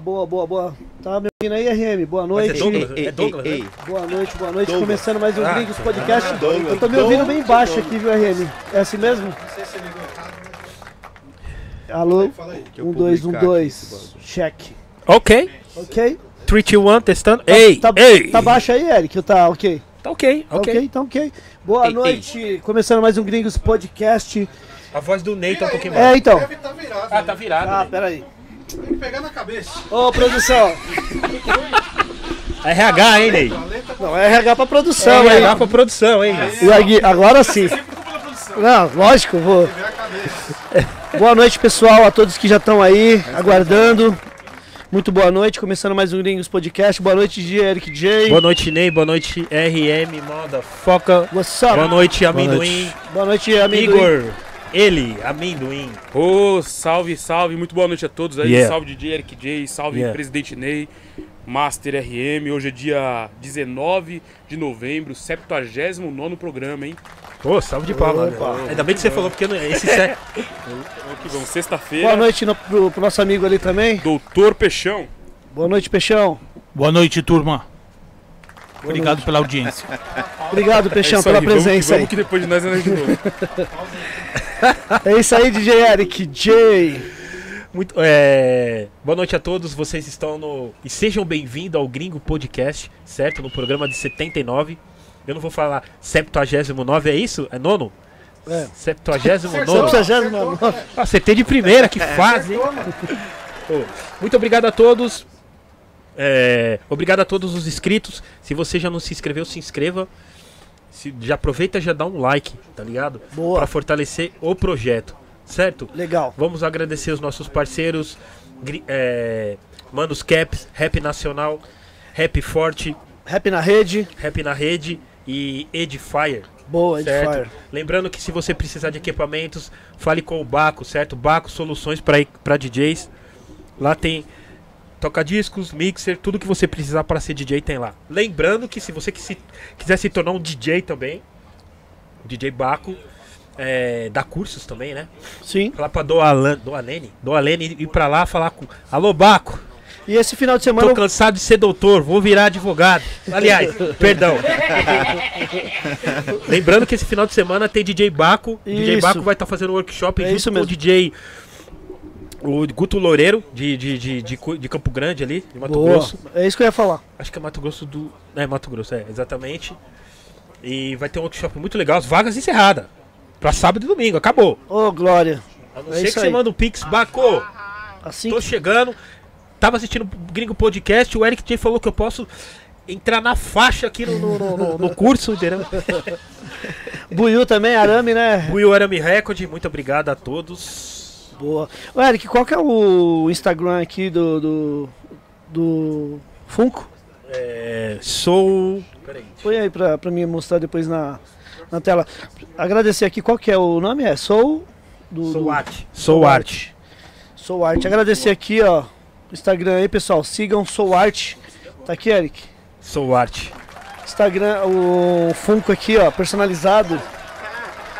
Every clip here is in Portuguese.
Boa, boa, boa. Tá me ouvindo aí, RM? Boa Mas noite. é Douglas? É Douglas, né? Boa noite, boa noite. Douglas. Começando mais um Ah, Gringos Podcast. Douglas. Eu tô me ouvindo bem baixo aqui, viu, RM? É assim mesmo? Alô? eu Um, dois, um, dois. Cheque. Ok. Ok? 3, 2, 1, testando. Tá- ei, tá, ei. Tá baixo aí, Eric? Tá ok? Tá ok, Tá ok. ok, então ok. Boa Ei, noite. Começando mais um Gringos Podcast. A voz do Ney tá um pouquinho mais. É, então. Deve tá virado. Ah, tá virado. Ah, Ney. peraí. Tem que pegar na cabeça. Ô, produção. RH, hein, Ney? Não, é RH pra produção, É. RH pra produção, hein, Ney? E aí, agora sim. Não, lógico, vou. Pegar a cabeça. Boa noite, pessoal, a todos que já estão aí aguardando. Muito boa noite, começando mais um Gringos Podcast. Boa noite, Eric J. Boa noite, Ney. Boa noite, RM, moda foca. What's up? Boa noite, amendoim. Boa noite, amigo. Igor, ele, amendoim. Ô, salve, salve, muito boa noite a todos aí. Yeah. Salve DJ Eric J, salve Yeah. Presidente Ney, Master RM. Hoje é dia 19 de novembro, 79 programa, hein? Pô, salve de palmas. Opa. né? Ainda bem que você falou, porque não- esse é. Vamos que vamos, sexta-feira. Boa noite no, pro, pro nosso amigo ali também. Doutor Peixão. Boa noite, Peixão. Boa noite, turma. Obrigado pela audiência. Obrigado, Peixão, É isso aí, pela vamos que presença Vamos que depois de nós é de novo. É isso aí, DJ Eric J. Muito, é, Boa noite a todos, vocês estão no. E sejam bem-vindos ao Gringo Podcast, certo? No programa de 79. Eu não vou falar 79, é isso? É nono? É. 79. Só precisa já, mano. Ah, CT de primeira, que fase, hein? Pô, muito obrigado a todos. É, obrigado a todos os inscritos. Se você já não se inscreveu, se inscreva. Se, já aproveita e já dá um like, tá ligado? Boa. Pra fortalecer o projeto, certo? Legal. Vamos agradecer os nossos parceiros, é, Manos Caps, Rap Nacional, Rap Forte, Rap na rede. Rap na Rede e Edifier. Boa, Certo. Edifier. Lembrando que se você precisar de equipamentos, fale com o Baco, certo? Baco Soluções para DJs. Lá tem toca-discos, mixer, tudo que você precisar para ser DJ tem lá. Lembrando que se você quiser se tornar um DJ também, DJ Baco, é, dá cursos também, né? Sim. Falar pra Doalan, Doalene, Doalene ir pra lá falar com. Alô, Baco, E esse final de semana. tô cansado de ser doutor, vou virar advogado. Aliás, perdão. Lembrando que esse final de semana tem DJ Baco. DJ Isso. Baco vai estar fazendo workshop É junto isso com o DJ. O Guto Loureiro, de, de, de, de, Campo Grande ali, de Mato. Grosso. É isso que eu ia falar. Acho que é Mato Grosso do. É, Mato Grosso, é, exatamente. E vai ter um workshop muito legal, as vagas encerradas. Pra sábado e domingo, acabou. Ô, Glória. A não É ser que você manda um Pix, Baco. Assim Tô chegando. Tava assistindo o Gringo Podcast. O Eric J falou que eu posso entrar na faixa aqui no, no, no- no- curso, entendeu? Buiu também, arame, né? Will Arame Record, muito obrigado a todos. Boa. Ô, Eric, qual que é o Instagram aqui do. do. do Funko? É, sou. Põe aí pra, pra mim mostrar depois na, na tela. Agradecer aqui, qual que é o nome? É Sou. Do, Sou do- arte. Sou arte. Sou Arte. Agradecer aqui, ó. o Instagram aí, pessoal. Sigam Sou Arte. Tá aqui, Eric. Sou arte. Instagram, o Funko aqui, ó, personalizado.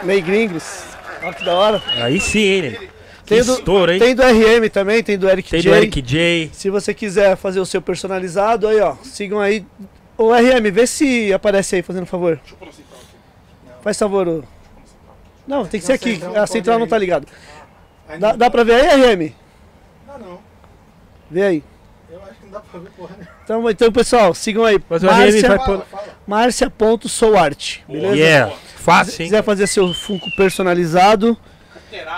Meio gringos. Olha que da hora. Aí sim, hein? Tem do- estouro, hein? Tem do RM também, tem do Eric Tem J. do Eric J. Se você quiser fazer o seu personalizado, aí ó, sigam aí. Ô RM, vê se aparece aí, fazendo favor. Faz favor. ô. Não, tem que ser aqui, a central não tá ligado. Aí Dá, dá pra ver aí, RM? Não, não. Vê aí. Eu acho que não dá pra ver porra. Então, então pessoal, sigam aí. Mas o RM Márcia, vai Fala, beleza? Yeah. Se Fácil, hein? quiser fazer seu Funko personalizado,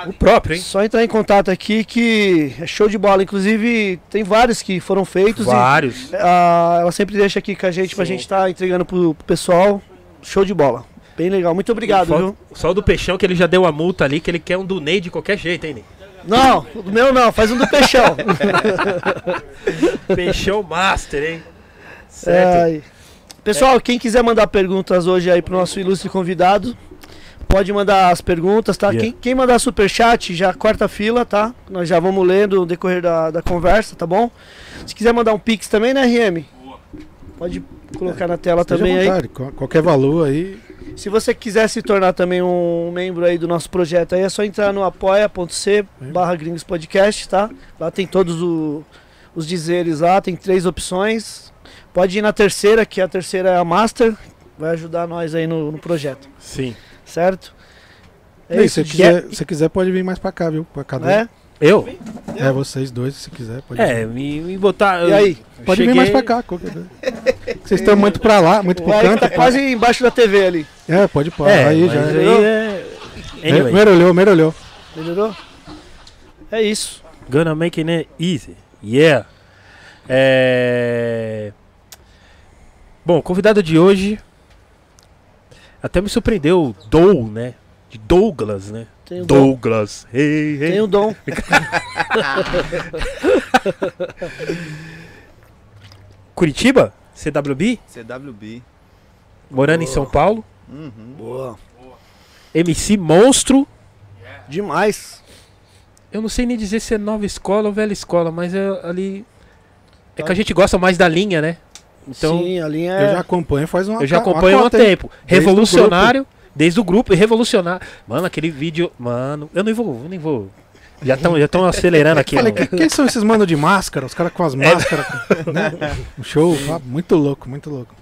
O próprio, hein? só entrar em contato aqui que é show de bola. Inclusive, tem vários que foram feitos e Vários. Ah, ela sempre deixa aqui com a gente pra gente estar entregando pro, pro pessoal. Show de bola. Bem legal. Muito obrigado, viu? Só o do Peixão que ele já deu a multa ali, que ele quer um do Ney de qualquer jeito, hein, Ney? Não, o meu não, faz um do Peixão. Peixão Master, hein? Certo. Ai. Pessoal, quem quiser mandar perguntas hoje aí pro nosso ilustre convidado, pode mandar as perguntas, tá? Yeah. Quem, quem mandar superchat já corta a fila, tá? Nós já vamos lendo no decorrer da, da conversa, tá bom? Se quiser mandar um pix também, né, RM? Pode colocar na tela também aí. vontade, qual- Qualquer valor aí. Se você quiser se tornar também um membro aí do nosso projeto aí, é só entrar no apoia.c barra Gringos Podcast, tá? Lá tem todos o- os dizeres lá, tem três opções. Pode ir na terceira, que a terceira é a Master, vai ajudar nós aí no, no projeto, Sim. Certo? E aí, se quiser, se quiser, pode vir mais pra cá, viu? Pra cá. É? Eu? É, vocês dois, se quiser, pode É, vir. me, me botar. E aí? Pode cheguei- vir mais pra cá. qualquer. Vocês estão muito pra lá, muito pro canto. tá quase embaixo da TV ali. É, pode pôr. É, aí mas já. aí é. Anyway, Merolhou, merolhou. Melhorou? É isso. gonna make it easy. Yeah. É... Bom, convidado de hoje até me surpreendeu o Dou, né? De Douglas, né? Tem o dom. Douglas. Hey, hey. Tem o dom. Curitiba? CWB? CWB. Morando em São Paulo. Uhum. Boa. MC Monstro. Demais. Eu não sei nem dizer se é nova escola ou velha escola, mas é ali. É que a gente gosta mais da linha, né? Então, Sim, a linha Eu é. já acompanho faz uma eu já acompanho há um tempo. Desde o Revolucionário, desde o grupo, e revolucionário. Mano, aquele vídeo. Mano, eu nem vou, eu nem vou. Já estão já tão acelerando aqui. Falei, no- que, quem são esses manos de máscara? Os caras com as máscaras. né? Um show, ah, muito louco, muito louco.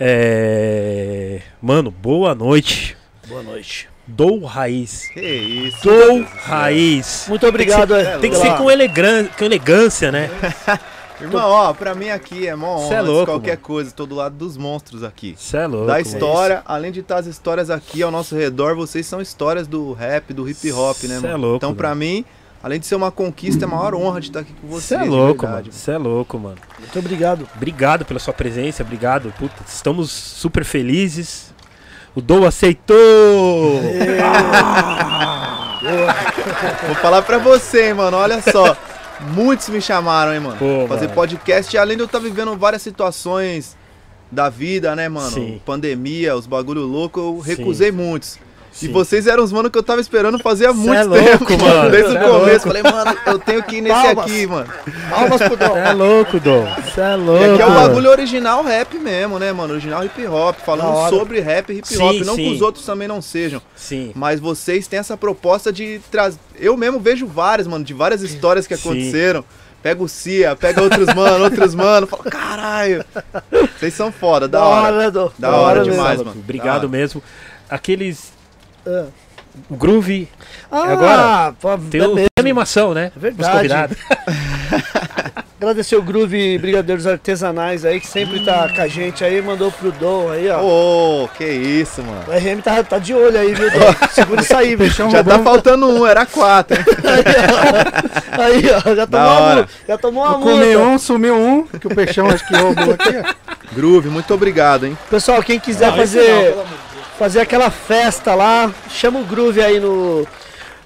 É... Mano, boa noite. Boa noite. Dou raiz. Que isso. Dou raiz. Muito obrigado. é, Tem que ser com, elegan... com elegância, né? Irmão, ó, pra mim aqui é mó Cê honra é louco, qualquer mano. coisa. Tô do lado dos monstros aqui. Cê é louco. da mano. história, além de estar as histórias aqui ao nosso redor, vocês são histórias do rap, do hip hop, né, Cê é mano? louco, então, pra mano. mim, além de ser uma conquista, é a maior honra de estar aqui com Você vocês. é de louco, verdade, mano. Você é louco, mano. Muito obrigado. Obrigado pela sua presença, obrigado. Puta, estamos super felizes. O Dou aceitou! Vou falar pra você, hein, mano. Olha só. Muitos me chamaram, hein, mano. Pô, fazer mano. podcast. E além de eu estar vivendo várias situações da vida, né, mano? Sim. Pandemia, os bagulho louco, eu Sim. recusei muitos. Sim. E vocês eram os mano que eu tava esperando fazer há Cê muito é tempo, louco, mano. Desde Cê o é começo. louco. Falei, mano, eu tenho que ir nesse Palmas. aqui, mano. Palmas pro dom. Você é louco, Dom. Você é E louco. aqui é o bagulho original rap mesmo, né, mano? Original hip hop, Da falando hora. sobre rap e hip hop. Sim, não sim. que os outros também não sejam. Sim. Mas vocês têm essa proposta de trazer. Eu mesmo vejo várias, mano, de várias histórias que Sim. aconteceram. Pega o Cia, pega outros mano, outros mano. Fala, caralho. Vocês são foda, da hora. né, Dom? Da hora mesmo. demais, Louco. mano. Obrigado Da hora. mesmo. Aqueles. Ah. O Groove. Ah, Agora, pô, Tem, é o, tem mesmo. animação, né? É verdade. Agradecer o Groove Brigadeiros Artesanais aí, que sempre tá com a gente aí, mandou pro Dom aí, ó. Ô, que isso, mano. O RM tá, tá de olho aí, viu, Dom? Segura isso aí, bicho. Já tá faltando um, era quatro, hein? Aí, ó, já tomou, uma, já tomou uma multa. um, sumiu um, que o peixão acho que roubou aqui, ó. Groove, muito obrigado, hein? Pessoal, quem quiser fazer, fazer aquela festa lá, chama o Groove aí no,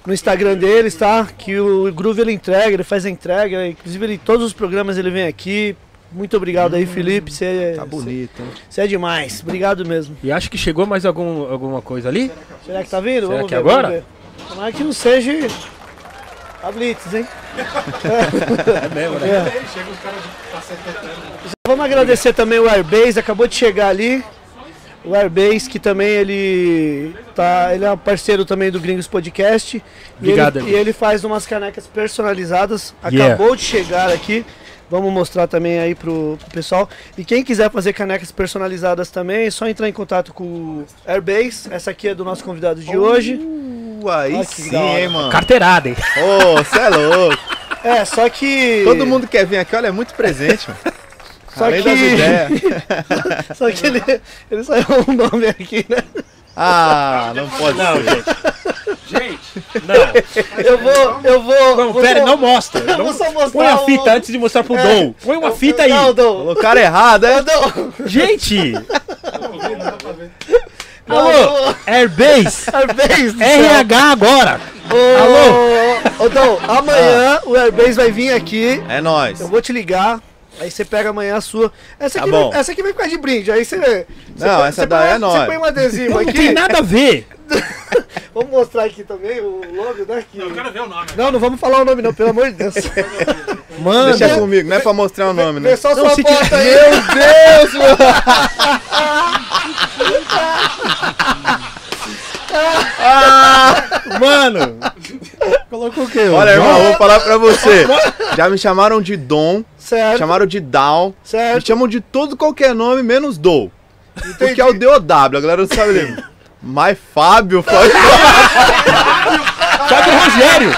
no Instagram deles, tá? Que o Groove ele entrega, ele faz a entrega. Inclusive, ele, todos os programas ele vem aqui. Muito obrigado aí, Felipe. Você Tá bonito, hein? é demais. Obrigado mesmo. E acho que chegou mais algum, alguma coisa ali. Será que tá vindo? Será vamos que ver, agora? vamos ver. Tomara que não seja a Blitz, hein? É mesmo, né? Chega os caras de cacete Vamos agradecer também o Airbase, acabou de chegar ali. O Airbase, que também ele tá, ele é um parceiro também do Gringos Podcast. E Obrigado, ele, Airbase. e ele faz umas canecas personalizadas. Yeah. Acabou de chegar aqui. Vamos mostrar também aí pro, pro pessoal. E quem quiser fazer canecas personalizadas também, é só entrar em contato com o Airbase. Essa aqui é do nosso convidado de hoje. Uh, aí Olha sim, hein, mano. Carteirada, hein? Ô, você é louco. É, só que. Todo mundo quer vir aqui, olha, é muito presente, mano. Só Além que- das ideias. Só que ele, ele saiu um nome aqui, né? Ah, não pode Não, ser. gente. Gente, não. Eu vou. Eu vou. Não, vou pera, só- não mostra. Eu vou Não- só mostrar Põe a o- fita antes de mostrar pro É. Dom. Põe uma fita aí. Não, não. Colocaram errado, é? Não, Gente! não, Alô? não. Airbase! Airbase. RH agora! Ô, Alô? Ô, Dom, amanhã o Airbase vai vir aqui. É nóis. Eu vou te ligar. Aí você pega amanhã a sua. Essa Tá aqui, bom. vai, essa aqui vai ficar de brinde. Aí você. você Não, põe- essa daí põe- é nóis. Você põe um adesivo Não aqui. tem nada a ver! Vamos mostrar aqui também o logo daqui. Eu quero ver o nome. Não, não vamos falar o nome, não, pelo amor de Deus. Mano, Deixa comigo, não é pra mostrar o nome, né? só Não, sua foto aí. Meu Deus, mano! Mano, Colocou o quê? Olha, irmão, vou falar pra você. Já me chamaram de Dom, Certo, chamaram de Down, me certo. chamam de todo qualquer nome, menos Dou. Porque é o DOW, a galera não sabe ler. Mas Fábio, Fábio. Fábio Rogério.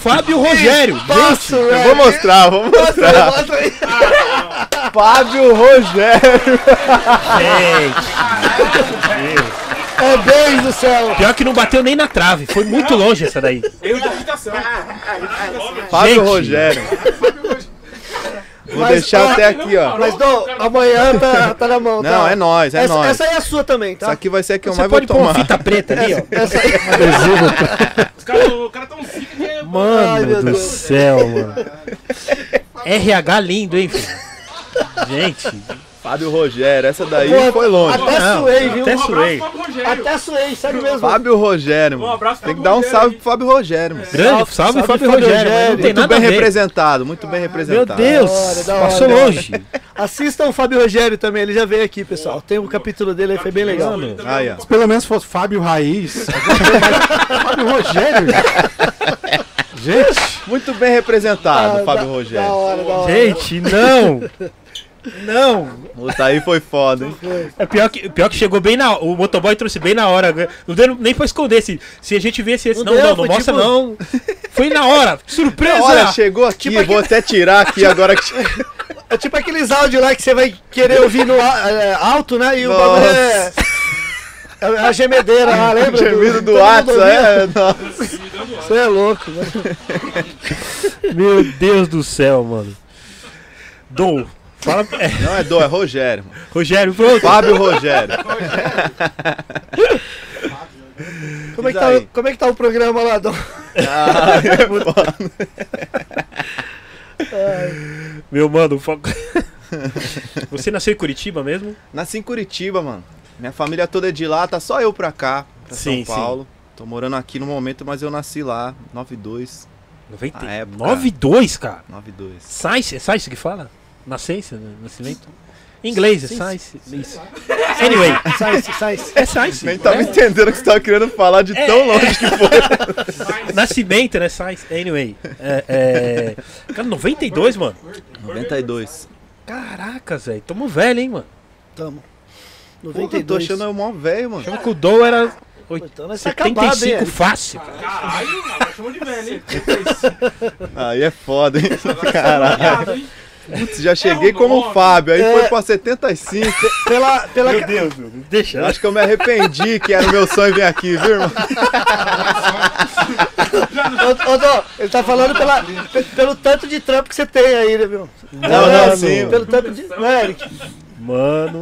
Fábio Rogério. Nossa, Eu velho. vou mostrar, vou mostrar. Mostra aí. Fábio Rogério. Gente, É Deus do céu. pior que não bateu nem na trave. Foi muito longe essa daí. Eu de agitação. Fábio Gente. Rogério. Vou Mas, deixar até aqui, ó. Mas, Dom, amanhã tá, tá na mão, tá? Não, é nóis, é essa, nóis. essa aí é a sua também, tá? Isso aqui vai ser a que eu Você mais vou pode pôr uma tomar. fita preta ali, ó. Essa aí. Os caras o cara tão zica que. Ai, Mano meu do Deus. céu, mano. RH lindo, hein, filho? Gente, Fábio Rogério, essa daí Pô, foi longe. Até Não, suei, viu? até Um suei. abraço pro Rogério. Até suei, sério mesmo. Fábio Rogério, mano. Um abraço Tem que dar um salve hein? pro Fábio Rogério, mano. grande, salve, salve, Fábio Fábio Rogério. Rogério. Não tem Muito nada bem a ver. representado, muito bem Meu representado. Deus, Da hora, passou hora. longe. Assistam o Fábio Rogério também, ele já veio aqui, pessoal. Tem um capítulo dele aí, foi bem legal. Aí, ó. Se pelo menos fosse Fábio Raiz. Fábio Rogério. Gente, Muito bem representado, Ah, Fábio da- Rogério. Da hora, da hora. gente, não. Não. Puta, aí foi foda, hein? É pior que, pior que chegou bem na O motoboy trouxe bem na hora. Não deu nem pra esconder. Se, se a gente visse esse. Não Não, não, deu, não, foi mostra tipo- não. Foi na hora. Surpresa! Olha, chegou aqui, Tipo vou até tirar aqui agora que. É tipo aqueles áudios lá que você vai querer ouvir no é, alto, né? E o bagulho é. É a gemedeira lá, lembra? Gemido do ouvia? é. Nossa. Você é louco, né? Meu Deus do céu, mano. Dom. Fala. Não é Dom, é Rogério. mano. Rogério, pronto. Fábio Rogério. Como é, que tá, como é que tá o programa lá, Dom? Ah, é. Meu mano. fo- Você nasceu em Curitiba mesmo? Nasci em Curitiba, mano. Minha família toda é de lá, tá só eu pra cá, pra Sim, São Paulo. Tô morando aqui no momento, mas eu nasci lá, 92. 90... Na época. 92, cara. 92. Science, é Science que fala? Nascença, né? nascimento? Em inglês, é Science. Isso. Anyway, Science, Science. é Science. Nem tava É. entendendo o que você tava querendo falar de tão longe que foi. Nascimento, né? Science. Anyway. É, é... Cara, 92, mano. 92. Caracas, velho. Tamo velho, hein, mano. Tamo. Porra, eu tô 92. achando eu mó velho, mano. Achando que o Dom era Pô, Então nós tá acabado? 75 fácil. cara. Caralho, mano, chama de velho, hein? Aí é foda, hein? Caralho. Putz, já cheguei É um como nove. Fábio, aí É. foi pra 75. Pela, pela, Meu Deus, meu Deus. Deixa. Eu acho que eu me arrependi que era o meu sonho vir aqui, viu, irmão? Ô, ô, ele tá falando pela, pe- pelo tanto de trampo que você tem aí, né, meu? Não, não, sim. Pelo tanto de. Né, Eric? Mano.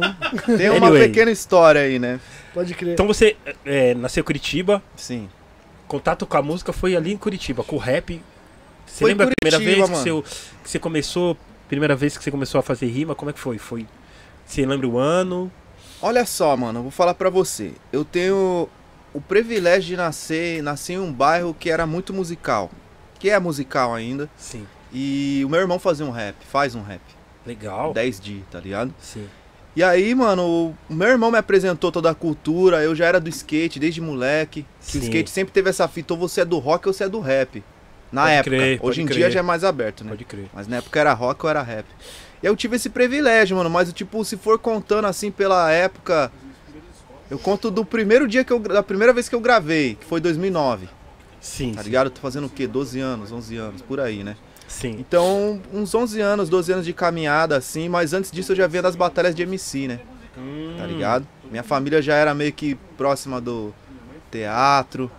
Tem uma Anyway. pequena história aí, né? Pode crer. Então você é, nasceu em Curitiba. Sim. Contato com a música foi ali em Curitiba, com o rap. Você Foi em lembra a primeira Curitiba, vez que você, que você começou? Primeira vez que você começou a fazer rima, como é que foi? Foi. Você lembra o ano? Olha só, mano, eu vou falar pra você. Eu tenho o privilégio de nascer, nascer em um bairro que era muito musical. Que é musical ainda. Sim. E o meu irmão fazia um rap, faz um rap. Legal. 10 dias, tá ligado? Sim. E aí, mano, o meu irmão me apresentou toda a cultura, eu já era do skate desde moleque. Que o Sim. skate sempre teve essa fita, ou você é do rock ou você é do rap. Na Pode época. crer, Hoje em crer. dia já é mais aberto, né? Pode crer. Mas na época era rock ou era rap. E eu tive esse privilégio, mano. Mas, tipo, se for contando assim pela época. Eu conto do primeiro dia que eu. Da primeira vez que eu gravei, que foi 2009. Sim. Tá sim. ligado? Eu tô fazendo o quê? 12 anos, 11 anos, por aí, né? Sim. Então, uns 11 anos, 12 anos de caminhada, assim. Mas antes disso eu já vinha das batalhas de MC, né? Tá ligado? Minha família já era meio que próxima do teatro.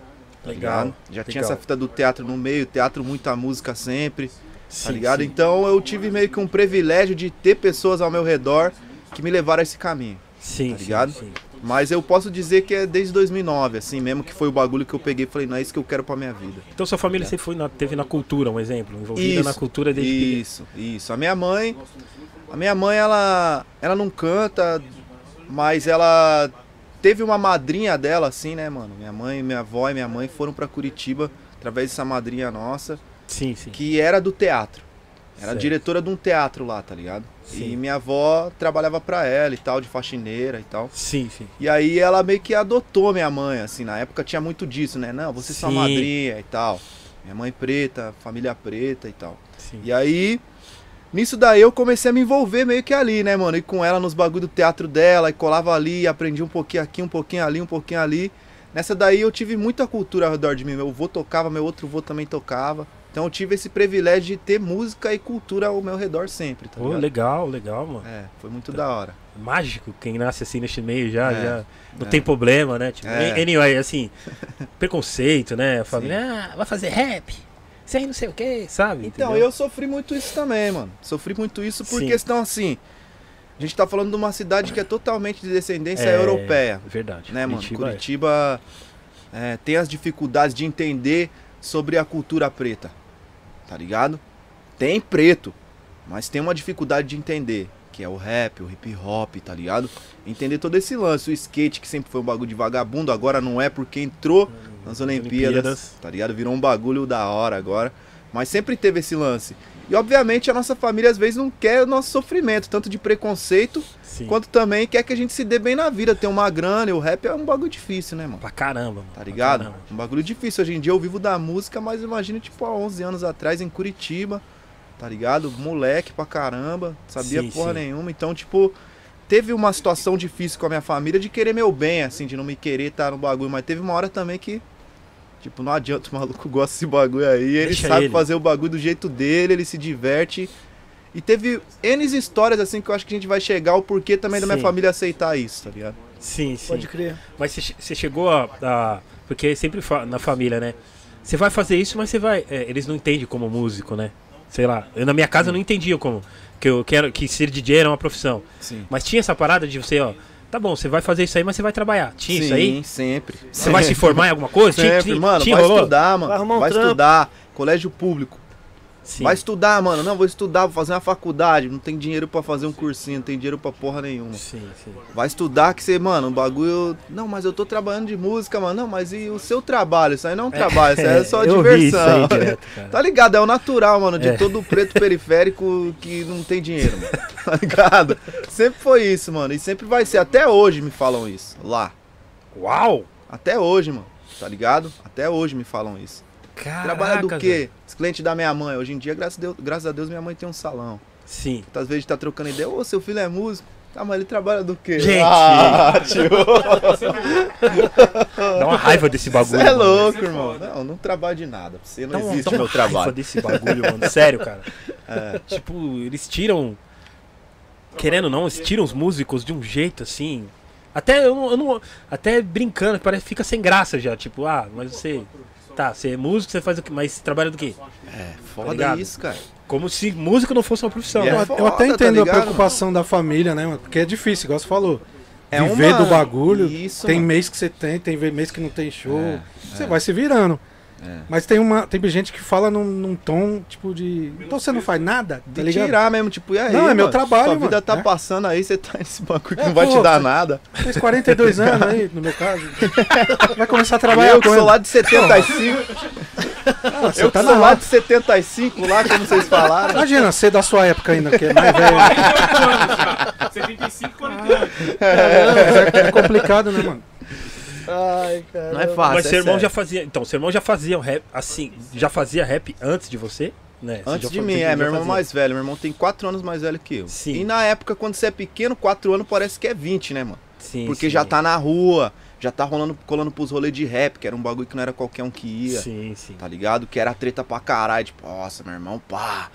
Tá Legal. ligado? Já tinha legal. essa fita do teatro no meio, teatro, muita música sempre Sim, tá ligado? sim. Então eu tive meio que um privilégio de ter pessoas ao meu redor que me levaram a esse caminho. Sim, tá ligado? sim. Mas eu posso dizer que é desde 2009, assim, mesmo que foi o bagulho que eu peguei e falei, não é isso que eu quero pra minha vida. Então sua família sempre foi na, teve na cultura, um exemplo, envolvida Isso, na cultura desde. Isso, isso. A minha mãe, a minha mãe, ela, ela não canta, mas ela teve uma madrinha dela, assim, né, mano? Minha mãe, minha avó e minha mãe foram pra Curitiba através dessa madrinha nossa, Sim, sim. que era do teatro. Era diretora de um teatro lá, tá ligado? Sim. E minha avó trabalhava pra ela e tal, de faxineira e tal. Sim, sim. E aí ela meio que adotou minha mãe, assim, na época tinha muito disso, né? Não, você é sua madrinha e tal. Minha mãe preta, família preta e tal. sim. E aí, nisso daí eu comecei a me envolver meio que ali, né, mano? E com ela nos bagulho do teatro dela, e colava ali, aprendi um pouquinho aqui, um pouquinho ali, um pouquinho ali. Nessa daí eu tive muita cultura ao redor de mim. Meu avô tocava, meu outro avô também tocava. Então eu tive esse privilégio de ter música e cultura ao meu redor sempre, tá legal, legal, mano. É, foi muito da hora. Mágico, quem nasce assim neste meio já, É, já não é. tem problema, né? Tipo, É. anyway, assim, preconceito, né? A família, ah, vai fazer rap, isso aí não sei o que, sabe? Então, Entendeu? eu sofri muito isso também, mano. Sofri muito isso por Sim. questão assim. A gente tá falando de uma cidade que é totalmente de descendência É, europeia. Verdade. né, mano? Curitiba é. É, tem as dificuldades de entender sobre a cultura preta, tá ligado? Tem preto, mas tem uma dificuldade de entender, que é o rap, o hip hop, tá ligado? Entender todo esse lance, o skate que sempre foi um bagulho de vagabundo, agora não é porque entrou nas Olimpíadas, Olimpíadas. tá ligado? Virou um bagulho da hora agora, mas sempre teve esse lance. E obviamente a nossa família às vezes não quer o nosso sofrimento, tanto de preconceito, Sim. quanto também quer que a gente se dê bem na vida, ter uma grana, e o rap é um bagulho difícil, né, mano? Pra caramba, mano. Tá ligado? caramba. Um bagulho difícil. Hoje em dia eu vivo da música, mas imagina, tipo, há 11 anos atrás em Curitiba, tá ligado? Moleque pra caramba, sabia Sim, porra sim. nenhuma. Então, tipo, teve uma situação difícil com a minha família de querer meu bem, assim, de não me querer estar no bagulho. Mas teve uma hora também que, tipo, não adianta, o maluco gosta desse bagulho aí. Ele Deixa sabe ele. fazer o bagulho do jeito dele, ele se diverte. E teve N histórias, assim, que eu acho que a gente vai chegar o porquê também da minha Sim. família aceitar isso, tá ligado? Sim, sim. Pode crer. Mas você che- você chegou a, a- Porque sempre fa- na família, né? Você vai fazer isso, mas você vai. é, eles não entendem como músico, né? Sei lá. Eu na minha casa eu não entendia como. Que eu quero que ser DJ era uma profissão. Sim. Mas tinha essa parada de você, ó. Tá bom, você vai fazer isso aí, mas você vai trabalhar. Tinha isso aí? Sim, sempre. Você vai se formar em alguma coisa? Tinha- Sempre, tinha- mano, tinha, vai rolou? estudar, mano. Vai um vai estudar. Colégio público. Sim. Vai estudar, mano. Não, vou estudar, vou fazer uma faculdade. Não tem dinheiro pra fazer um cursinho, não tem dinheiro pra porra nenhuma. Sim, sim. Vai estudar que você, mano, o bagulho. Não, mas eu tô trabalhando de música, mano. Não, mas e o seu trabalho? Isso aí não é um trabalho, isso aí é só eu vi isso aí diversão. direto, cara. Tá ligado? É o natural, mano, de É. todo preto periférico que não tem dinheiro, mano. Tá ligado? Sempre foi isso, mano. E sempre vai ser. Até hoje me falam isso. Lá. Uau! Até hoje, mano. Tá ligado? Até hoje me falam isso. Caraca, Trabalha do quê? velho. Os clientes da minha mãe. Hoje em dia, graças a Deus, graças a Deus minha mãe tem um salão. Sim. Muitas vezes tá trocando ideia. Ô, seu filho é músico. Tá, mas ele trabalha do quê? Gente! Ah, tio. Dá uma raiva desse Você bagulho. é mano. louco, irmão. Não, não trabalho de nada. Você não uma, existe dá uma meu raiva trabalho. desse bagulho, mano. Sério, cara. É. Tipo, eles tiram. Querendo ou não, eles tiram os músicos de um jeito assim. Até eu não. eu não- até brincando, parece que fica sem graça já. Tipo, ah, mas você. Tá, você é músico, você faz o quê? Mas você trabalha do quê? É, foda ligado? isso, cara. Como se músico não fosse uma profissão. É né? Eu, eu foda, até tá entendo a ligado? preocupação da família, né, mano? Porque é difícil, igual você falou. É Viver uma- do bagulho. Isso, tem mano. mês que você tem, tem mês que não tem show. É, você é. vai se virando. É. Mas tem uma. Tem gente que fala num, num tom, tipo, de. Então você não faz nada? Tá De ligado? tirar mesmo, tipo, e aí? Não, é meu mano? trabalho, Sua vida mano, tá né? passando aí, você tá nesse bagulho que É, não vai pô, te dar você- nada. Fez 42 anos aí, no meu caso. Vai começar a trabalhar eu que quando? sou lá de 75. Ah, você eu tá sou lá de 75, lá, como vocês falaram. Imagina, você da sua época ainda, que é mais velho. 75, 40 anos. É, é complicado, né, mano? Ai, cara. Não é fácil. Mas é seu irmão sério. já fazia. Então, seu irmão já fazia um rap assim. Já fazia rap antes de você? Né? Antes de mim, é, meu irmão fazia. mais velho. Meu irmão tem 4 anos mais velho que eu. Sim. E na época, quando você é pequeno, 4 anos parece que é 20, né, mano? Sim, Porque sim. já tá na rua, já tá rolando, colando pros rolês de rap, que era um bagulho que não era qualquer um que ia. Sim, sim. Tá ligado? Que era treta pra caralho, tipo, nossa, meu irmão, pá.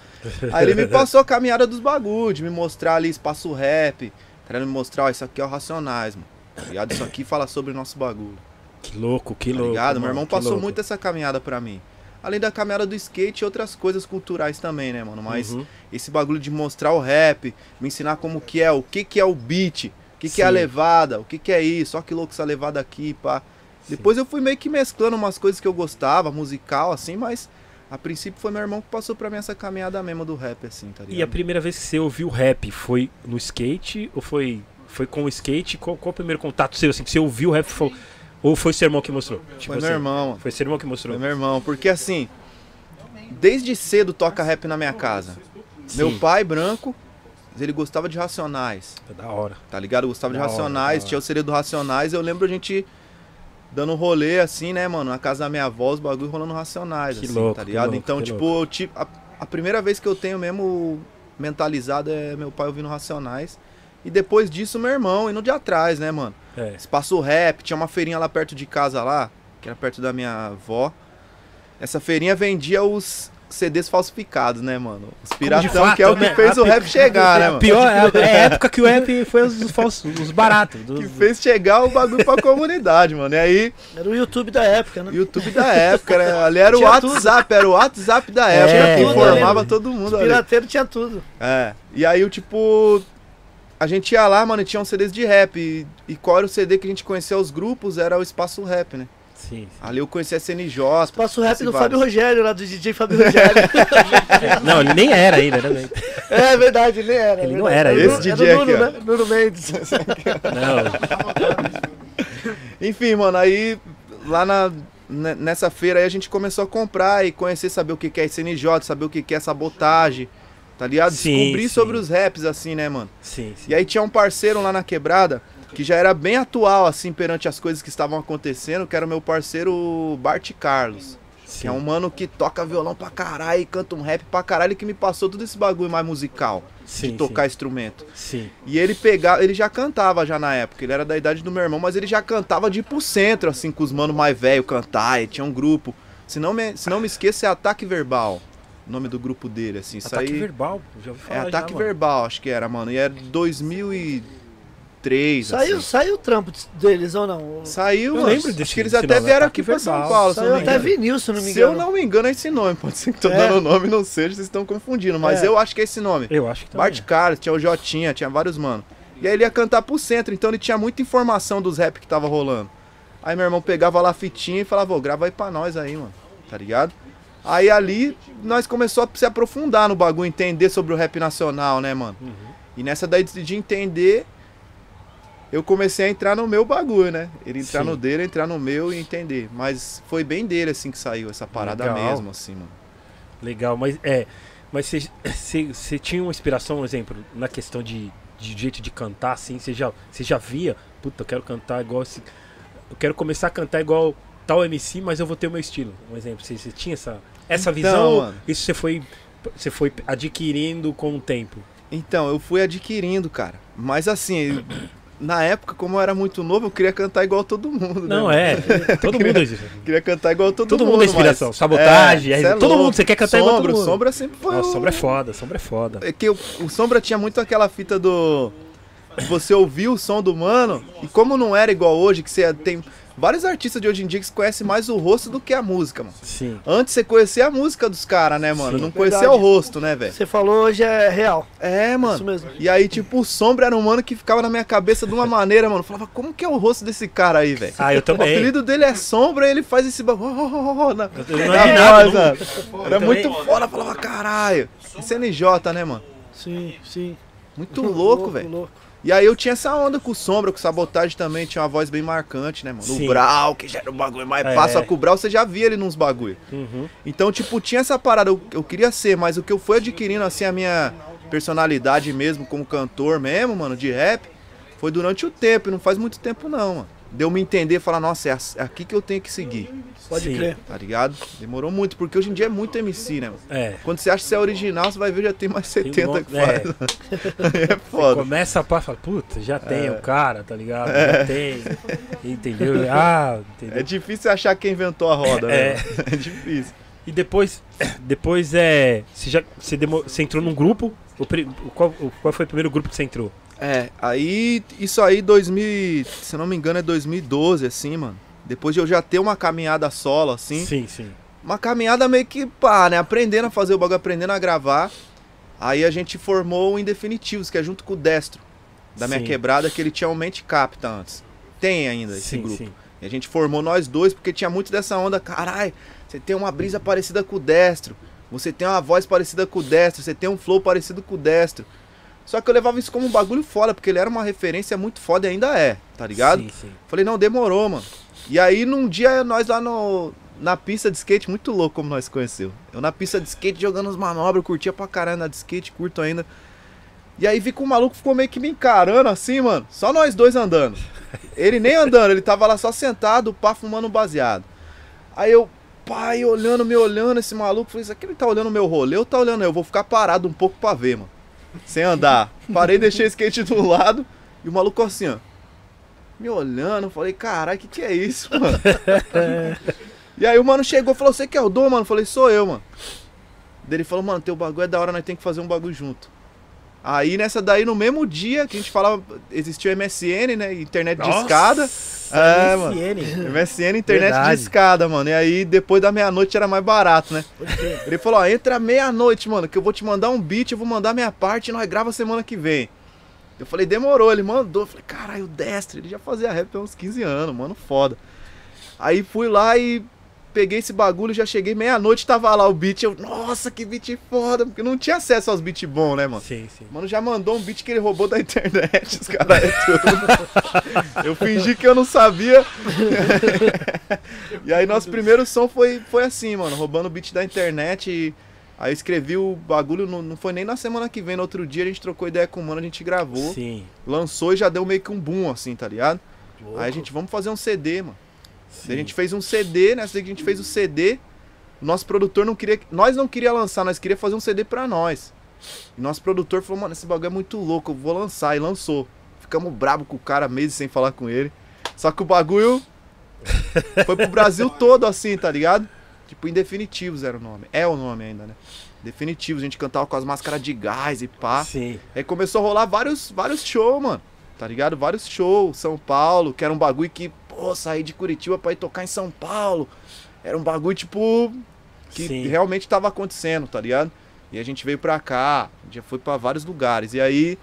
Aí ele me passou a caminhada dos bagulhos, de me mostrar ali espaço rap. Querendo me mostrar, ó, isso aqui é o Racionais, mano. Tá ligado? Isso aqui fala sobre o nosso bagulho. Que louco, que Tá louco. ligado? Meu mano, irmão que passou louco. muito essa caminhada pra mim. Além da caminhada do skate e outras coisas culturais também, né, mano? Mas Uhum. esse bagulho de mostrar o rap, me ensinar como que é, o que que é o beat, o que que é a Sim. levada, o que que é isso, ó que louco essa levada aqui, pá. Depois eu fui meio que mesclando umas coisas que eu gostava, musical, assim, mas a princípio foi meu irmão que passou pra mim essa caminhada mesmo do rap, assim, tá ligado? E a primeira vez que você ouviu rap foi no skate ou foi, foi com o skate? Qual, qual o primeiro contato seu, assim, que você ouviu o rap foi- ou foi seu irmão que mostrou? Tipo Foi meu assim, irmão, mano. Foi seu irmão que mostrou? Foi meu irmão, porque assim, desde cedo toca rap na minha casa. Meu Sim. pai, branco, ele gostava de Racionais, Tá da hora. tá ligado? Gostava de Da hora, Racionais, hora. tinha o CD do Racionais. Eu lembro a gente dando um rolê assim, né, mano? Na casa da minha avó, os bagulho rolando Racionais, Que assim, louco, tá que ligado? louco, então, que tipo, eu ti- a, a primeira vez que eu tenho mesmo mentalizado é meu pai ouvindo Racionais. E depois disso, meu irmão indo de atrás, né, mano? É. Espaço Rap, tinha uma feirinha lá perto de casa lá, que era perto da minha avó. Essa feirinha vendia os CDs falsificados, né, mano? Os piratão, fato, que é o que né? fez A o pi- rap chegar, né, mano? Pior, é, é a época que o rap foi os falsos, os baratos. dos- Que fez chegar o bagulho pra comunidade, mano. E aí, Era o YouTube da época, né? YouTube da época, né? Ali era o Tinha WhatsApp, era o WhatsApp da época, É, que tudo, informava todo mundo ali. Pirateiro tinha tudo. É. E aí, o tipo. A gente ia lá, mano, e tinha uns CDs de rap. E, e qual era o CD que a gente conhecia os grupos? Era o Espaço Rap, né? Sim, sim. Ali eu conhecia a SNJ. Passo rap do vários. Fábio Rogério, lá do DJ Fábio Rogério. Não, ele nem era ainda, né? é verdade, ele era. Ele é não era, Era esse o- DJ era o aqui, Nuno, ó. né? Nuno Mendes. Não, Enfim, mano, aí lá na, ne- nessa feira aí a gente começou a comprar e conhecer, saber o que é SNJ, saber o que que é sabotagem, tá ligado? Sim, Descobrir sim. sobre os raps, assim, né, mano? sim, sim. E aí tinha um parceiro lá na quebrada que já era bem atual, assim, perante as coisas que estavam acontecendo, que era o meu parceiro Bart Carlos. sim. Que é um mano que toca violão pra caralho e canta um rap pra caralho, que me passou todo esse bagulho mais musical, sim, de tocar instrumento. Sim, E ele pegava, ele já cantava já na época, ele era da idade do meu irmão, mas ele já cantava de ir pro centro, assim, com os manos mais velhos cantar, e tinha um grupo. Se não me, se não me esqueço, é Ataque Verbal, nome do grupo dele, assim. Ataque aí verbal, já ouvi é falar Ataque já, mano. Verbal, acho que era, mano. E era 2003, Saiu, assim. saiu o trampo deles ou não? Saiu, Eu mano. lembro Acho desse- que eles até vieram aqui pra São. Paulo, Saiu até engano. vinil, se não me Se eu engano. não me engano, é esse nome. Pode ser que tô É. dando o nome, não seja, vocês estão confundindo. Mas É. eu acho que é esse nome. Eu acho que também. Bart Carlos, tinha o Jotinha, tinha vários mano. E aí ele ia cantar pro centro, então ele tinha muita informação dos rap que tava rolando. Aí meu irmão pegava lá a fitinha e falava, ô, grava aí pra nós aí, mano. Tá ligado? Aí ali nós começou a se aprofundar no bagulho, entender sobre o rap nacional, né, mano? Uhum. E nessa daí de entender, eu comecei a entrar no meu bagulho, né? Ele entrar Sim. no dele, entrar no meu e entender. Mas foi bem dele, assim, que saiu essa parada Legal. mesmo, assim, mano. Legal, mas é. Mas você- tinha uma inspiração, por exemplo, na questão de, de jeito de cantar, assim? Você já, já via? Puta, eu quero cantar igual esse. Eu quero começar a cantar igual tal MC, mas eu vou ter o meu estilo. Um exemplo, você tinha essa, essa Então, visão? mano. Isso você foi, você foi adquirindo com o tempo? Então, eu fui adquirindo, cara. Mas assim, na época, como eu era muito novo, eu queria cantar igual todo mundo. né, Não, mano? é. Todo mundo. Queria cantar igual todo, Todo mundo. mundo é inspiração. mas- Sabotagem, É, é, é todo louco. mundo, você quer cantar igual Sombra, todo mundo. Sombra sempre foi. Nossa, Sombra é foda, Sombra é foda. É que o, o Sombra tinha muito aquela fita do. Você ouvir o som do mano, e como não era igual hoje, que você tem vários artistas de hoje em dia que conhecem mais o rosto do que a música, mano. Sim. Antes você conhecia a música dos caras, né, mano? Sim. não conhecia Verdade. o rosto, né, velho? Você falou hoje é real. É, Isso mano. mesmo. E aí, tipo, o Sombra era um mano que ficava na minha cabeça de uma maneira, mano. Eu falava, como que é o rosto desse cara aí, velho? Ah, eu O também. apelido dele é Sombra e ele faz esse bagulho. na- Eu não na imaginava, voz, não- mano. Era Eu muito foda, eu falava, caralho. Esse NJ, né, mano? Sim, sim. Muito louco, velho. E aí eu tinha essa onda com o Sombra, com o Sabotagem também, tinha uma voz bem marcante, né, mano? Sim. O Brau, que já era um bagulho mais É. fácil, só que o Brau você já via ele nos bagulho. Uhum. Então, tipo, tinha essa parada, eu, eu queria ser, mas o que eu fui adquirindo, assim, a minha personalidade mesmo, como cantor mesmo, mano, de rap, foi durante o tempo, e não faz muito tempo não, mano. Deu me entender e falar, nossa, é é aqui que eu tenho que seguir, Pode Sim. crer. tá ligado? Demorou muito, porque hoje em dia é muito MC, né, mano? É. Quando você acha que você é original, você vai ver, já tem mais Tem 70 um que faz. é foda. Começa a pá, fala, puta, já tem o cara, tá ligado? Já tem. Entendeu? Ah, entendeu? É difícil achar quem inventou a roda, É. né? É difícil. E depois, depois é. Você já você, demo- você entrou num grupo? O, qual, qual foi o primeiro grupo que você entrou? É, aí, isso aí, 2000, se não me engano, é 2012, assim, mano. Depois de eu já ter uma caminhada solo, assim. Sim, sim. Uma caminhada meio que, pá, né? Aprendendo a fazer o bagulho, aprendendo a gravar. Aí a gente formou o Indefinitivos, que é junto com o Destro, da minha Sim. quebrada, que ele tinha o Mente Capta antes. Tem ainda esse sim, grupo. sim. E a gente formou nós dois, porque tinha muito dessa onda, carai, você tem uma brisa parecida com o Destro, você tem uma voz parecida com o Destro, você tem um flow parecido com o Destro. Só que eu levava isso como um bagulho foda, porque ele era uma referência muito foda e ainda é, tá ligado? Sim, sim. Falei, não, demorou, mano. E aí, num dia, nós lá no, na pista de skate, muito louco como nós conheceu. Eu na pista de skate jogando as manobras, curtia pra caralho na de skate, curto ainda. E aí vi que o maluco ficou meio que me encarando assim, mano. Só nós dois andando. Ele nem andando, ele tava lá só sentado, pá, fumando um baseado. Aí eu, pai, olhando, me olhando, esse maluco, falei, isso aqui ele tá olhando o meu rolê, eu tá olhando, eu vou ficar parado um pouco pra ver, mano. Sem andar. Parei, deixei o skate do lado e o maluco assim, ó. Me olhando, falei, caralho, que que é isso, mano? e aí o mano chegou e falou, você que é o Dom, mano? Falei, sou eu, mano. Daí ele falou, mano, teu bagulho é da hora, nós tem que fazer um bagulho junto. Aí nessa daí, no mesmo dia que a gente falava, existia o MSN, né? Internet de escada. É, mano. MSN. MSN, internet Verdade. de escada, mano. E aí, depois da meia-noite era mais barato, né? Ele falou, ó, entra meia-noite, mano, que eu vou te mandar um beat, eu vou mandar minha parte e nós grava semana que vem. Eu falei, demorou, ele mandou. Eu falei, caralho, o Destre, ele já fazia rap há uns 15 anos, mano, foda. Aí fui lá e peguei esse bagulho, já cheguei meia-noite, tava lá o beat. Eu, nossa, que beat foda, porque não tinha acesso aos beats bons, né, mano? Sim, sim. Mano, já mandou um beat que ele roubou da internet, os caras é tudo. Eu fingi que eu não sabia. e aí nosso primeiro som foi, foi assim, mano, roubando o beat da internet e aí eu escrevi o bagulho, não, não foi nem na semana que vem, no outro dia a gente trocou ideia com o mano, a gente gravou, Sim. lançou e já deu meio que um boom, assim, tá ligado? Aí a gente, vamos fazer um CD, mano. Daí a gente fez um CD, nessa né? que a gente fez o CD, nosso produtor não queria, nós não queria lançar, nós queria fazer um CD pra nós. E nosso produtor falou, mano, esse bagulho é muito louco, eu vou lançar. E lançou. Ficamos brabo com o cara, meses sem falar com ele. Só que o bagulho foi pro Brasil todo assim, tá ligado? Tipo, Indefinitivos era o nome. É o nome ainda, né? Definitivos, a gente cantava com as máscaras de gás e pá. Sim. Aí começou a rolar vários, vários shows, mano. Tá ligado? Vários shows. São Paulo, que era um bagulho que, pô, saí de Curitiba pra ir tocar em São Paulo. Era um bagulho, tipo, que Sim. realmente tava acontecendo, tá ligado? E a gente veio pra cá, já foi pra vários lugares. E aí,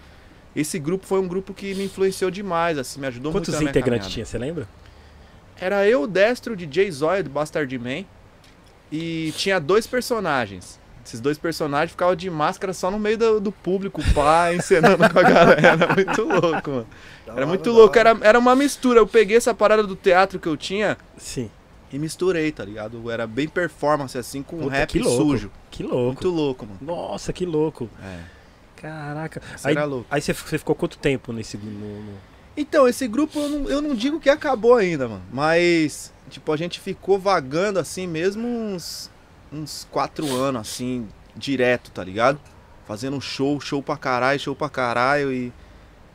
esse grupo foi um grupo que me influenciou demais, assim, me ajudou Quantos muito minha integrantes tinha, você lembra? Era eu, o Destro, o DJ Zóia do Bastard Man. E tinha dois personagens. Esses dois personagens ficavam de máscara só no meio do, do público, pá, encenando com a galera. Era muito louco, mano. Era muito louco, era, era uma mistura. Eu peguei essa parada do teatro que eu tinha Sim. e misturei, tá ligado? Era bem performance, assim, com Puta, rap que louco. sujo. Que louco. Muito louco, mano. Nossa, que louco. É, Caraca. isso Aí, era louco. aí você, você ficou quanto tempo nesse. No, no- Então, esse grupo eu não, eu não digo que acabou ainda, mano. Mas, tipo, a gente ficou vagando assim mesmo uns, uns quatro anos, assim, direto, tá ligado? Fazendo show, show pra caralho, show pra caralho e,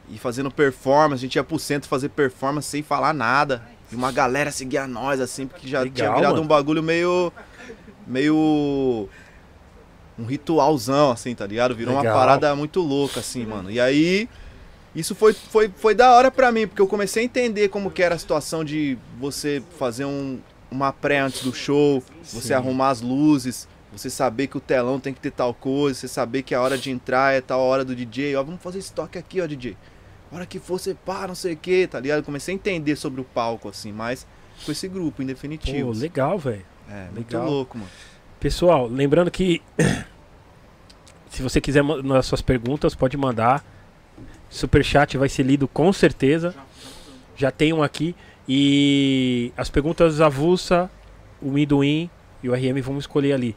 e fazendo performance. A gente ia pro centro fazer performance sem falar nada. E uma galera seguia nós, assim, porque já Legal, tinha virado mano. um bagulho meio. meio. um ritualzão, assim, tá ligado? Virou Legal. uma parada muito louca, assim, mano. E aí. Isso foi, foi, foi da hora pra mim, porque eu comecei a entender como que era a situação de você fazer um, uma pré antes do show, você Sim. arrumar as luzes, você saber que o telão tem que ter tal coisa, você saber que a hora de entrar é tal hora do DJ, ó, vamos fazer esse toque aqui, ó, DJ. A hora que for, você pá, não sei o que, tá ligado? Eu comecei a entender sobre o palco, assim, mas com esse grupo, em Pô, definitivo. legal, velho. é, muito legal. louco, mano. Pessoal, lembrando que se você quiser mandar suas perguntas, pode mandar. Superchat vai ser lido com certeza. Já tem um aqui. E as perguntas avulsa, o Minduim e o RM vamos escolher ali.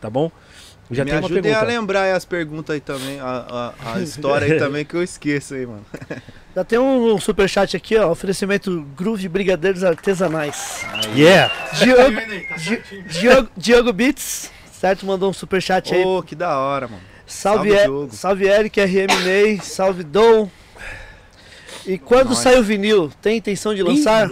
Tá bom? Já Me tem uma ajudem pergunta. a lembrar aí as perguntas aí também, a, a, a história aí também que eu esqueço aí, mano. Já tem um superchat aqui, ó. Oferecimento Groove Brigadeiros Artesanais. Yeah! Diogo, Tá Di- Diogo, Diogo Beats, certo? Mandou um superchat aí. Ô, que da hora, mano. Salve, salve, Diogo. salve Eric, RM Ney, salve Dom. E quando sai o vinil, tem intenção de lançar?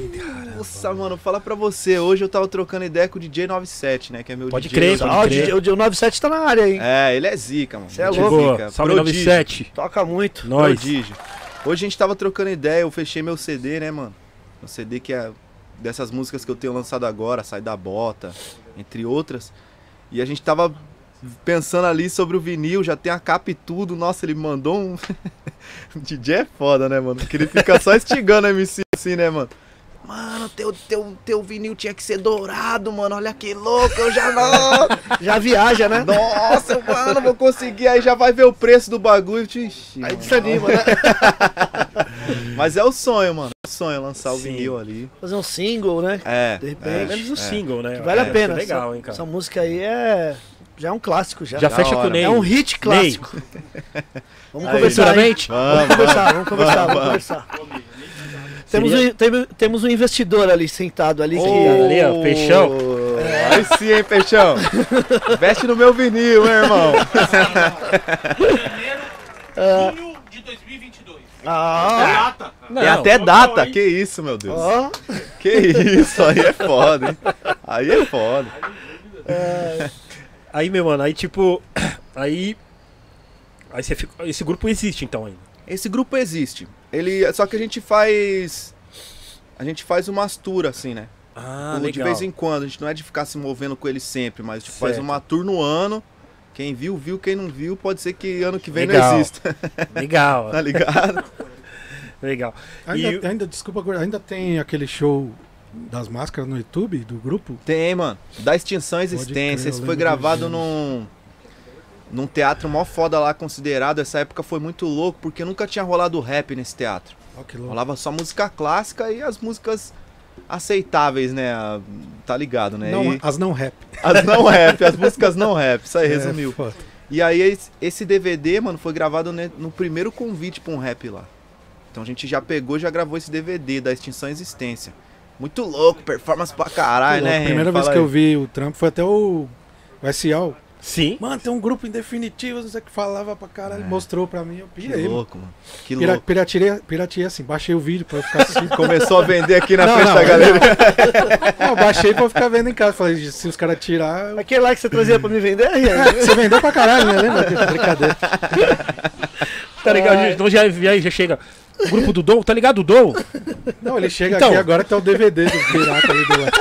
Nossa, mano, fala pra você. Hoje eu tava trocando ideia com o DJ 97, né? Que é meu Pode DJ. crer, pode o, crer. DJ o 97 tá na área, hein? É, ele é zica, mano. Cê é Ele louco. Boa. zica. Salve Prodígio, 97. Toca muito. Nós. Prodígio. Hoje a gente tava trocando ideia, eu fechei meu CD, né, mano? O CD que é dessas músicas que eu tenho lançado agora, Sai da Bota, entre outras. E a gente tava pensando ali sobre o vinil, já tem a capa e tudo. Nossa, ele mandou um. o DJ é foda, né, mano? Porque ele fica só instigando a MC assim, né, mano? Mano, teu, teu, teu vinil tinha que ser dourado, mano. Olha que louco, eu já não. Já viaja, né? Nossa, mano, vou conseguir. Aí já vai ver o preço do bagulho. Ixi, Aí desanima, né? Mas é o sonho, mano. É o sonho lançar o Sim. vinil ali. Fazer um single, né? É. De repente. é, Menos o é. single, né? Que vale É, a pena. Legal, essa, hein, cara. essa música aí é. Já é um clássico já. Já Da fecha com o hora. Ney. É um hit clássico. Vamos Aí, conversar. hein? Vamos Vamos. conversar, vamos conversar, vamos Vamos. conversar. Temos Seria- um, tem- temos um investidor ali sentado ali que. Ô, ali, ó, Peixão. Aí sim, hein, Peixão. Veste no meu vinil, meu irmão. Junho de 2022. Ah, Não, Tem até data. Que isso, meu Deus. ó. Que isso, aí é foda, hein? Aí é foda. Aí, meu mano, aí tipo. Aí. Aí você fica. Esse grupo existe então ainda. Esse grupo existe. Ele, só que a gente faz a gente faz umas tour assim, né? Ah, de vez em quando, a gente não é de ficar se movendo com ele sempre, mas tipo, faz Certo. uma tour no ano. Quem viu, viu, quem não viu, pode ser que ano que vem Legal. não exista, Legal, tá ligado? legal. Ainda, E ainda, desculpa, agora, ainda tem aquele show das máscaras no YouTube do grupo? Tem, mano. Da extinção à existência. Esse foi gravado num num teatro mó foda lá considerado. Essa época foi muito louco porque nunca tinha rolado rap nesse teatro. Louco. Rolava só música clássica e as músicas aceitáveis, né? Tá ligado, né? Não, E as não rap. as não rap, as músicas não rap, isso aí É, resumiu. foda. E aí esse- DVD, mano, foi gravado no primeiro convite pra um rap lá. Então a gente já pegou e já gravou esse DVD da Extinção à Existência. Muito louco, performance pra caralho, né? a primeira vez que eu aí. vi o trampo foi até o o SL. Sim. Mano, tem um grupo em definitivo, não sei o que falava pra caralho, mostrou pra mim, eu Que pirei, mano. louco, mano. Que Pira, louco. pirateei, pirateei assim, baixei o vídeo pra eu ficar assistindo. Começou a vender aqui na Não, frente não, da galera. Não, eu baixei pra eu ficar vendo em casa. Falei, se os caras tirar. eu- Aquele lá que você trazia pra me vender, Rian? Você vendeu pra caralho, né? Lembra? Brincadeira. Tá ligado? Então já, já, já chega. O grupo do Dom, tá ligado o Dom? Não, ele chega Então. aqui agora que tá o DVD do pirata ali do lado.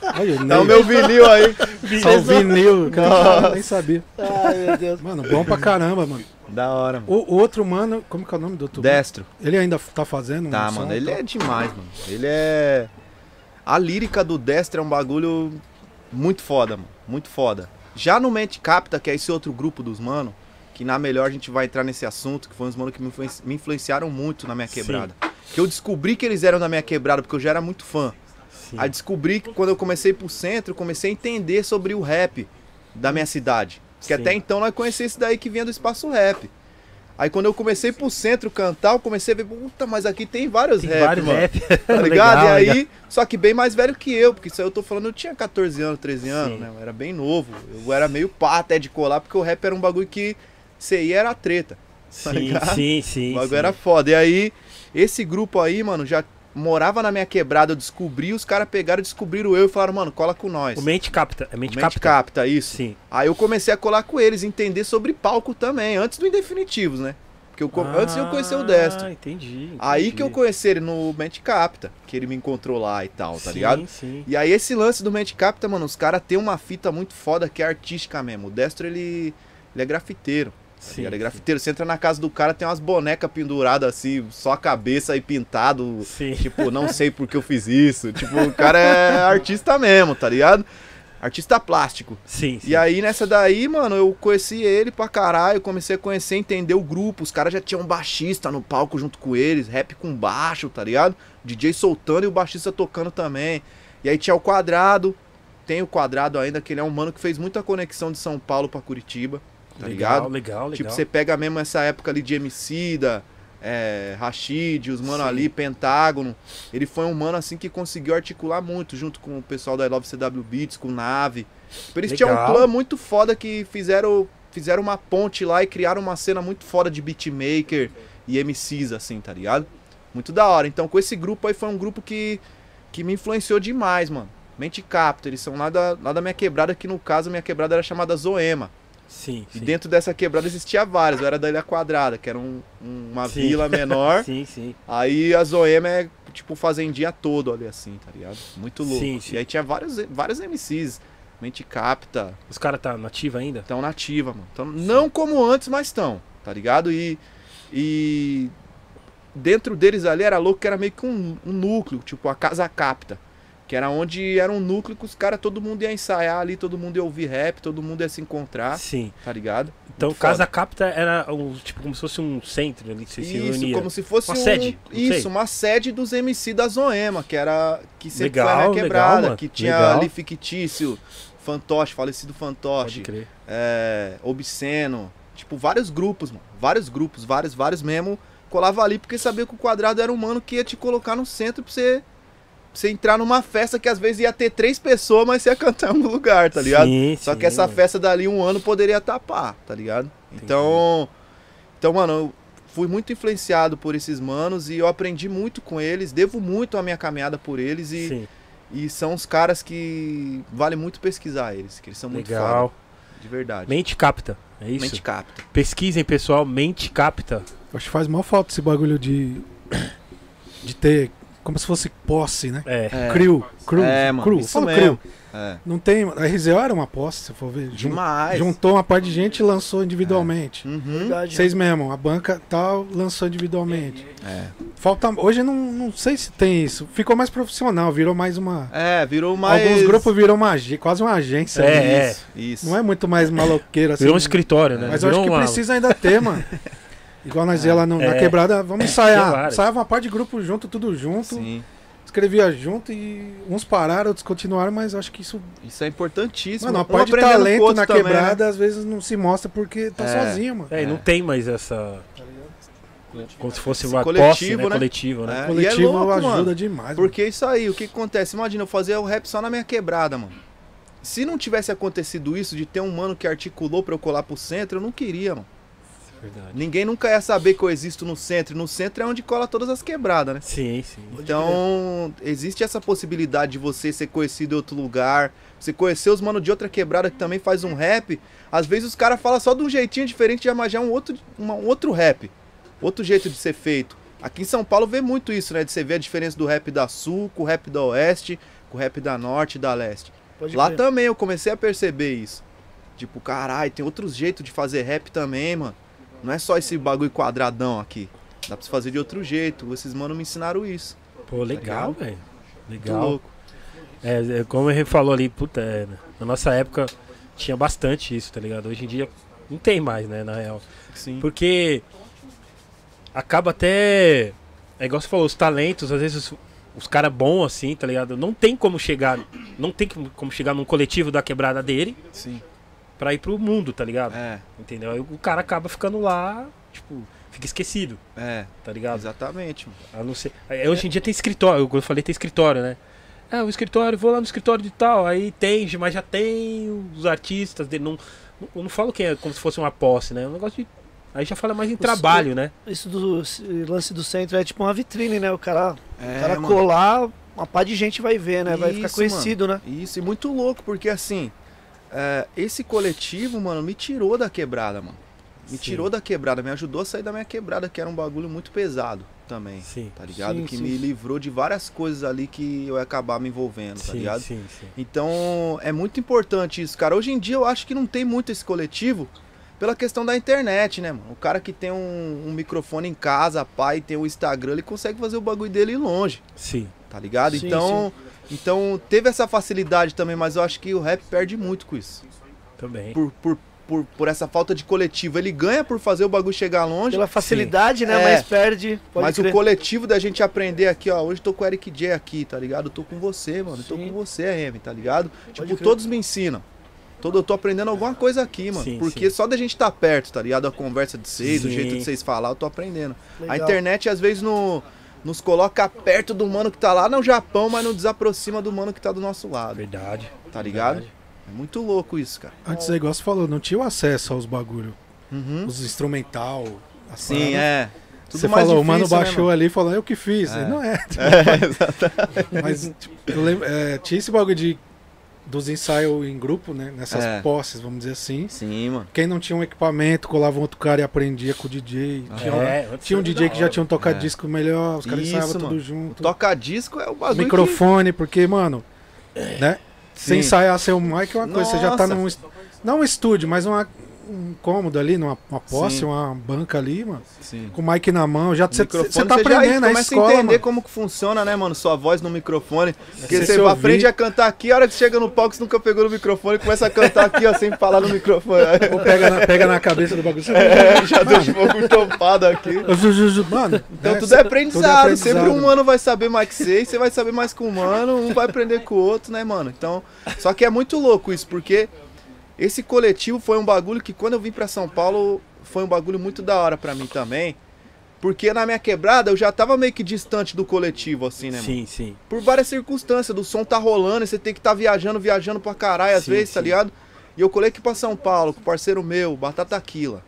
Tá o Ney, meu vinil aí. só o vinil, eu nem sabia. Ai, meu Deus. Mano, bom pra caramba, mano. Da hora, mano. O, o outro mano, como que é o nome do outro? mano? Destro. Ele ainda tá fazendo um Tá, som, mano, ele tal? é demais, mano. Ele é. A lírica do Destro é um bagulho muito foda, mano. Muito foda. Já no Mente Capta, que é esse outro grupo dos mano, que na melhor a gente vai entrar nesse assunto, que foi uns mano que me, influenci- me influenciaram muito na minha Sim. quebrada. Que eu descobri que eles eram da minha quebrada, porque eu já era muito fã. Sim. Aí descobri que quando eu comecei pro centro, eu comecei a entender sobre o rap da minha cidade. Porque Sim. até então nós conhecíamos esse daí que vinha do espaço rap. Aí quando eu comecei pro centro cantar, eu comecei a ver, puta, mas aqui tem vários Tem rap, vários mano. rap. Tá ligado? Legal, e aí, legal. só que bem mais velho que eu, porque isso aí eu tô falando, eu tinha 14 anos, 13 anos, Sim. né? Eu era bem novo. Eu era meio pá até de colar, porque o rap era um bagulho que você ia era treta. Sim, ligado? sim, sim. o bagulho era foda. E aí, esse grupo aí, mano, já morava na minha quebrada, eu descobri, os caras pegaram, descobriram eu e falaram, mano, cola com nós. O Mente Capta. É Mente, Mente Capta? capta, isso. Sim. Aí eu comecei a colar com eles, entender sobre palco também, antes do Indefinitivos, né? Porque eu, co- antes eu conhecer o Destro. Ah, entendi. Aí entendi. que eu conheci ele no Mente Capta, que ele me encontrou lá e tal, tá sim, ligado? Sim, E aí esse lance do Mente Capta, mano, os caras têm uma fita muito foda que é artística mesmo. O Destro, ele, ele é grafiteiro. Tá sim. Ele é grafiteiro. Você entra na casa do cara, tem umas bonecas penduradas assim, só a cabeça aí pintado. Sim. Tipo, não sei por que eu fiz isso. Tipo, o cara é artista mesmo, tá ligado? Artista plástico. Sim, sim. E aí nessa daí, mano, eu conheci ele pra caralho, comecei a conhecer, entender o grupo. Os caras já tinham um baixista no palco junto com eles, rap com baixo, tá ligado? DJ soltando e o baixista tocando também. E aí tinha o Quadrado, tem o Quadrado ainda, que ele é um mano que fez muita conexão de São Paulo pra Curitiba, tá legal, ligado? legal, legal. Tipo, você pega mesmo essa época ali de Emicida, é, Rashid, os mano Sim. ali, Pentágono. Ele foi um mano assim que conseguiu articular muito junto com o pessoal da I Love CW Beats, com Nave. Tipo, Eles tinham um clã muito foda que fizeram, fizeram uma ponte lá e criaram uma cena muito foda de beatmaker e MCs, assim, tá ligado? Muito da hora. Então, com esse grupo aí foi um grupo que, que me influenciou demais, mano. Mente Capta, eles são lá da, lá da minha quebrada, que no caso minha quebrada era chamada Zoema. Sim, E sim. dentro dessa quebrada existia várias. Eu era da Ilha Quadrada, que era um- um- uma Sim. vila menor. Sim, sim. Aí a Zoema é tipo fazendinha todo ali assim, tá ligado? Muito louco. Sim, sim. E aí tinha vários, vários MCs. Mente Capta, Os caras tá nativa ainda? tão nativa, mano. Tão, não como antes, mas estão, tá ligado? E, e dentro deles ali era louco que era meio que um, um núcleo, tipo a Casa Capta. Que era onde era um núcleo que os caras, todo mundo ia ensaiar ali, todo mundo ia ouvir rap, todo mundo ia se encontrar, Sim. tá ligado? Então, Muito Casa foda. Capta era um, tipo como se fosse um centro ali que você se Isso, reunia. como se fosse Uma um- sede. Isso, uma sede dos MC da Zoema, que era que sempre foi Legal, na legal, quebrada, mano. que tinha Legal. ali fictício, fantoche, falecido fantoche, crer. é, obsceno, tipo vários grupos, mano, vários grupos, vários, vários mesmo colava ali porque sabia que o quadrado era um mano que ia te colocar no centro pra você você entrar numa festa que às vezes ia ter três pessoas, mas você ia cantar em algum lugar, tá ligado? Sim, Só sim, que essa mano. festa dali um ano poderia tapar, tá ligado? Então, então, mano, eu fui muito influenciado por esses manos e eu aprendi muito com eles, devo muito a minha caminhada por eles e, Sim, e são os caras que vale muito pesquisar eles, que eles são muito legal. foda, de verdade. Mente capta. É isso? Mente capta. Pesquisem, pessoal. Mente capta. Acho que faz mal falta esse bagulho de. de ter. Como se fosse posse, né? É. É, Crew. Crew. É, mano, crew. isso Fala mesmo. crew. é. Não tem. A RZO era uma posse, se for ver. Demais. Juntou uma parte de gente e lançou individualmente. Uhum. Verdade. Vocês mesmo, a banca tal lançou individualmente. É. Falta. Hoje não, não sei se tem isso. Ficou mais profissional, virou mais uma. É, virou mais. Alguns grupos viram uma, quase uma agência. É, né? é. Isso, isso. Não é muito mais maloqueiro assim. Virou um escritório, né? Mas eu Virou acho que uma- precisa ainda ter, mano. Igual nós ia lá no- na É. quebrada, vamos ensaiar. Ensaiava uma parte de grupo junto, tudo junto. Sim. Escrevia junto e uns pararam, outros continuaram, mas acho que isso. Isso é importantíssimo. Mano, a parte de talento na também, quebrada às vezes não se mostra porque tá É. sozinho, mano. É, e não É. tem mais essa. Como se fosse Esse uma coletivo, posse, né? né? Coletivo, né? É, O e coletivo é louco, ajuda mano. demais. Porque isso aí, o que que acontece? Imagina eu fazer o rap só na minha quebrada, mano. Se não tivesse acontecido isso, de ter um mano que articulou pra eu colar pro centro, eu não queria, mano. Verdade. Ninguém nunca ia saber que eu existo no centro. E no centro é onde cola todas as quebradas, né? Sim, sim. Então, existe essa possibilidade de você ser conhecido em outro lugar, você conhecer os manos de outra quebrada que também faz um rap. Às vezes os caras falam só de um jeitinho diferente de já um outro, uma- um outro rap. Outro jeito de ser feito. Aqui em São Paulo vê muito isso, né? De você ver a diferença do rap da Sul com o rap da Oeste, com o rap da Norte e da Leste. Pode Lá crer. também eu comecei a perceber isso. Tipo, caralho, tem outros jeitos de fazer rap também, mano. Não é só esse bagulho quadradão aqui. Dá pra se fazer de outro jeito. Esses manos me ensinaram isso. Pô, legal, velho. Muito Legal. louco. É, é, como Henrique falou ali, puta, é, na nossa época tinha bastante isso, tá ligado? Hoje em dia não tem mais, né, na real. Sim. Porque acaba até. É igual você falou, os talentos, às vezes os, os caras bons assim, tá ligado? Não tem como chegar. Não tem como chegar num coletivo da quebrada dele Sim. Pra ir pro mundo, tá ligado? É, Entendeu? Aí o cara acaba ficando lá, tipo, fica esquecido, é. tá ligado? Exatamente, mano. A não ser... Hoje em dia tem escritório, eu falei tem escritório, né? É, o escritório, vou lá no escritório de tal, aí tem, mas já tem os artistas, dele, não, eu não falo que é como se fosse uma posse, né? É um negócio de. Aí já fala mais em trabalho, né? Isso do lance do centro é tipo uma vitrine, né? O cara, É, o cara mano. colar, uma pá de gente vai ver, né? Vai ficar Isso, conhecido, né? Isso, e muito louco, porque assim, é, esse coletivo, mano, me tirou da quebrada, mano. Me Sim. tirou da quebrada, me ajudou a sair da minha quebrada, que era um bagulho muito pesado também. Sim. Tá ligado? Sim, que sim. me livrou de várias coisas ali que eu ia acabar me envolvendo, tá ligado? sim, sim. Então é muito importante isso, cara. Hoje em dia eu acho que não tem muito esse coletivo pela questão da internet, né, mano? O cara que tem um, um microfone em casa, pai, tem o Instagram, ele consegue fazer o bagulho dele ir longe, Sim. tá ligado? Sim, então, então teve essa facilidade também, mas eu acho que o rap perde muito com isso. Também. Por, por, por, por essa falta de coletivo. Ele ganha por fazer o bagulho chegar longe. Pela facilidade, né? É. Mas perde. Pode Mas crer. o coletivo da gente aprender aqui, ó. Hoje tô com o Eric J aqui, tá ligado? Eu tô com você, mano. eu Tô Sim. com você, RM, tá ligado? Tipo, crer. todos me ensinam. Todo, eu tô aprendendo alguma coisa aqui, mano. Sim, porque sim. só da gente tá perto, tá ligado? A conversa de vocês, o Sim. jeito de vocês falar, eu tô aprendendo. Legal. A internet, às vezes, no, nos coloca perto do mano que tá lá no Japão, mas não desaproxima do mano que tá do nosso lado. Verdade. Tá ligado? Verdade. É muito louco isso, cara. Antes é igual você falou, não tinha o acesso aos bagulho. Uhum. Os instrumental. Sim, paradas. é. Tudo Você mais falou, o mano difícil, né, baixou ali e falou, eu que fiz. É. Não é. É, exatamente. Mas tipo, eu lembro, é, tinha esse bagulho de, dos ensaios em grupo, né? Nessas É. posses, vamos dizer assim. Sim, mano. Quem não tinha um equipamento, colava um outro cara e aprendia com o DJ. Tinha, É, tinha um DJ que já tinha um É. toca-disco melhor, os caras ensaiavam tudo O junto. toca-disco é o bagulho. que- Microfone, porque, mano, né? Você Sim. ensaiar seu mic é uma coisa, você já tá Nossa. num. Não um estúdio, mas uma, um cômodo ali, numa uma posse, Sim. uma banca ali, mano. Sim. Com o mic na mão. Já você Microfone, você tá aprendendo começa escola, a entender mano. como que funciona, né, mano? Sua voz no microfone. Porque você você aprende a cantar aqui, a hora que chega no palco, você nunca pegou no microfone, começa a cantar aqui, ó, sem falar no microfone. Ou pega na, pega na cabeça do bagulho. É, já deixa um pouco entopada aqui. Mano, Então é, tudo é aprendizado. tudo é Sempre aprendizado. um mano vai saber mais que você, e você vai saber mais que um mano, um vai aprender com o outro, né, mano? Então, só que é muito louco isso, porque esse coletivo foi um bagulho que quando eu vim pra São Paulo, foi um bagulho muito da hora pra mim também. Porque na minha quebrada eu já tava meio que distante do coletivo, assim, né, mano? Sim, sim. Por várias circunstâncias, do som tá rolando, e você tem que tá viajando, viajando pra caralho às Sim, vezes, tá sim. ligado? E eu colei aqui pra São Paulo, com o parceiro meu, Batata Aquila.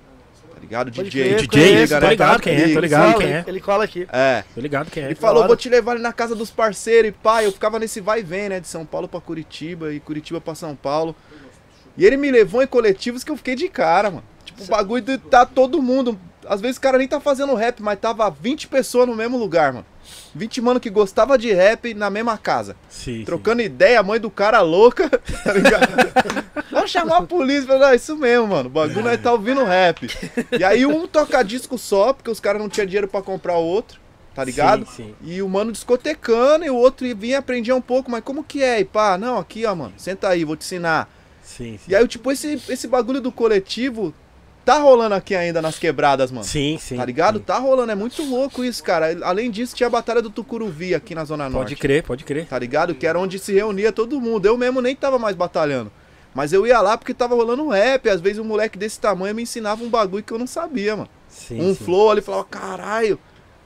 Tá ligado? Pode DJ. crer, DJ, conheço, tô né? ligado quem é, tô ligado quem é. Ele cola aqui. É. Tô ligado quem é. Ele falou, vou te levar ali na casa dos parceiros e pá, eu ficava nesse vai e vem, né? De São Paulo pra Curitiba e Curitiba pra São Paulo. E ele me levou em coletivos que eu fiquei de cara, mano. Tipo, o bagulho de tá todo mundo. Às vezes o cara nem tá fazendo rap, mas tava 20 pessoas no mesmo lugar, mano. 20 mano que gostava de rap na mesma casa. Sim, sim. Trocando ideia, a mãe do cara louca, tá ligado? Vamos chamar a polícia. Falei, é isso mesmo, mano. O bagulho nós tá ouvindo rap. E aí um toca disco só, porque os caras não tinham dinheiro pra comprar o outro, tá ligado? Sim, sim. E o mano discotecando e o outro vinha aprendia um pouco, mas como que é? E pá, não, aqui ó, mano, senta aí, vou te ensinar. Sim, sim. E aí, tipo, esse, esse bagulho do coletivo tá rolando aqui ainda nas quebradas, mano. Sim, sim. Tá ligado? sim. Tá rolando, é muito louco isso, cara. Além disso, tinha a Batalha do Tucuruvi aqui na Zona Norte Pode crer, pode crer. tá ligado? Que era onde se reunia todo mundo. Eu mesmo nem tava mais batalhando. Mas eu ia lá porque tava rolando um rap. Às vezes um moleque desse tamanho me ensinava um bagulho que eu não sabia, mano. Sim, um sim, flow ali falava, caralho,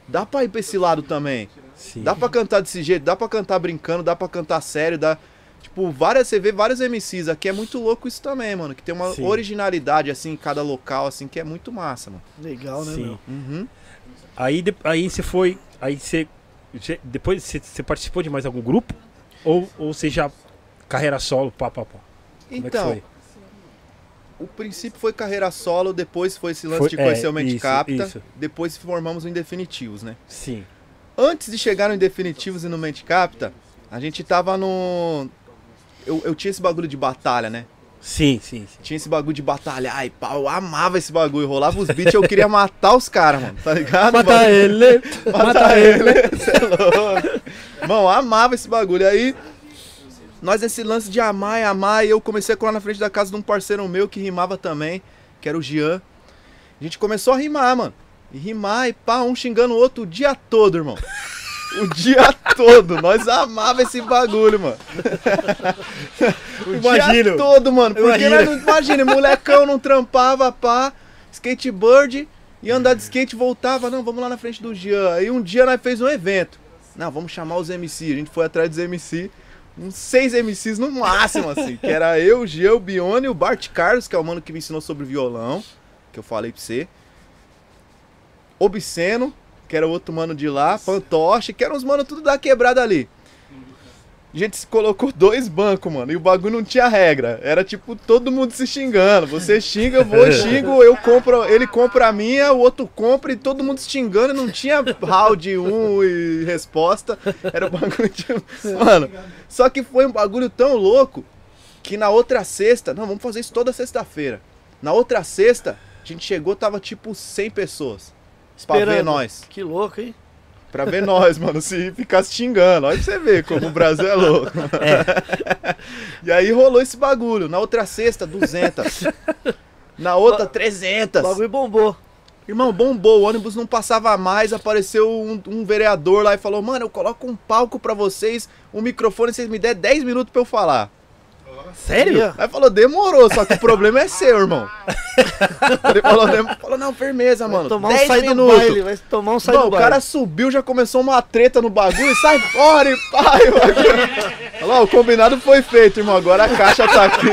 dá pra ir pra esse lado também. sim. Dá pra cantar desse jeito, dá pra cantar brincando, dá pra cantar sério, dá. Tipo, várias, você vê vários MCs aqui, é muito louco isso também, mano. Que tem uma Sim. originalidade, assim, em cada local, assim, que é muito massa, mano. Legal, né, Sim. meu? Uhum. Aí, de- aí você foi. Aí você. você- Depois você, você participou de mais algum grupo? Ou, ou você já. Carreira solo, pá, pá, pá. Como é que Então, foi? o princípio foi carreira solo, depois foi esse lance Foi- de conhecer é, o Mente isso, Capta, isso. depois formamos o Indefinitivos, né? Sim. Antes de chegar no Indefinitivos e no Mente Capta, a gente tava no. Eu, eu tinha esse bagulho de batalha, né? Sim, sim, sim. Tinha esse bagulho de batalha. Ai, pá, eu amava esse bagulho. Rolava os beats, eu queria matar os caras, mano. Tá ligado? Mata ele! Mata ele. Cê é louco. Mano, amava esse bagulho. Aí, nós nesse lance de amar e amar, e eu comecei a colar na frente da casa de um parceiro meu que rimava também, que era o Jean. A gente começou a rimar, mano. E rimar e pá, um xingando o outro o dia todo, irmão. O dia todo. Nós amava esse bagulho, mano. o dia Imagino. todo, mano. Porque Imagino. nós não, imagina, molecão não trampava, pá, skateboard, ia andar de skate, voltava, não, vamos lá na frente do Jean. Aí um dia nós fez um evento. Não, vamos chamar os MC. A gente foi atrás dos MC. Uns seis MCs no máximo, assim. Que era eu, o Jean, o Bione o Bart Carlos, que é o mano que me ensinou sobre violão. Que eu falei pra você. Obsceno, que era o outro mano de lá. Fantoche, que eram os mano tudo da quebrada ali. A gente se colocou dois bancos, mano, e o bagulho não tinha regra. Era tipo todo mundo se xingando. Você xinga, eu vou, xingo, eu compro, ele compra a minha, o outro compra e todo mundo se xingando. Não tinha round 1 e resposta. Era o bagulho de. Mano, só que foi um bagulho tão louco que na outra sexta. Não, vamos fazer isso toda sexta-feira. Na outra sexta, a gente chegou, tava tipo 100 pessoas. Pra ver Esperando. nós. Que louco, hein? Pra ver nós, mano, se ficasse xingando. Olha pra você ver como o Brasil é louco. E aí rolou esse bagulho. Na outra sexta, 200. Na outra, 300. O bagulho bombou. Irmão, bombou. O ônibus não passava mais. Apareceu um, um vereador lá e falou: Mano, eu coloco um palco pra vocês, um microfone, vocês me der 10 minutos pra eu falar. Sério? Aí falou: Demorou, só que o problema é seu, irmão. Ele falou, falou: Não, firmeza, mano. tomar um 10 sai do minutos. baile, vai tomar um sai Não, do o baile. cara subiu, já começou uma treta no bagulho, sai fora e pai. Olha lá, o combinado foi feito, irmão. Agora a caixa tá aqui.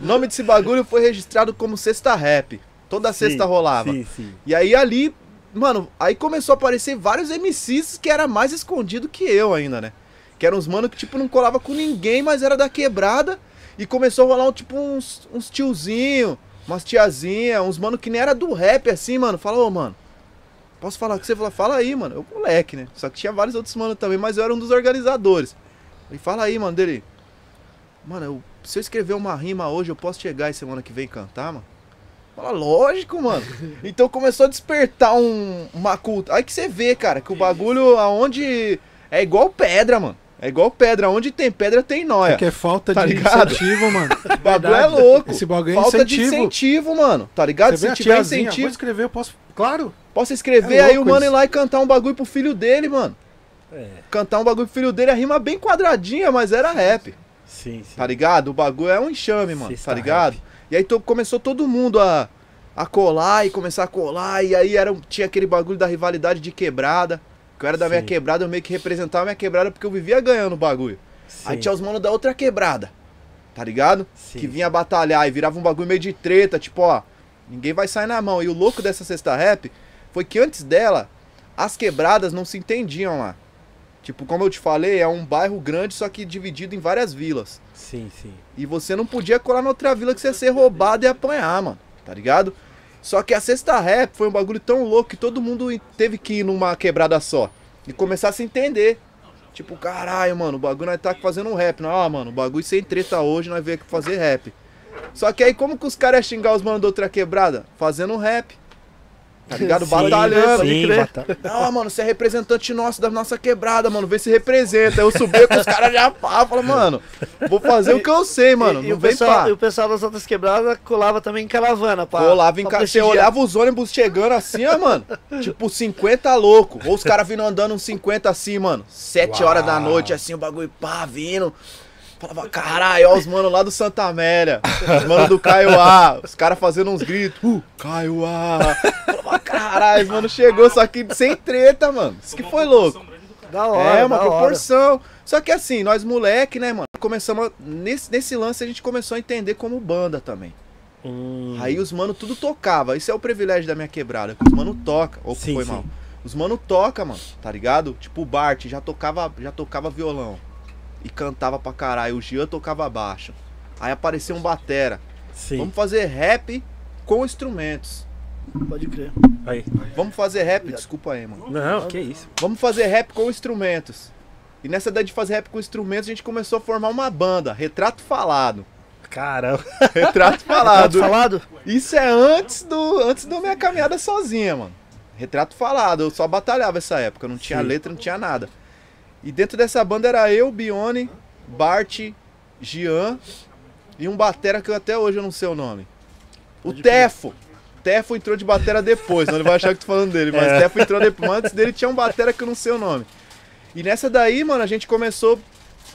O nome desse bagulho foi registrado como Sexta Rap. Toda sexta rolava. Sim, sim. E aí ali, mano, aí começou a aparecer vários MCs que era mais escondido que eu ainda, né? Que eram uns mano que, tipo, não colava com ninguém, mas era da quebrada. E começou a rolar, tipo, uns, uns tiozinho, umas tiazinha, uns mano que nem era do rap, assim, mano. Fala, ô, mano, posso falar com você? Fala, fala aí, mano. Eu, moleque, né? Só que tinha vários outros mano também, mas eu era um dos organizadores. E fala aí, mano, dele. Mano, eu se eu escrever uma rima hoje, eu posso chegar e semana que vem cantar, mano? Fala, lógico, mano. Então começou a despertar um, uma cultura. Aí que você vê, cara, que o bagulho aonde. É igual pedra, mano. É igual pedra. Onde tem pedra tem noia. Porque é falta Tá de ligado? incentivo, mano. O bagulho é louco. Esse bagulho é Falta de incentivo. incentivo, mano. Tá ligado? Você Se tiver tiazinha, vou incentivo, escrever, eu posso... Claro. posso escrever É aí o mano ir isso. lá e cantar um bagulho pro filho dele, mano. É, Cantar um bagulho pro filho dele, a rima bem quadradinha, mas era rap. sim, sim. Tá ligado? O bagulho é um enxame, mano. Sexta Tá ligado? E aí to- começou todo mundo a, a colar e começar a colar. E aí era, tinha aquele bagulho da rivalidade de quebrada. Que eu era da minha Sim. quebrada, eu meio que representava a minha quebrada porque eu vivia ganhando o bagulho. Aí Sim, tinha os manos da outra quebrada. Tá ligado? sim. Que vinha batalhar e virava um bagulho meio de treta, tipo, ó, ninguém vai sair na mão. E o louco dessa sexta rap foi que antes dela, as quebradas não se entendiam lá. Tipo, como eu te falei, é um bairro grande, só que dividido em várias vilas. Sim, sim. E você não podia colar na outra vila que você ia ser roubado e apanhar, mano. Tá ligado? Só que a sexta rap foi um bagulho tão louco que todo mundo teve que ir numa quebrada só. E começar a se entender. Tipo, caralho, mano, o bagulho nós tá fazendo um rap. Não, ah, mano, o bagulho sem treta hoje, nós veio aqui fazer rap. Só que aí como que os caras xingar os manos da outra quebrada? Fazendo um rap. Tá ligado? Sim, Batalhando. Sim, crer. bata- Não, mano, você é representante nosso da nossa quebrada, mano. Vê se representa. Eu subi com os caras já pá, fala, mano, vou fazer o que eu sei, mano. e, e não vem pessoal, pá. e o pessoal das outras quebradas colava também em caravana, pá. Colava em pra casa, você olhava os ônibus chegando assim, ó, mano. tipo, 50 louco. Ou os caras vindo andando uns 50 assim, mano. 7 horas da noite, assim, o bagulho pá, vindo. Falava, caralho, ó, os manos lá do Santa Amélia. Os manos do Caioá. Os caras fazendo uns gritos. Uh, Caioá. Falava, caralho, os mano chegou, só que sem treta, mano. Isso que foi louco. Da hora, É, uma da hora. proporção. Só que assim, nós moleque, né, mano? Começamos. a- nesse, nesse lance a gente começou a entender como banda também. Hum, Aí os mano tudo tocava. Isso é o privilégio da minha quebrada. Que os mano toca. Opa, Sim, foi sim. mal. Os mano toca, mano, tá ligado? Tipo o Bart já tocava, já tocava violão. E cantava pra caralho. O Jean tocava baixo. Aí apareceu um batera. sim. Vamos fazer rap com instrumentos. Pode crer. Aí. Vamos fazer rap, desculpa aí, mano. Não, que isso. Vamos fazer rap com instrumentos. E nessa ideia de fazer rap com instrumentos, a gente começou a formar uma banda, Retrato Falado. Caramba. Retrato Falado. falado? Isso é antes do antes da minha caminhada sozinha, mano. Retrato falado, eu só batalhava essa época, não tinha Sim. letra, não tinha nada. E dentro dessa banda era eu, Bione, Bart, Gian e um batera que eu até hoje eu não sei o nome. O Tefo. Tefo entrou de batera depois, não ele vai achar que tô falando dele, mas É. Tefo entrou depois. Antes dele tinha um batera que eu não sei o nome. E nessa daí, mano, a gente começou.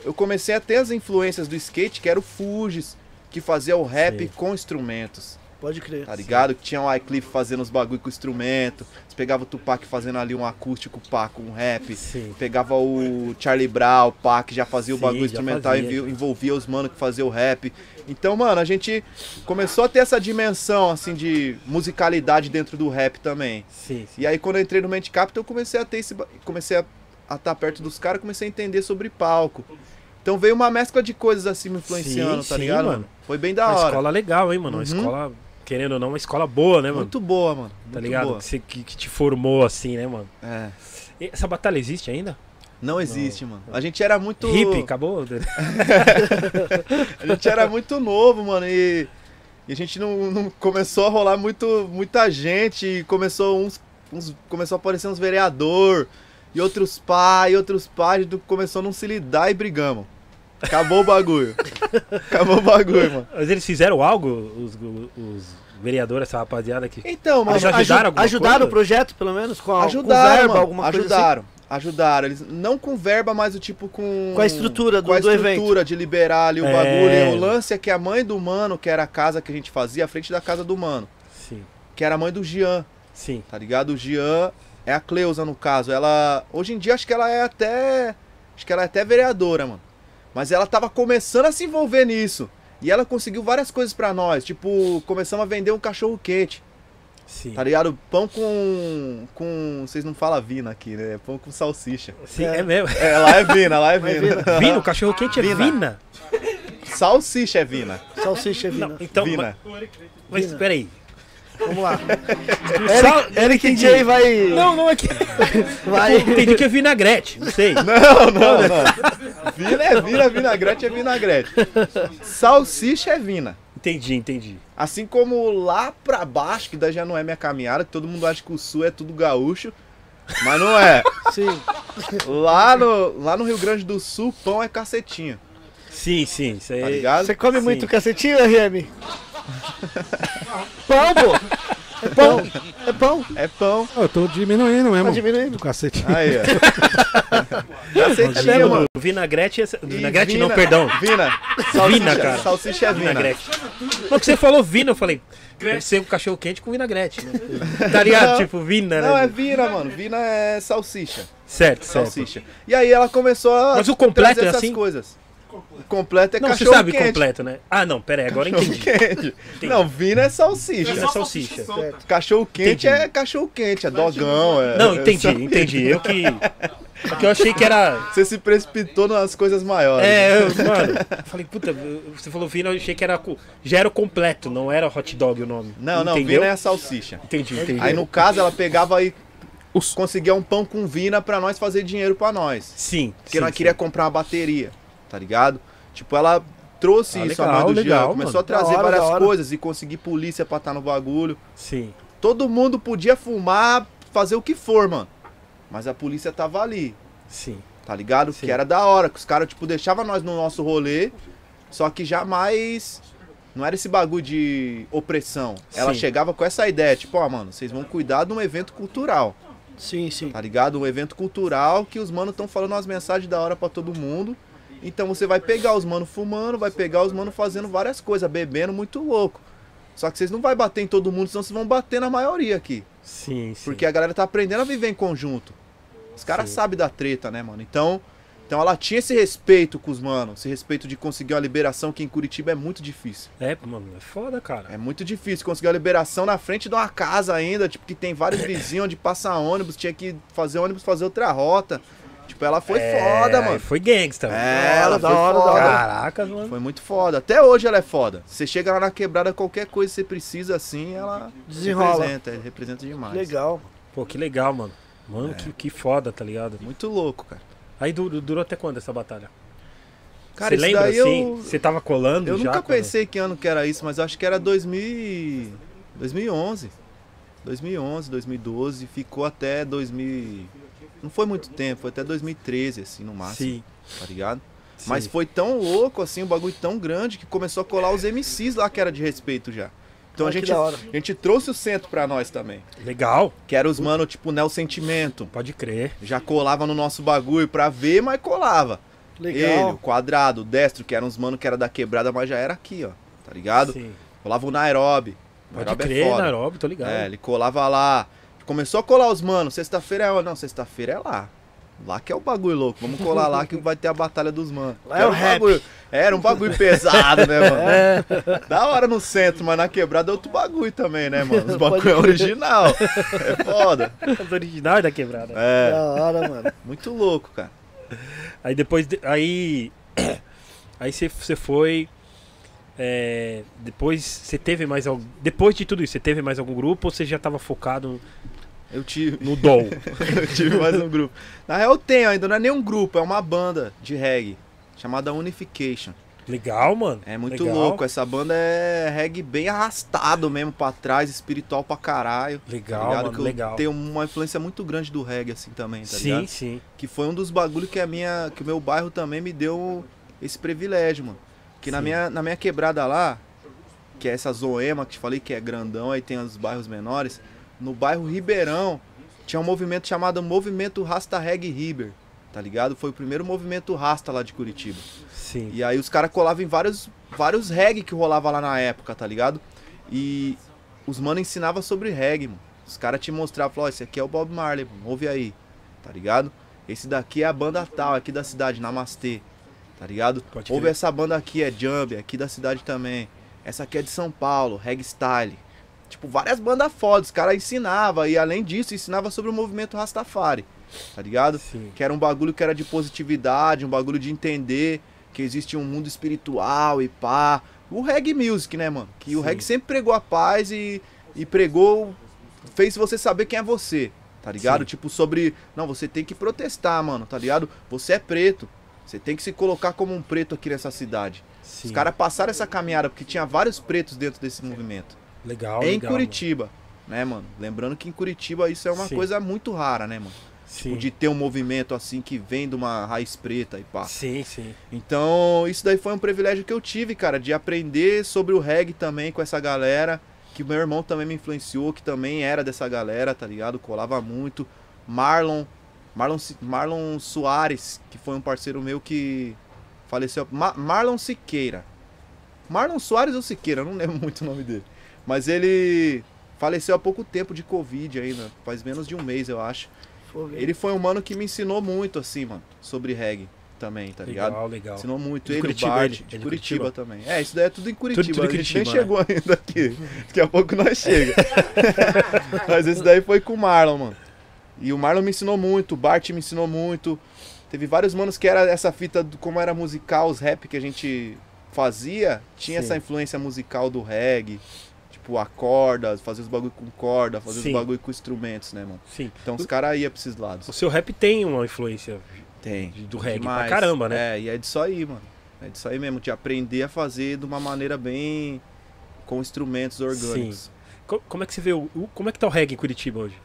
Eu comecei a ter as influências do skate, que era o Fugis, que fazia o rap Sim. com instrumentos. Pode crer. Tá ligado? Que tinha o iCliff fazendo os bagulho com instrumento. Você pegava o Tupac fazendo ali um acústico, pá, com um rap. Sim. Pegava o Charlie Brown, pá, que já fazia o Sim, bagulho já instrumental e envolvia os mano que fazia o rap. Então, mano, a gente começou a ter essa dimensão, assim, de musicalidade dentro do rap também. Sim, sim. E aí, quando eu entrei no Ment Capital, eu comecei a ter esse. Comecei a estar perto dos caras, comecei a entender sobre palco. Então veio uma mescla de coisas assim me influenciando, Sim, tá sim, ligado? mano. Foi bem da Uma hora. escola legal, hein, mano? Uma Uhum. escola, querendo ou não, uma escola boa, né, mano? Muito boa, mano. tá muito ligado? boa. Que, você- que, que te formou assim, né, mano? É. E essa batalha existe ainda? Não existe, mano. A gente era muito. Hip, acabou? A gente era muito novo, mano. E, e a gente não, não começou a rolar muito, muita gente. E começou uns, uns. Começou a aparecer uns vereador. E outros pá, e outros gente começou a não se lidar e brigamos. Acabou o bagulho. Acabou o bagulho, mano. Mas eles fizeram algo, os, os vereadores, essa rapaziada aqui? Então, mano. Eles ajudaram alguma ajudaram coisa? o projeto, pelo menos? Com, a, Ajudaram, com verba, mano, alguma coisa assim? ajudaram. Ajudaram. Eles, não com verba, mas o tipo com. Com a estrutura do- com a do estrutura de liberar ali o É. bagulho. E o lance é que a mãe do mano, que era a casa que a gente fazia, à frente da casa do mano, Sim, que era a mãe do Jean, sim. tá ligado? O Jean é a Cleusa, no caso. Ela. Hoje em dia acho que ela é até. Acho que ela é até vereadora, mano. Mas ela tava começando a se envolver nisso. E ela conseguiu várias coisas pra nós. Tipo, começamos a vender um cachorro quente. Sim. Tá ligado? Pão com. com. Vocês não falam vina aqui, né? Pão com salsicha. Sim, é, mesmo. É, lá é vina, lá é é vina. Vina, o cachorro quente é Vina. vina. Salsicha é vina. Salsicha é vina. Não, então, vina. mas, mas peraí. Vamos lá. Eric, Eric DJ vai. Não, não é que. vai. Entendi que é vinagrete, não sei. Não, não, não. Vina é vina, vinagrete é vinagrete. Salsicha é vina. Entendi, entendi. Assim como lá pra baixo, que daí já não é minha caminhada, que todo mundo acha que o sul é tudo gaúcho. Mas não é. Sim. Lá no, lá no Rio Grande do Sul, pão é cacetinho. Sim, sim, isso aí. Tá ligado? Você come Sim. muito cacetinho, RM? Pão, pô! É pão! É pão! É pão. Eu tô diminuindo mesmo. Tá diminuindo. Do cacete. Aí, ó. Cacetinho, lembra mano. do vinagrete? é- Vinagrete não, vina- perdão. Vina. Vina, cara. Salsicha é vina. Vinagrete. Não, que você falou vina, eu falei. Deve ser um cachorro quente com vinagrete. Né? Tá ligado? Não. Tipo, vina, né? Não, é vina, mano. Vina é salsicha. Certo, certo. Salsicha. E aí ela começou a Mas o completo é assim? coisas. O completo é Não, você cachorro sabe quente. completo, né? Ah, não, pera aí, agora entendi. quente. Não, vina é salsicha. Vina é salsicha. Cachorro quente Entendi. é cachorro quente, é dogão. É, Não, é- entendi, sabe? entendi. Eu que. é que eu achei que era. Você se precipitou nas coisas maiores. É, eu, mano, eu falei, puta, você falou vina, eu achei que era. Já era o completo, não era hot dog o nome. Não, não, Entendeu? vina é a salsicha. Entendi, entendi. Aí no caso ela pegava e conseguia um pão com vina pra nós fazer dinheiro pra nós. Sim. Porque sim, nós sim. queria comprar uma bateria, tá ligado? Tipo, ela trouxe Ah, isso a legal, mãe do legal, Jean, começou mano. a trazer hora, várias coisas e conseguir polícia pra estar no bagulho. Sim. Todo mundo podia fumar, fazer o que for, mano. Mas a polícia tava ali, Sim. tá ligado? Sim. Que era da hora, que os caras, tipo, deixavam nós no nosso rolê, só que jamais. Não era esse bagulho de opressão. Ela Sim. chegava com essa ideia, tipo, ó, mano, vocês vão cuidar de um evento cultural, Sim, sim. tá ligado? Um evento cultural que os manos estão falando umas mensagens da hora pra todo mundo. Então você vai pegar os manos fumando, vai pegar os manos fazendo várias coisas, bebendo muito louco. Só que vocês não vai bater em todo mundo, senão vocês vão bater na maioria aqui. Sim, sim. Porque a galera tá aprendendo a viver em conjunto. Os caras sabem da treta, né, mano? Então, então ela tinha esse respeito com os manos, esse respeito de conseguir uma liberação que em Curitiba é muito difícil. É, mano, é foda, cara. É muito difícil conseguir uma liberação na frente de uma casa ainda, tipo, que tem vários vizinhos onde passa ônibus, tinha que fazer ônibus fazer outra rota. Tipo, ela foi É, foda, mano. Foi gangsta. mano. É, ela Da foi hora, da foda. hora. Caraca, mano. Foi muito foda. Até hoje ela é foda. Você chega lá na quebrada, qualquer coisa que você precisa assim, ela Desenrola. representa, representa demais. Legal. Pô, que legal, mano. É. Mano, que, que foda, tá ligado? Muito louco, cara. Aí du- du- durou até quando essa batalha? Cara, Você isso lembra daí assim? eu- Você tava colando Eu já? nunca quando- pensei que ano que era isso, mas eu acho que era 2000... 2011. 2011, 2012, ficou até 2000... Não foi muito tempo, foi até 2013, assim, no máximo, Sim. tá ligado? sim. Mas foi tão louco, assim, um bagulho tão grande que começou a colar os MCs lá que era de respeito já. Então a gente, a gente trouxe o centro pra nós também. Legal. Que era os mano, tipo, Nel Sentimento. Pode crer. Já colava no nosso bagulho pra ver, mas colava. Ele, Legal. o quadrado, o destro, que eram uns mano que era da quebrada, mas já era aqui, ó. Tá ligado? Sim. Colava o Nairobi. Pode Nairobi crer, é. Nairobi, tô ligado. É, ele colava lá. Começou a colar os manos. Sexta-feira é? Não, sexta-feira é lá. Lá que é o bagulho louco. Vamos colar lá que vai ter a batalha dos manos. Lá é Era o um rap. bagulho- Era um bagulho pesado, né, mano? Da hora no centro, mas na quebrada é outro bagulho também, né, mano? Os bagulho é original. É foda. Os originais da quebrada. É, Da hora, mano. muito louco, cara. Aí depois. de- aí. Aí você foi. É, depois você teve mais algum. Depois de tudo isso, você teve mais algum grupo ou você já tava focado Eu tive, no DOL? eu tive mais um grupo. Na real, eu tenho ainda, não é nem um grupo, é uma banda de reggae chamada Unification. Legal, mano. É muito Legal. louco, essa banda é reggae bem arrastado mesmo pra trás, espiritual pra caralho. tá Legal, ligado? mano, legal. tenho uma influência muito grande do reggae assim também, tá sim, ligado? sim. Que foi um dos bagulhos que a minha, que o meu bairro também me deu esse privilégio, mano. Que na minha, na minha quebrada lá, que é essa Zoema que te falei que é grandão, aí tem os bairros menores, no bairro Ribeirão tinha um movimento chamado Movimento Rasta Reggae Riber, tá ligado? Foi o primeiro movimento rasta lá de Curitiba. Sim. E aí os caras colavam em vários, vários reggae que rolava lá na época, tá ligado? E os mano ensinavam sobre reggae, mano. Os caras te mostravam, falavam, esse aqui é o Bob Marley, mano, ouve aí, tá ligado? Esse daqui é a banda tal, aqui da cidade, Namastê, tá ligado? Pode ouve crer. essa banda aqui, é Jump, aqui da cidade também. Essa aqui é de São Paulo, Reggae Style. Tipo, várias bandas fodas, os caras ensinavam, e além disso, ensinava sobre o movimento Rastafari, tá ligado? Sim. que era um bagulho que era de positividade, um bagulho de entender que existe um mundo espiritual e pá. O reggae music, né, mano? Que o Sim. reggae sempre pregou a paz e, e pregou, fez você saber quem é você, tá ligado? Sim. Tipo, sobre. Não, você tem que protestar, mano, tá ligado? Você é preto. Você tem que se colocar como um preto aqui nessa cidade. Sim. Os caras passaram essa caminhada porque tinha vários pretos dentro desse movimento. Legal, em legal, Curitiba, né, mano? Lembrando que em Curitiba isso é uma Sim. coisa muito rara, né, mano? mano. Sim. Tipo, de ter um movimento assim que vem de uma raiz preta e pá. Sim, sim. Então, isso daí foi um privilégio que eu tive, cara, de aprender sobre o reggae também com essa galera, que meu irmão também me influenciou, que também era dessa galera, tá ligado? Colava muito. Marlon, Marlon, Marlon Soares, que foi um parceiro meu que faleceu. Ma- Marlon Siqueira. Marlon Soares ou Siqueira, não lembro muito o nome dele. Mas ele faleceu há pouco tempo de Covid ainda, faz menos de um mês, eu acho. Ele foi um mano que me ensinou muito, assim, mano, sobre reggae também, tá ligado? Legal, legal. Ensinou muito De ele, Curitiba, o Bart, ele? de, É de Curitiba, Curitiba? também. É, isso daí é tudo em Curitiba. tudo em a gente nem Curitiba, chegou ainda aqui. Daqui a pouco nós chega. Mas esse daí foi com o Marlon, mano. E o Marlon me ensinou muito, o Bart me ensinou muito. Teve vários manos que era essa fita do como era musical, os rap que a gente fazia, tinha Sim. essa influência musical do reggae. Tipo, a corda, fazer os bagulho com corda, fazer Sim. os bagulho com instrumentos, né, mano? Sim. Então os caras iam pra esses lados. O seu rap tem uma influência Tem. do reggae Demais. pra caramba, né? É, e é disso aí, mano. É disso aí mesmo, de aprender a fazer de uma maneira bem. com instrumentos orgânicos. Co- Como é que você vê o, o- como é que tá o reggae em Curitiba hoje?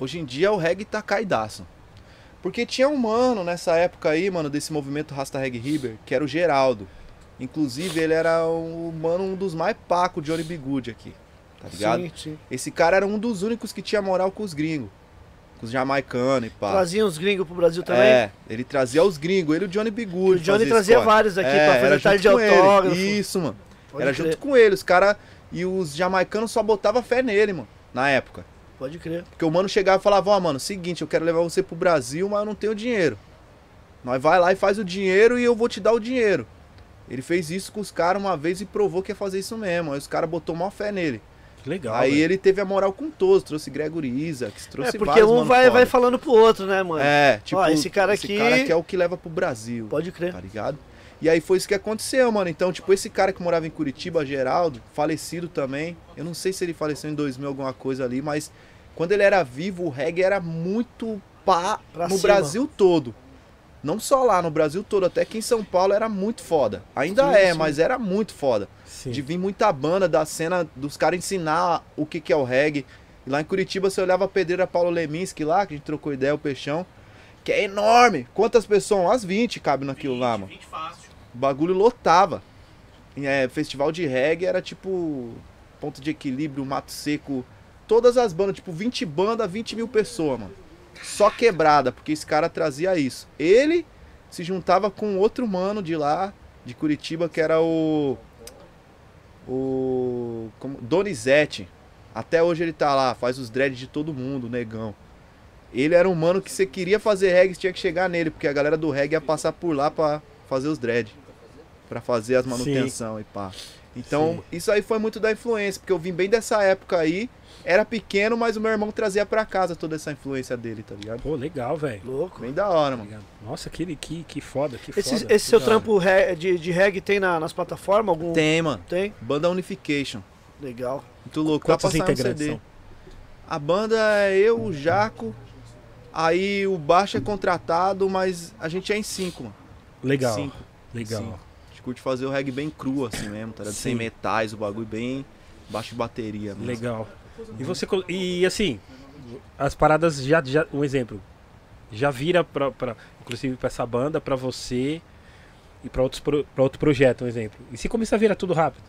Hoje em dia o reggae tá caidaço. Porque tinha um mano nessa época aí, mano, desse movimento Rasta Reggae River, que era o Geraldo. Inclusive, ele era um mano, um dos mais pacos de Johnny B. Good aqui. Tá ligado? Sim, sim. Esse cara era um dos únicos que tinha moral com os gringos. Com os jamaicanos e pá. Traziam os gringos pro Brasil também. É, ele trazia os gringos, ele e o Johnny B. Good. o Johnny trazia vários aqui É, pra fazer tarde de com ele. autógrafo. Isso, mano. Pode era crer, junto com ele. Os caras. E os jamaicanos só botavam fé nele, mano. Na época. Pode crer. Porque o mano chegava e falava: Ó, mano, seguinte, eu quero levar você pro Brasil, mas eu não tenho dinheiro. Nós vai lá e faz o dinheiro e eu vou te dar o dinheiro. Ele fez isso com os caras uma vez e provou que ia fazer isso mesmo. Aí os caras botou maior fé nele. Que legal. Aí velho. ele teve a moral com todos. Trouxe Gregory Isaacs, trouxe É, porque um vai, foda. vai falando pro outro, né, mano? É, tipo, Ó, esse cara esse aqui- cara que é o que leva pro Brasil. Pode crer. Tá ligado? E aí foi isso que aconteceu, mano. Então, tipo, esse cara que morava em Curitiba, Geraldo, falecido também. Eu não sei se ele faleceu em 2000, alguma coisa ali, mas quando ele era vivo, o reggae era muito pá Pra no cima. Brasil todo. Não só lá, no Brasil todo. Até que em São Paulo era muito foda. Ainda Sim, é, sim. mas era muito foda. Sim. De vir muita banda da cena dos caras ensinar o que, que é o reggae. E lá em Curitiba você olhava a pedreira Paulo Leminski lá, que a gente trocou ideia, o Peixão. Que é enorme. Quantas pessoas? Umas 20 cabe naquilo lá, mano. 20 fácil. O bagulho lotava. É, festival de reggae era tipo. Ponto de equilíbrio, mato seco. Todas as bandas, tipo 20 bandas, 20 mil pessoas, mano. Só quebrada, porque esse cara trazia isso. Ele se juntava com outro mano de lá, de Curitiba, que era o. O. Como, Donizete. Até hoje ele tá lá, faz os dreads de todo mundo, negão. Ele era um mano que você queria fazer reggae, tinha que chegar nele, porque a galera do reggae ia passar por lá pra fazer os dread. Pra fazer as manutenção e pá. Então, isso aí foi muito da influência, porque eu vim bem dessa época aí. Era pequeno, mas o meu irmão trazia pra casa toda essa influência dele, tá ligado? Pô, legal, velho. Louco. Bem da hora, mano. Nossa, que, que, que foda, que Esse, foda. esse seu trampo de, de reggae tem na- nas plataformas? Algum? Tem, mano. Tem? Banda Unification. Legal. Muito louco. Quantos integrantes são? A banda é eu, o Jaco. Aí o baixo é contratado, mas a gente é em cinco, mano. Legal, Cinco. legal. Sim. A gente curte fazer o reggae bem cru, assim mesmo, tá ligado? Sem metais, o bagulho bem baixo de bateria mesmo. Legal. E você e assim, as paradas já, já um exemplo, já vira pra, pra inclusive pra essa banda, pra você e pra outros pro, pra outro projeto, um exemplo. E se começar a virar tudo rápido,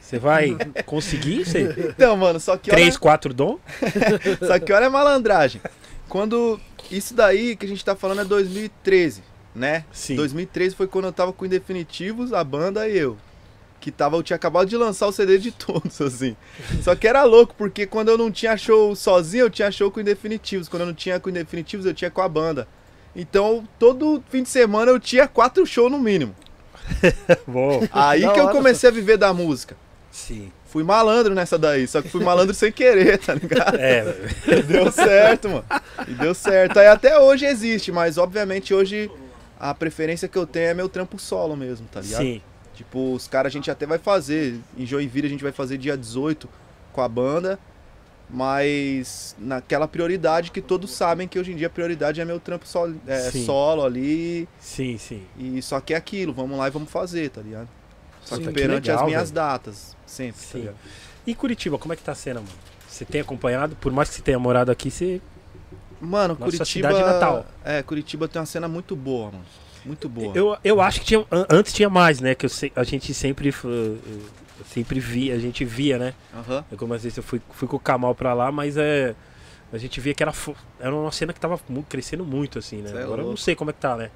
você vai conseguir? Você, Então, mano, só que olha, três, quatro dom? só que olha a malandragem. Quando isso daí que a gente tá falando é 2013, né? Sim. 2013 foi quando eu tava com Indefinitivos, a banda e eu. Que tava, eu tinha acabado de lançar o CD de todos, assim. Só que era louco, porque quando eu não tinha show sozinho, eu tinha show com Indefinitivos. Quando eu não tinha com Indefinitivos, eu tinha com a banda. Então, todo fim de semana eu tinha quatro shows no mínimo. Bom. Aí Da que eu hora, comecei a viver da música. Sim. Fui malandro nessa daí, só que fui malandro sem querer, tá ligado? É, E deu certo, mano. E deu certo. Aí até hoje existe, mas obviamente hoje a preferência que eu tenho é meu trampo solo mesmo, tá ligado? sim. Tipo, os caras a gente até vai fazer. Em Joinville a gente vai fazer dia 18 com a banda, mas naquela prioridade que todos sabem que hoje em dia a prioridade é meu trampo sol, é, solo ali. Sim, sim. E só que é aquilo, vamos lá e vamos fazer, tá ligado? Só Sim, que que perante legal, as minhas velho. datas, sempre, tá Sim. ligado? E Curitiba, como é que tá a cena, mano? Você tem acompanhado? Por mais que você tenha morado aqui, você. Mano, Nossa Curitiba. cidade natal. É, Curitiba tem uma cena muito boa, mano. Muito boa. Eu, eu acho que tinha, an- antes tinha mais, né? Que eu a gente sempre. f- eu sempre via, a gente via, né? Aham. Eu, como às vezes eu fui, fui com o Kamal pra lá, mas é. A gente via que era, era uma cena que tava crescendo muito, assim, né? É Agora eu não louco. sei como é que tá, né?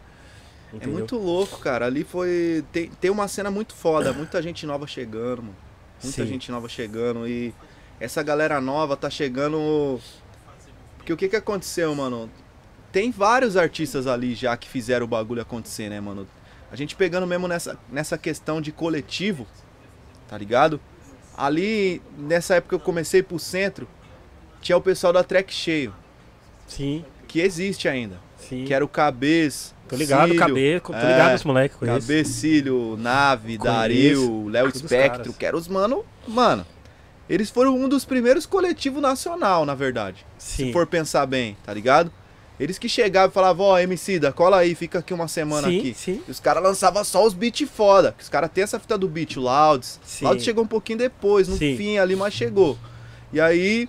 É Entendeu? muito louco, cara. Ali foi. Tem, tem uma cena muito foda, muita gente nova chegando, mano. Muita Sim. gente nova chegando. E essa galera nova tá chegando. Porque o que que aconteceu, mano? Tem vários artistas ali já que fizeram o bagulho acontecer, né, mano? A gente pegando mesmo nessa, nessa questão de coletivo, tá ligado? Ali, nessa época que eu comecei pro centro, tinha o pessoal da Track Cheio, Sim, que existe ainda. sim. Que era o Cabez. Tô ligado, Cílio, tô é, ligado os moleques, conheço. Cabecilho, Nave, Conheço. Dario, Léo Espectro, que eram os mano. Mano, eles foram um dos primeiros coletivos nacional, na verdade. Sim. Se for pensar bem, tá ligado? Eles que chegavam e falavam, ó, MC da, cola aí, fica aqui uma semana sim, aqui. Sim, E os caras lançavam só os beats foda. Os caras têm essa fita do beat, o Louds. Sim. Louds chegou um pouquinho depois, no Sim. fim ali, mas chegou. E aí,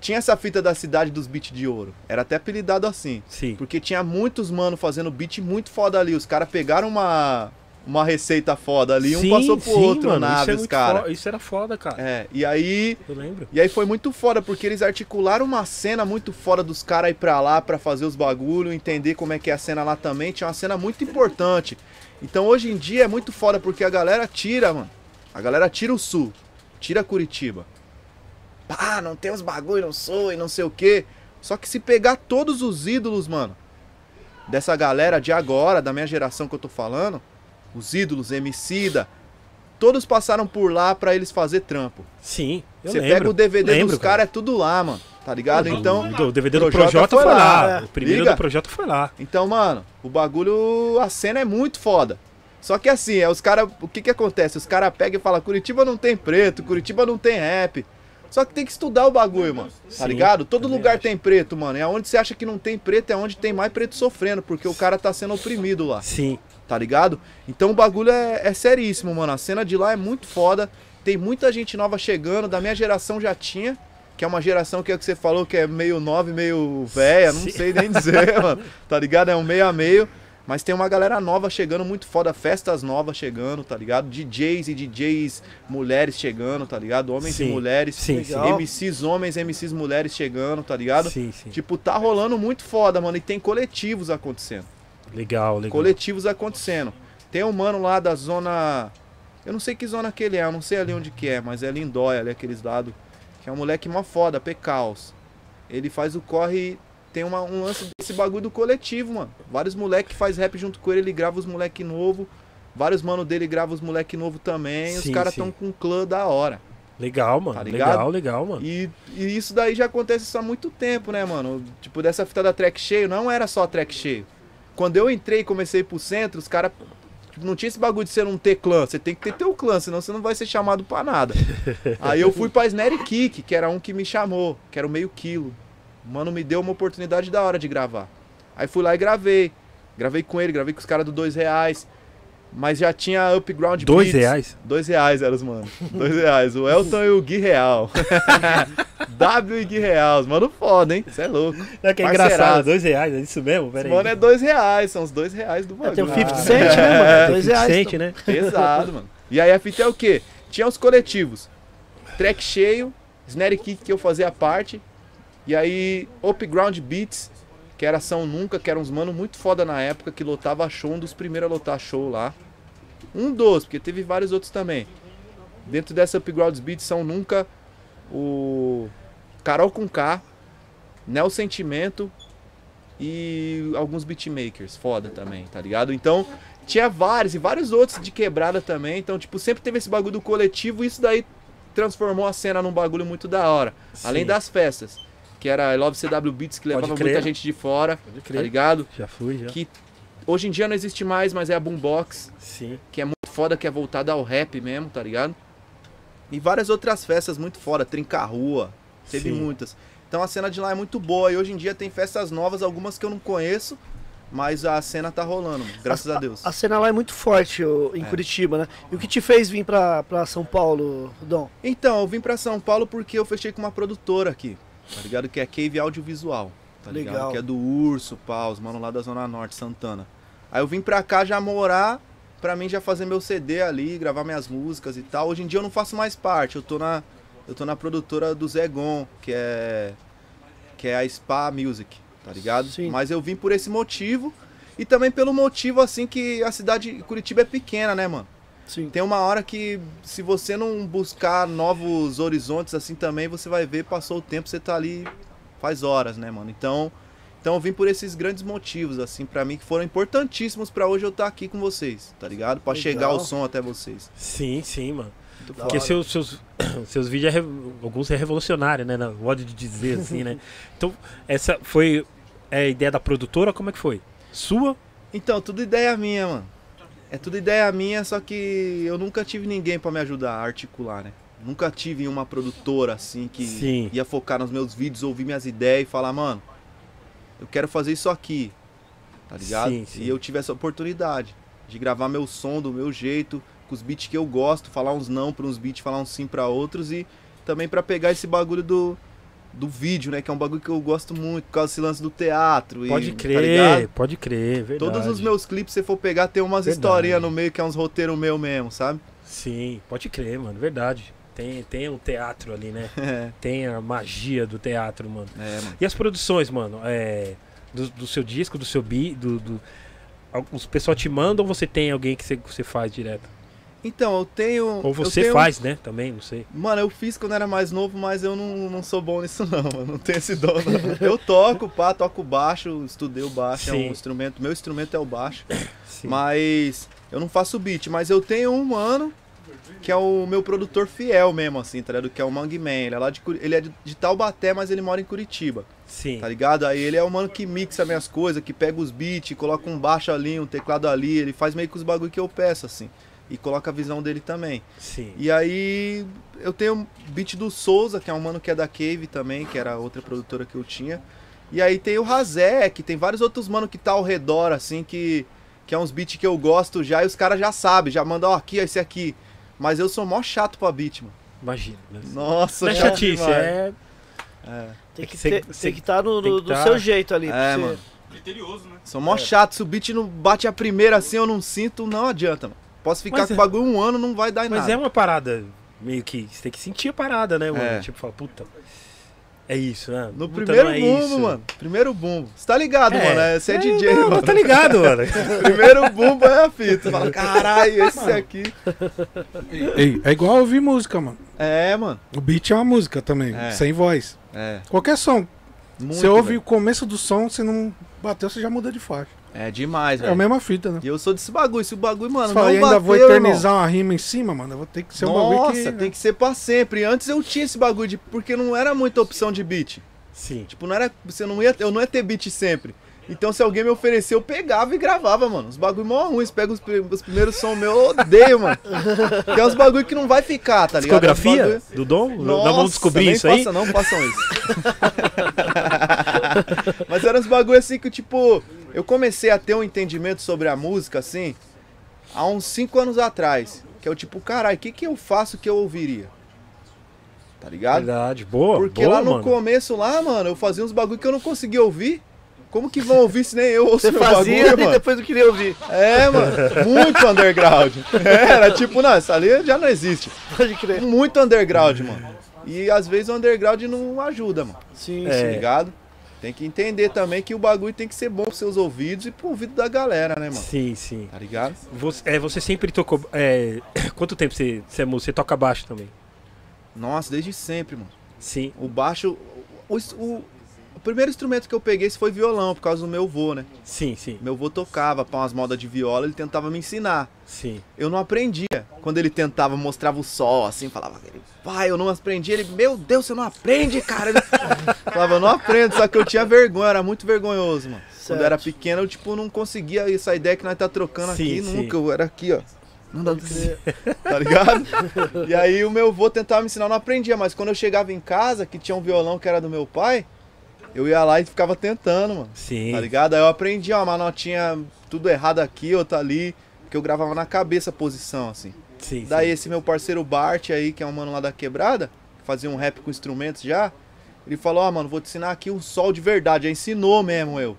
tinha essa fita da cidade dos beats de ouro. Era até apelidado assim. sim. Porque tinha muitos mano fazendo beat muito foda ali. Os caras pegaram uma, uma receita foda ali, um Sim, passou pro sim, outro, mano, isso, é naves, cara. fo- isso era foda, cara. É, e aí. Eu lembro. E aí foi muito foda, porque eles articularam uma cena muito foda dos caras ir pra lá pra fazer os bagulho, entender como é que é a cena lá também. Tinha uma cena muito importante. Então hoje em dia é muito foda, porque a galera tira, mano. A galera tira o sul, tira Curitiba. Pá, não tem os bagulho, não sou e não sei o quê. Só que se pegar todos os ídolos, mano, dessa galera de agora, da minha geração que eu tô falando, os ídolos, Emicida, todos passaram por lá pra eles fazer trampo. Sim, eu Você lembro. pega o DVD Lembro, dos caras, é tudo lá, mano. Tá ligado? Então, O DVD do Projota Projota foi foi lá, lá. é. O primeiro Liga. do Projota foi lá. então, mano, o bagulho, a cena é muito foda. Só que assim, é os caras, o que que acontece? Os caras pegam e falam, Curitiba não tem preto, Curitiba não tem rap. Só que tem que estudar o bagulho, mano. Tá Sim, ligado? Todo é lugar verdade. tem preto, mano. E aonde você acha que não tem preto é onde tem mais preto sofrendo, porque o cara tá sendo oprimido lá. Sim. Tá ligado? Então o bagulho é, é seríssimo, mano. A cena de lá é muito foda. Tem muita gente nova chegando, da minha geração já tinha. Que é uma geração que é o que você falou que é meio nova e meio velha, não Sim. sei nem dizer, mano. Tá ligado? É um meio a meio. Mas tem uma galera nova chegando, muito foda, festas novas chegando, tá ligado? DJs e DJs mulheres chegando, tá ligado? Homens Sim. e mulheres. Sim, Legal. MCs homens, MCs mulheres chegando, tá ligado? Sim, sim. Tipo, tá rolando muito foda, mano. E tem coletivos acontecendo Legal, legal. coletivos acontecendo. Tem um mano lá da zona. Eu não sei que zona que ele é, eu não sei ali onde que é, mas é Lindóia, ali aqueles lados. Que é um moleque mó foda, Pecaus. Ele faz o corre. Tem uma, um lance desse bagulho do coletivo, mano. Vários moleque que faz rap junto com ele, ele grava os moleque novo. Vários mano dele grava os moleque novo também. Sim, os caras sim. tão com um clã da hora. Legal, mano. Tá legal, legal, mano. E, e isso daí já acontece isso há muito tempo, né, mano? Tipo, dessa fita da track cheio, não era só track cheio. Quando eu entrei e comecei pro centro, os caras. tipo, não tinha esse bagulho de você não ter clã. Você tem que ter teu clã, senão você não vai ser chamado pra nada. Aí eu fui pra Snare Kick, que era um que me chamou, que era o meio quilo. O mano me deu uma oportunidade da hora de gravar. Aí fui lá e gravei. Gravei com ele, gravei com os caras do dois reais. Mas já tinha Upground Dois reais? Dois reais eram os mano. Dois reais. O Elton e o Gui Real. W e Gui Real. Os Mano, foda, hein? Você é louco. É que é Parceiraço. engraçado, dois reais, é isso mesmo? Pera aí. mano é dois reais. São os dois reais do bagulho. tem o 50 Ah, Cent, né, mano? Dois reais. Sente, né? Pesado, mano. E aí a fita é o quê? Tinha os coletivos. Track cheio, Snare Kick que eu fazia parte. E aí, Upground Beats, que era São Nunca, que eram uns mano muito foda na época, que lotava show, um dos primeiros a lotar show lá. Um dos, porque teve vários outros também. Dentro dessa Upground Beats São Nunca, o Carol com K, Nel Sentimento e alguns beatmakers foda também, tá ligado? Então, tinha vários e vários outros de quebrada também. Então, tipo, sempre teve esse bagulho do coletivo e isso daí transformou a cena num bagulho muito da hora. Além Sim. das festas, que era I Love CW Beats, que levava muita gente de fora, Pode tá ligado? Já fui, já. Que hoje em dia não existe mais, mas é a Boombox, Sim. que é muito foda, que é voltada ao rap mesmo, tá ligado? E várias outras festas muito fora, Trinca-Rua, teve Sim. muitas. Então a cena de lá é muito boa e hoje em dia tem festas novas, algumas que eu não conheço, mas a cena tá rolando, graças a, Deus. A cena lá é muito forte ô, em É. Curitiba, né? E o que te fez vir pra, pra São Paulo, Dom? Então, eu vim pra São Paulo porque eu fechei com uma produtora aqui, tá ligado? Que é Cave Audiovisual, tá ligado? Legal. Que é do Urso, Paus, mano lá da Zona Norte, Santana. Aí eu vim pra cá já morar, pra mim já fazer meu CD ali, gravar minhas músicas e tal. Hoje em dia eu não faço mais parte, eu tô na, eu tô na produtora do Zegon, que é, que é a Spa Music, tá ligado? Sim. Mas eu vim por esse motivo e também pelo motivo assim que a cidade de Curitiba é pequena, né, mano? Sim. Tem uma hora que, se você não buscar novos horizontes assim também, você vai ver, passou o tempo, você tá ali faz horas, né, mano? Então, então eu vim por esses grandes motivos, assim, pra mim, que foram importantíssimos pra hoje eu estar aqui com vocês, tá ligado? Pra Legal. chegar o som até vocês. Sim, sim, mano. Muito Porque seus, seus, seus vídeos, é alguns é revolucionário, né? Na modo de dizer, assim, né? Então, essa foi é, a ideia da produtora? Como é que foi? Sua? Então, tudo ideia minha, mano. É tudo ideia minha, só que eu nunca tive ninguém pra me ajudar a articular, né? Nunca tive uma produtora assim que Sim. ia focar nos meus vídeos, ouvir minhas ideias e falar, mano, eu quero fazer isso aqui. Tá ligado? Sim, sim. E eu tive essa oportunidade de gravar meu som do meu jeito, com os beats que eu gosto, falar uns não pra uns beats, falar uns sim pra outros e também pra pegar esse bagulho do do vídeo, né, que é um bagulho que eu gosto muito, por causa desse lance do teatro Pode e, tá crer, ligado? pode crer, verdade. Todos os meus clipes, se você for pegar, tem umas Verdade. historinhas no meio que é uns roteiros meu mesmo, sabe? Sim, pode crer, mano, verdade. Tem, tem um teatro ali, né? É, Tem a magia do teatro, mano. é, mano. E as produções, mano? É, do, do seu disco, do seu beat, do, do, os pessoal te mandam ou você tem alguém que você, que você faz direto? Então, eu tenho. Ou eu você tenho- faz, né? Também, não sei. Mano, eu fiz quando era mais novo, mas eu não, não sou bom nisso não, mano. Não tenho esse dom, não. Eu toco, pá, toco baixo, estudei o baixo, é Sim. um instrumento. Meu instrumento é o baixo. Sim. Mas eu não faço beat, mas eu tenho um mano que é o meu produtor fiel mesmo, assim, tá ligado? Que é o Mang Man. Ele é, lá de, ele é de, de Taubaté, mas ele mora em Curitiba. Sim. Tá ligado? Aí ele é o mano que mixa minhas coisas, que pega os beats, coloca um baixo ali, um teclado ali, ele faz meio que os bagulho que eu peço, assim. E coloca a visão dele também. Sim. E aí eu tenho um beat do Souza, que é um mano que é da Cave também, que era outra produtora que eu tinha. E aí tem o Razek, tem vários outros mano que tá ao redor, assim, que, que é uns beats que eu gosto já, e os caras já sabem, já mandam, ó, aqui, ó, esse aqui. Mas eu sou mó chato pra beat, mano. Imagina. Nossa, Não é chatice, demais. é. É. Tem É que tem que estar no, no- que do tá- seu jeito ali. É, mano. Criterioso, né? Sou mó chato, se o beat não bate a primeira assim, eu não sinto, não adianta, mano. Posso ficar Mas com é- o bagulho um ano, não vai dar em Mas nada. é uma parada meio que. Você tem que sentir a parada, né, mano? É. Tipo, fala, puta. É isso, né? No Puta, primeiro é bumbo, isso. mano. Primeiro bumbo. Você tá ligado, É. mano? é- Você é, É, DJ, não, mano. Tá ligado, mano? Primeiro bumbo é a fita. Você fala, caralho, esse aqui. Ei, é igual ouvir música, mano. É, mano. O beat é uma música também, É. sem voz. É. Qualquer som. Muito, você ouve velho. o começo do som, se não bateu, você já muda de faixa. É demais, É a velho. mesma fita, né? E eu sou desse bagulho. Se o bagulho, mano, Você fala, não e ainda bateu, vou irmão. eternizar uma rima em cima, mano. Eu vou ter que ser um bagulho Nossa, que. tem que ser pra sempre. Antes eu tinha esse bagulho de. Porque não era muita opção de beat. Sim. Tipo, não era. Você não ia, eu não ia ter beat sempre. Então, se alguém me oferecer, eu pegava e gravava, mano. Os bagulho mó ruins. Pega os, os primeiros sons meus, eu odeio, mano. Tem uns bagulho que não vai ficar, tá ligado? Discografia bagulho- do Dom? Nossa, Nós vamos descobrir isso aí? faça, não façam isso. Mas eram uns bagulho assim que, tipo, eu comecei a ter um entendimento sobre a música, assim, há uns 5 anos atrás. Que é o tipo, caralho, o que, que eu faço que eu ouviria? Tá ligado? Verdade. Boa. Porque boa, lá no mano. começo, lá, mano, eu fazia uns bagulho que eu não conseguia ouvir. Como que vão ouvir se nem eu ouço Você meu fazia bagulho, e mano? depois não queria ouvir. É, mano, muito underground. Era tipo, não, essa ali já não existe. Pode crer. Muito underground, mano. E às vezes o underground não ajuda, mano. Sim, É. Tá sim. ligado? Tem que entender também que o bagulho tem que ser bom pros seus ouvidos e pro ouvido da galera, né, mano? Sim, sim. Tá ligado? Você, é, você sempre tocou. é, quanto tempo você, você é músico? Você toca baixo também? Nossa, desde sempre, mano. Sim. O baixo. O, o- o primeiro instrumento que eu peguei foi violão, por causa do meu vô, né? Sim, sim. Meu vô tocava pra umas modas de viola, ele tentava me ensinar. Sim. Eu não aprendia. Quando ele tentava, mostrava o sol, assim, falava, pai, eu não aprendi. Ele, meu Deus, você não aprende, cara. Ele falava, eu não aprendo, só que eu tinha vergonha, era muito vergonhoso, mano. Quando eu era Certo. pequeno, eu, tipo, não conseguia essa ideia que nós tá trocando Sim, aqui, sim. nunca. Eu era aqui, ó. Não dá Tá ligado? E aí o meu avô tentava me ensinar, eu não aprendia, mas quando eu chegava em casa, que tinha um violão que era do meu pai, eu ia lá e ficava tentando, mano. Sim. Tá ligado? Aí eu aprendi, ó, uma notinha tudo errado aqui, outra ali, porque eu gravava na cabeça a posição, assim. sim, Daí sim. esse meu parceiro Bart aí, que é um mano lá da quebrada, que fazia um rap com instrumentos já, ele falou, ó, mano, vou te ensinar aqui um sol de verdade. Aí ensinou mesmo eu.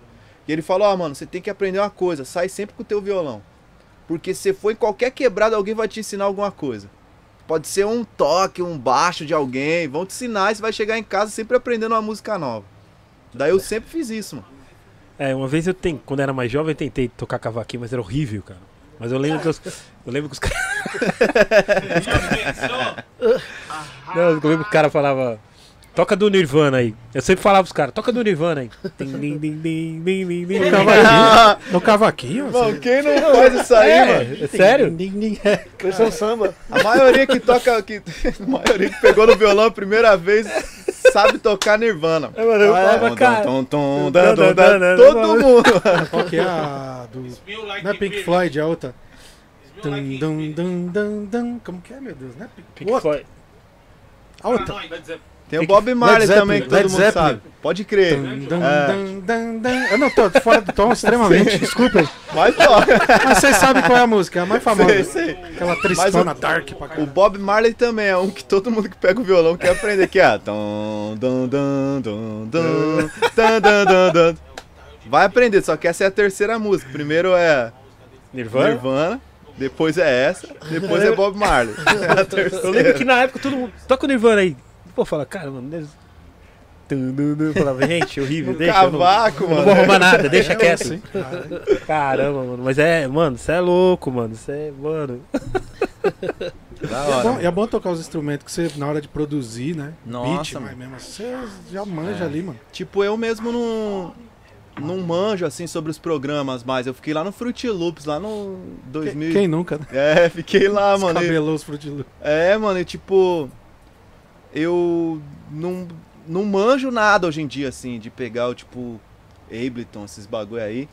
E ele falou, ó, mano, você tem que aprender uma coisa, sai sempre com o teu violão. Porque se você for em qualquer quebrada, alguém vai te ensinar alguma coisa. Pode ser um toque, um baixo de alguém, vão te ensinar e você vai chegar em casa sempre aprendendo uma música nova. Daí eu sempre fiz isso, mano. É, uma vez eu tem, quando eu era mais jovem, eu tentei tocar cavaquinho, mas era horrível, cara. Mas eu lembro que os, eu lembro que os caras. Não, eu lembro que o cara falava. Toca do Nirvana aí. Eu sempre falava pros caras, toca do Nirvana aí. Dim. Cavaquinho. No cavaquinho? Mano, quem não faz isso aí, mano? É, é sério? Versão samba. A maioria que toca, que, a maioria que pegou no violão a primeira vez sabe tocar Nirvana. É, mano, eu Ah, é? falava, cara. Tom, tom, Dun, dun, dun, dun, Todo dun. mundo. Qual que é a do... Não é Pink Floyd, é a outra. Dum, dum, dum, dum, dum. Como que é, meu Deus? Não é Pink. Floyd. A outra. Tem o Bob Marley também, que todo Led mundo Zeppelin. sabe. Pode crer. Dun, dun, É. dun, dun, dun. Eu não tô fora do tom extremamente, desculpa. Mas ó, Mas vocês sabem qual é a música, é a mais famosa. sei, sei. Aquela tristona dark pra O. Bob Marley também é um que todo mundo que pega o violão quer aprender Que é ó. Vai aprender, só que essa é a terceira música. Primeiro é Nirvana. Nirvana, depois é essa, depois é Bob Marley. É a Eu lembro que na época todo mundo. Toca o Nirvana aí. Pô, fala, cara, mano. Deus. Eu falava, gente, horrível, deixa. eu não- Cavaco, Eu não mano. vou arrumar nada, deixa quieto. Sim, cara. Caramba, mano. Mas é, mano, você é louco, mano. Você é, mano. Da E é, hora. bom, é bom tocar os instrumentos que você, na hora de produzir, né? Nossa, Beat, mano. mas mesmo assim, você já manja É. ali, mano. Tipo, eu mesmo não, não manjo assim sobre os programas mais. Eu fiquei lá no Fruit Loops, lá no 2000. Quem nunca, né? É, fiquei lá, mano. e- Descabelou os Fruit Loops. É, mano, e tipo. Eu não, não manjo nada hoje em dia, assim, de pegar o tipo. Ableton, esses bagulho aí.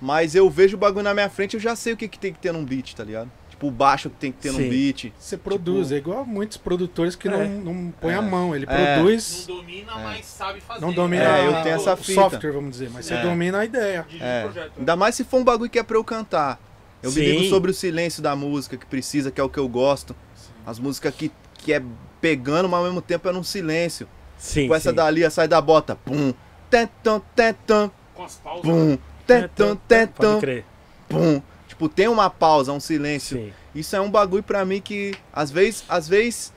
Mas eu vejo o bagulho na minha frente, eu já sei o que, que tem que ter num beat, tá ligado? Tipo, o baixo que tem que ter num Sim. beat. Você produz, é igual muitos produtores que É. não, não põe É. a mão. Ele É. produz, Não domina, mas sabe fazer. não domina É, eu a- tenho essa fita. software, vamos dizer, mas você É. domina a ideia. É. Ainda mais se for um bagulho que é pra eu cantar. Eu me Sim. ligo sobre o silêncio da música que precisa, que é o que eu gosto. As músicas que, que é pegando, mas ao mesmo tempo é num silêncio. Sim. Com essa sim. dali, a sai da bota. Pum, tetam, tetam, Com as pausas. pum, tetam, Pode tetam, crer. pum. Tipo, tem uma pausa, um silêncio. Sim. Isso é um bagulho pra mim que, às vezes, às vezes,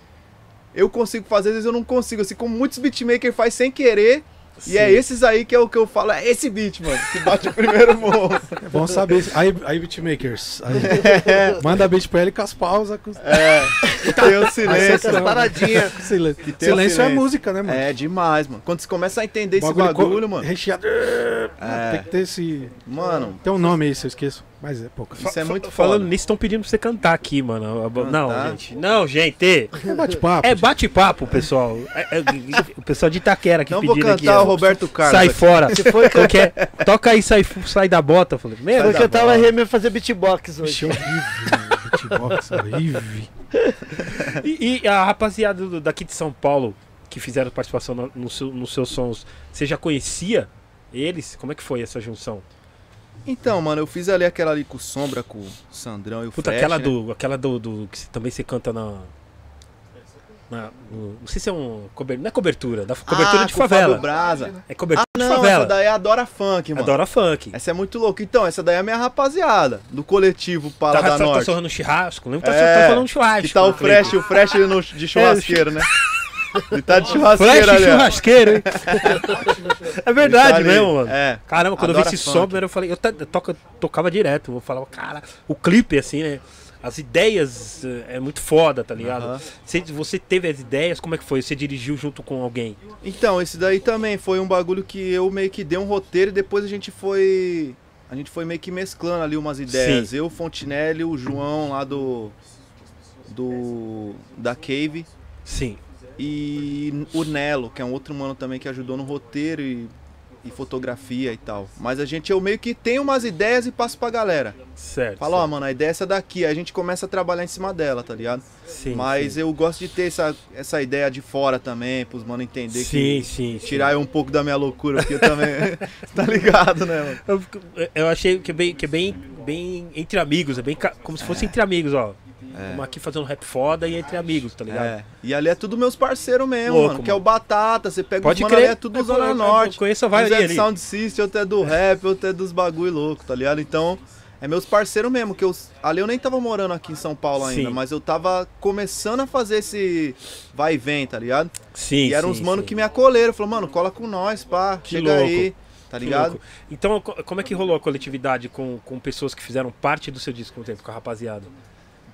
eu consigo fazer, às vezes eu não consigo. Assim como muitos beatmakers faz sem querer. E é Sim. esses aí que é o que eu falo, é esse beat, mano, que bate o primeiro morro. É bom saber. Aí, aí beatmakers. Aí, manda beat pra ele com as pausas. Com... É, tem o silêncio. Essa paradinha. Silêncio, Que tem o silêncio é silêncio. música, né, mano? É demais, mano. Quando você começa a entender esse co- bagulho, mano. Recheado. É. Tem que ter esse. Mano, Tem um nome aí, se eu esqueço. Mas é pouco. isso é muito Falando foda. nisso, estão pedindo pra você cantar aqui, mano. Bo- Não, Cantar? gente. Não, gente. É bate-papo. É bate-papo, pessoal. É- é- o pessoal de Itaquera aqui Não vou cantar aqui. o. Roberto Carlos. Sai aqui. fora. Se foi qualquer... Toca aí, sai, sai da bota. Eu falei, meu, cantar o bola. RM fazer beatbox hoje. Bicho horrível. Beatbox horrível. E, e a rapaziada do- daqui de São Paulo que fizeram participação no, no seu- nos seus sons, você já conhecia eles? Como é que foi essa junção? Então, mano, eu fiz ali aquela ali com o Sombra, com o Sandrão e o Puta, aquela né? do. Aquela do. do- que também você canta na. Na- no- não sei se é um. cober- não é cobertura, da cobertura ah, de favela. Braza. É cobertura Ah, de não, favela. essa daí é Adora Funk, mano. Adora funk. Essa é muito louca. Então, essa daí é a minha rapaziada, do coletivo Pala tá, da tá, tá Norte. sorrando churrasco. Lembra tá, É, tá falando churrasco. Que tá o falei, Fresh, o Fresh de churrasqueiro, né? Ele tá de churrasqueiro Fresh ali, churrasqueiro, hein? é verdade tá ali. mesmo, mano. É. Caramba, quando eu vi Adora esse som, eu falei, eu, ta- eu toca- tocava direto. Eu falava, cara, o clipe, assim, né? As ideias eh, é muito foda, tá ligado? Aham. Você, você teve as ideias, como é que foi? Você dirigiu junto com alguém? Então, esse daí também foi um bagulho que eu meio que dei um roteiro e depois a gente foi. A gente foi meio que mesclando ali umas ideias. Sim. Eu, Fontinelli, o João lá do. Do. Da Cave. Sim. E o Nelo, que é um outro mano também que ajudou no roteiro e e fotografia e tal. Mas a gente, eu meio que tenho umas ideias e passo pra galera. Certo. Fala, ó, mano, a ideia é essa daqui. Aí a gente começa a trabalhar em cima dela, tá ligado? sim, Mas sim. eu gosto de ter essa, essa ideia de fora também, pros mano entender Sim, que. sim, sim. Tirar eu um pouco da minha loucura, porque eu também. tá ligado, né, mano? Eu, eu achei que é bem, que é bem, bem entre amigos, é bem como se fosse entre amigos, ó. Estamos aqui fazendo rap foda e entre amigos, tá ligado? É. E ali é tudo meus parceiros mesmo, Louco, mano. Que é o. Batata, você pega Pode os mano crer. ali, é tudo Eu- Zona eu- eu Norte. conheço a maioria é de ali. Sound System, outro é do rap, outro é dos bagulho louco, tá ligado? Então, é meus parceiros mesmo, que eu, ali eu nem tava morando aqui em São Paulo ainda, Sim. mas eu tava começando a fazer esse vai e vem, tá ligado? Sim, e eram sim, uns mano sim. que me acolheram, falou, mano, cola com nós, pá, Que chega louco. aí, tá ligado? Então, co- como é que rolou a coletividade com, com pessoas que fizeram parte do seu disco com o tempo, com a rapaziada?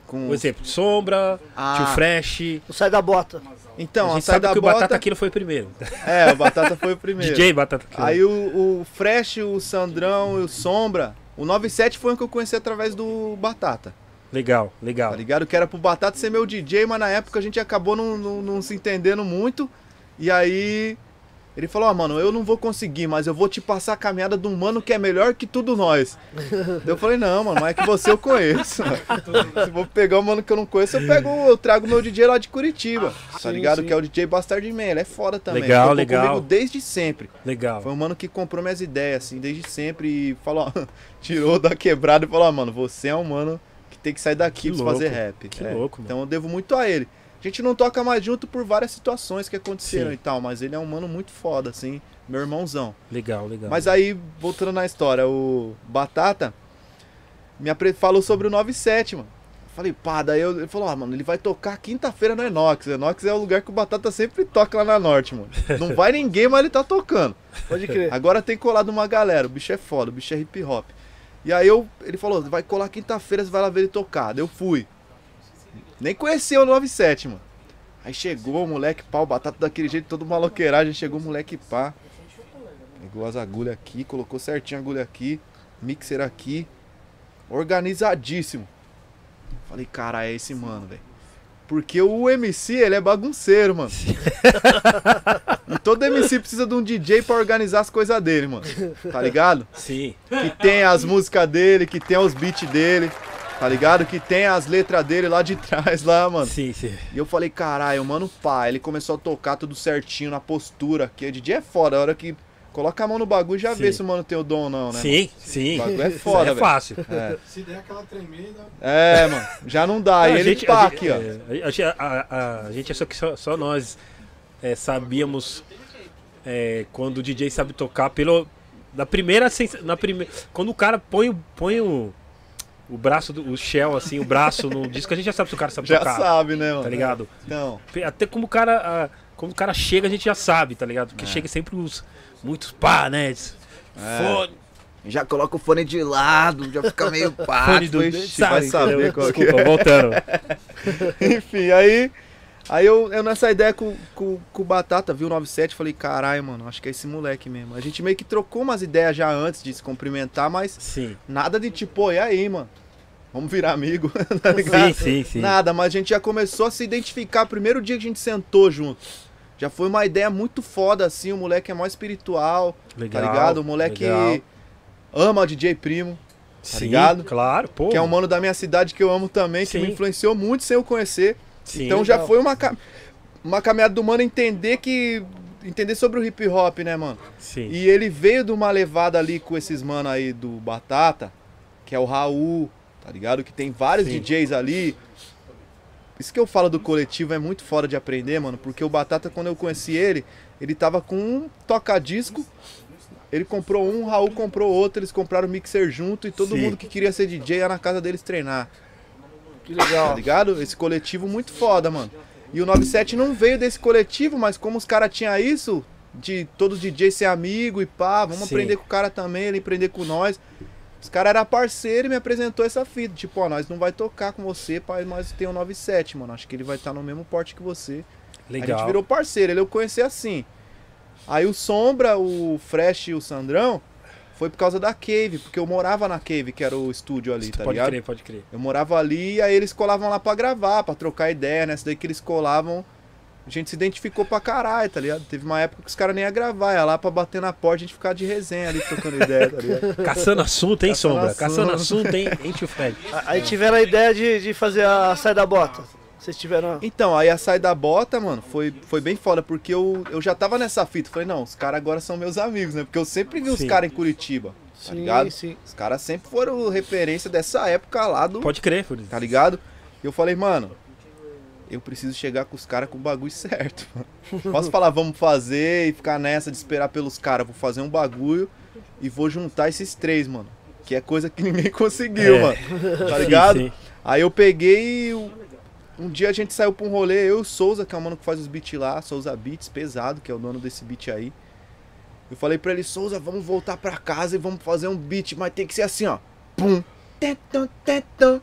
Com... Por exemplo, Sombra, Ah. Tio Fresh. O Sai da Bota. Então, a a, sai da que o bota... Batata Kilo foi o primeiro. É, o Batata foi o primeiro. DJ Batata Kilo. Aí o, o Fresh, o Sandrão e o Sombra, o 97 foi o que eu conheci através do Batata. Legal, legal. Tá ligado? Que era pro Batata ser meu DJ, mas na época a gente acabou não, não, não se entendendo muito. E aí ele falou, ó, mano, eu não vou conseguir, mas eu vou te passar a caminhada de um mano que é melhor que tudo nós. Eu falei, não, mano, mas é que você eu conheço. Se vou pegar um mano que eu não conheço, eu pego, eu trago meu DJ lá de Curitiba. Tá Sim, ligado? sim. Que é o DJ Bastard Man, ele é foda também. Legal, Tocou legal. comigo desde sempre. Legal. Foi um mano que comprou minhas ideias, assim, desde sempre e falou, ó, tirou da quebrada e falou, ó, mano, você é um mano que tem que sair daqui Que pra fazer louco, rap. que É, louco, mano. Então eu devo muito a ele. A gente não toca mais junto por várias situações que aconteceram Sim. e tal, mas ele é um mano muito foda, assim, meu irmãozão. Legal, legal. Mas aí, voltando na história, o Batata me apre- falou sobre o 97, mano. Eu Falei, pá, daí eu, ele falou, ah, mano, ele vai tocar quinta-feira no Enox. Enox é o lugar que o Batata sempre toca lá na Norte, mano. Não vai ninguém, mas ele tá tocando. Pode crer. Agora tem colado uma galera, o bicho é foda, o bicho é hip hop. E aí eu, ele falou, vai colar quinta-feira, você vai lá ver ele tocar. Daí eu fui. Nem conhecia o 97, mano. Aí chegou o moleque pá, o batata daquele jeito, todo maloqueiragem, chegou o moleque pá. Pegou as agulhas aqui, colocou certinho a agulha aqui, mixer aqui. Organizadíssimo. Falei, cara, é esse mano, velho. Porque o MC, ele é bagunceiro, mano. e todo MC precisa de um DJ pra organizar as coisas dele, mano. Tá ligado? Sim. Que tem as músicas dele, que tem os beats dele, tá ligado? Que tem as letras dele lá de trás, lá, mano. Sim, sim. E eu falei, caralho, mano, pá. Ele começou a tocar tudo certinho na postura. Que o DJ é foda, a hora que coloca a mão no bagulho já Sim. vê se o mano tem o dom ou não, né? sim, sim. O bagulho é foda, é fácil. mano? É. Se der aquela tremenda. É, mano, já não dá. Não, e ele pá aqui, ó. é, a, gente- a- a- a gente achou que só, só nós é, sabíamos é, quando o DJ sabe tocar pelo na primeira sens- na primeira quando o cara põe o- põe o o braço do o shell assim o braço no disco a gente já sabe se o cara sabe Já tocar sabe, né, mano? tá ligado Então, até como o cara a- como o cara chega a gente já sabe tá ligado É. porque chega sempre os muitos pá né fone, já coloca o fone de lado, já fica meio pá. fone do Ixi, vai saber qual que desculpa é. voltando Enfim, aí. Aí eu, eu nessa ideia com, com, com o Batata, vi o 97, falei, caralho, mano, acho que é esse moleque mesmo. A gente meio que trocou umas ideias já antes de se cumprimentar, mas sim nada de tipo, "Ô, e aí, mano? Vamos virar amigo, tá ligado? sim sim sim Nada, mas a gente já começou a se identificar. Primeiro dia que a gente sentou junto. Já foi uma ideia muito foda, assim. O moleque é mais espiritual, legal tá ligado? O moleque legal. ama o DJ Primo, Sim, ligado? Claro, pô. que é um mano da minha cidade que eu amo também, que Sim. me influenciou muito sem eu conhecer. Sim, então já legal. foi uma, uma caminhada do mano entender que. Entender sobre o hip hop, né, mano? sim. E ele veio de uma levada ali com esses mano aí do Batata, que é o Raul, tá ligado? Que tem vários Sim. DJs ali. Isso que eu falo do coletivo é muito fora de aprender, mano, porque o Batata, quando eu conheci ele, ele tava com um toca-disco, ele comprou um, o Raul comprou outro, eles compraram o mixer junto e todo Sim. mundo que queria ser DJ ia na casa deles treinar. Que Tá legal. ligado? Esse coletivo muito foda, mano. E o 97 não veio desse coletivo, mas como os caras tinham isso, de todos os DJs ser amigo e pá, vamos Sim. aprender com o cara também, ele aprender com nós. Os caras eram parceiro e me apresentou essa fita. Tipo, ó, nós não vai tocar com você, pai, mas tem o 97, mano. Acho que ele vai estar no mesmo porte que você. A Legal. gente virou parceiro, ele eu conheci assim. Aí o Sombra, o Fresh e o Sandrão foi por causa da Cave, porque eu morava na Cave, que era o estúdio ali, tá pode ligado? crer, pode crer. Eu morava ali e aí eles colavam lá pra gravar, pra trocar ideia, né? Essa daí que eles colavam a gente se identificou pra caralho, tá ligado? Teve uma época que os caras nem iam gravar, ia lá pra bater na porta e a gente ficar de resenha ali, trocando ideia, tá ligado? Caçando assunto, hein, Caçando Sombra? assunto. Caçando assunto, hein? Enche o Fred. Aí tiveram a ideia de, de fazer a saia da bota. Vocês tiveram. Então, aí a sair da bota, mano, foi, foi bem foda, porque eu, eu já tava nessa fita. Falei, não, os caras agora são meus amigos, né? Porque eu sempre vi os Sim. caras em Curitiba, tá ligado? sim. Os caras sempre foram referência dessa época lá do. Pode crer, Furi. Tá ligado? E eu falei, mano, eu preciso chegar com os caras com o bagulho certo. mano. Posso falar, vamos fazer e ficar nessa de esperar pelos caras. Vou fazer um bagulho e vou juntar esses três, mano. Que é coisa que ninguém conseguiu, É. mano. Tá ligado? Sim, sim. Aí eu peguei. Um dia a gente saiu pra um rolê, eu e o Souza, que é o mano que faz os beats lá, Souza Beats, pesado, que é o dono desse beat aí. Eu falei pra ele, Souza, vamos voltar pra casa e vamos fazer um beat, mas tem que ser assim, ó. Pum, tetum, tetum,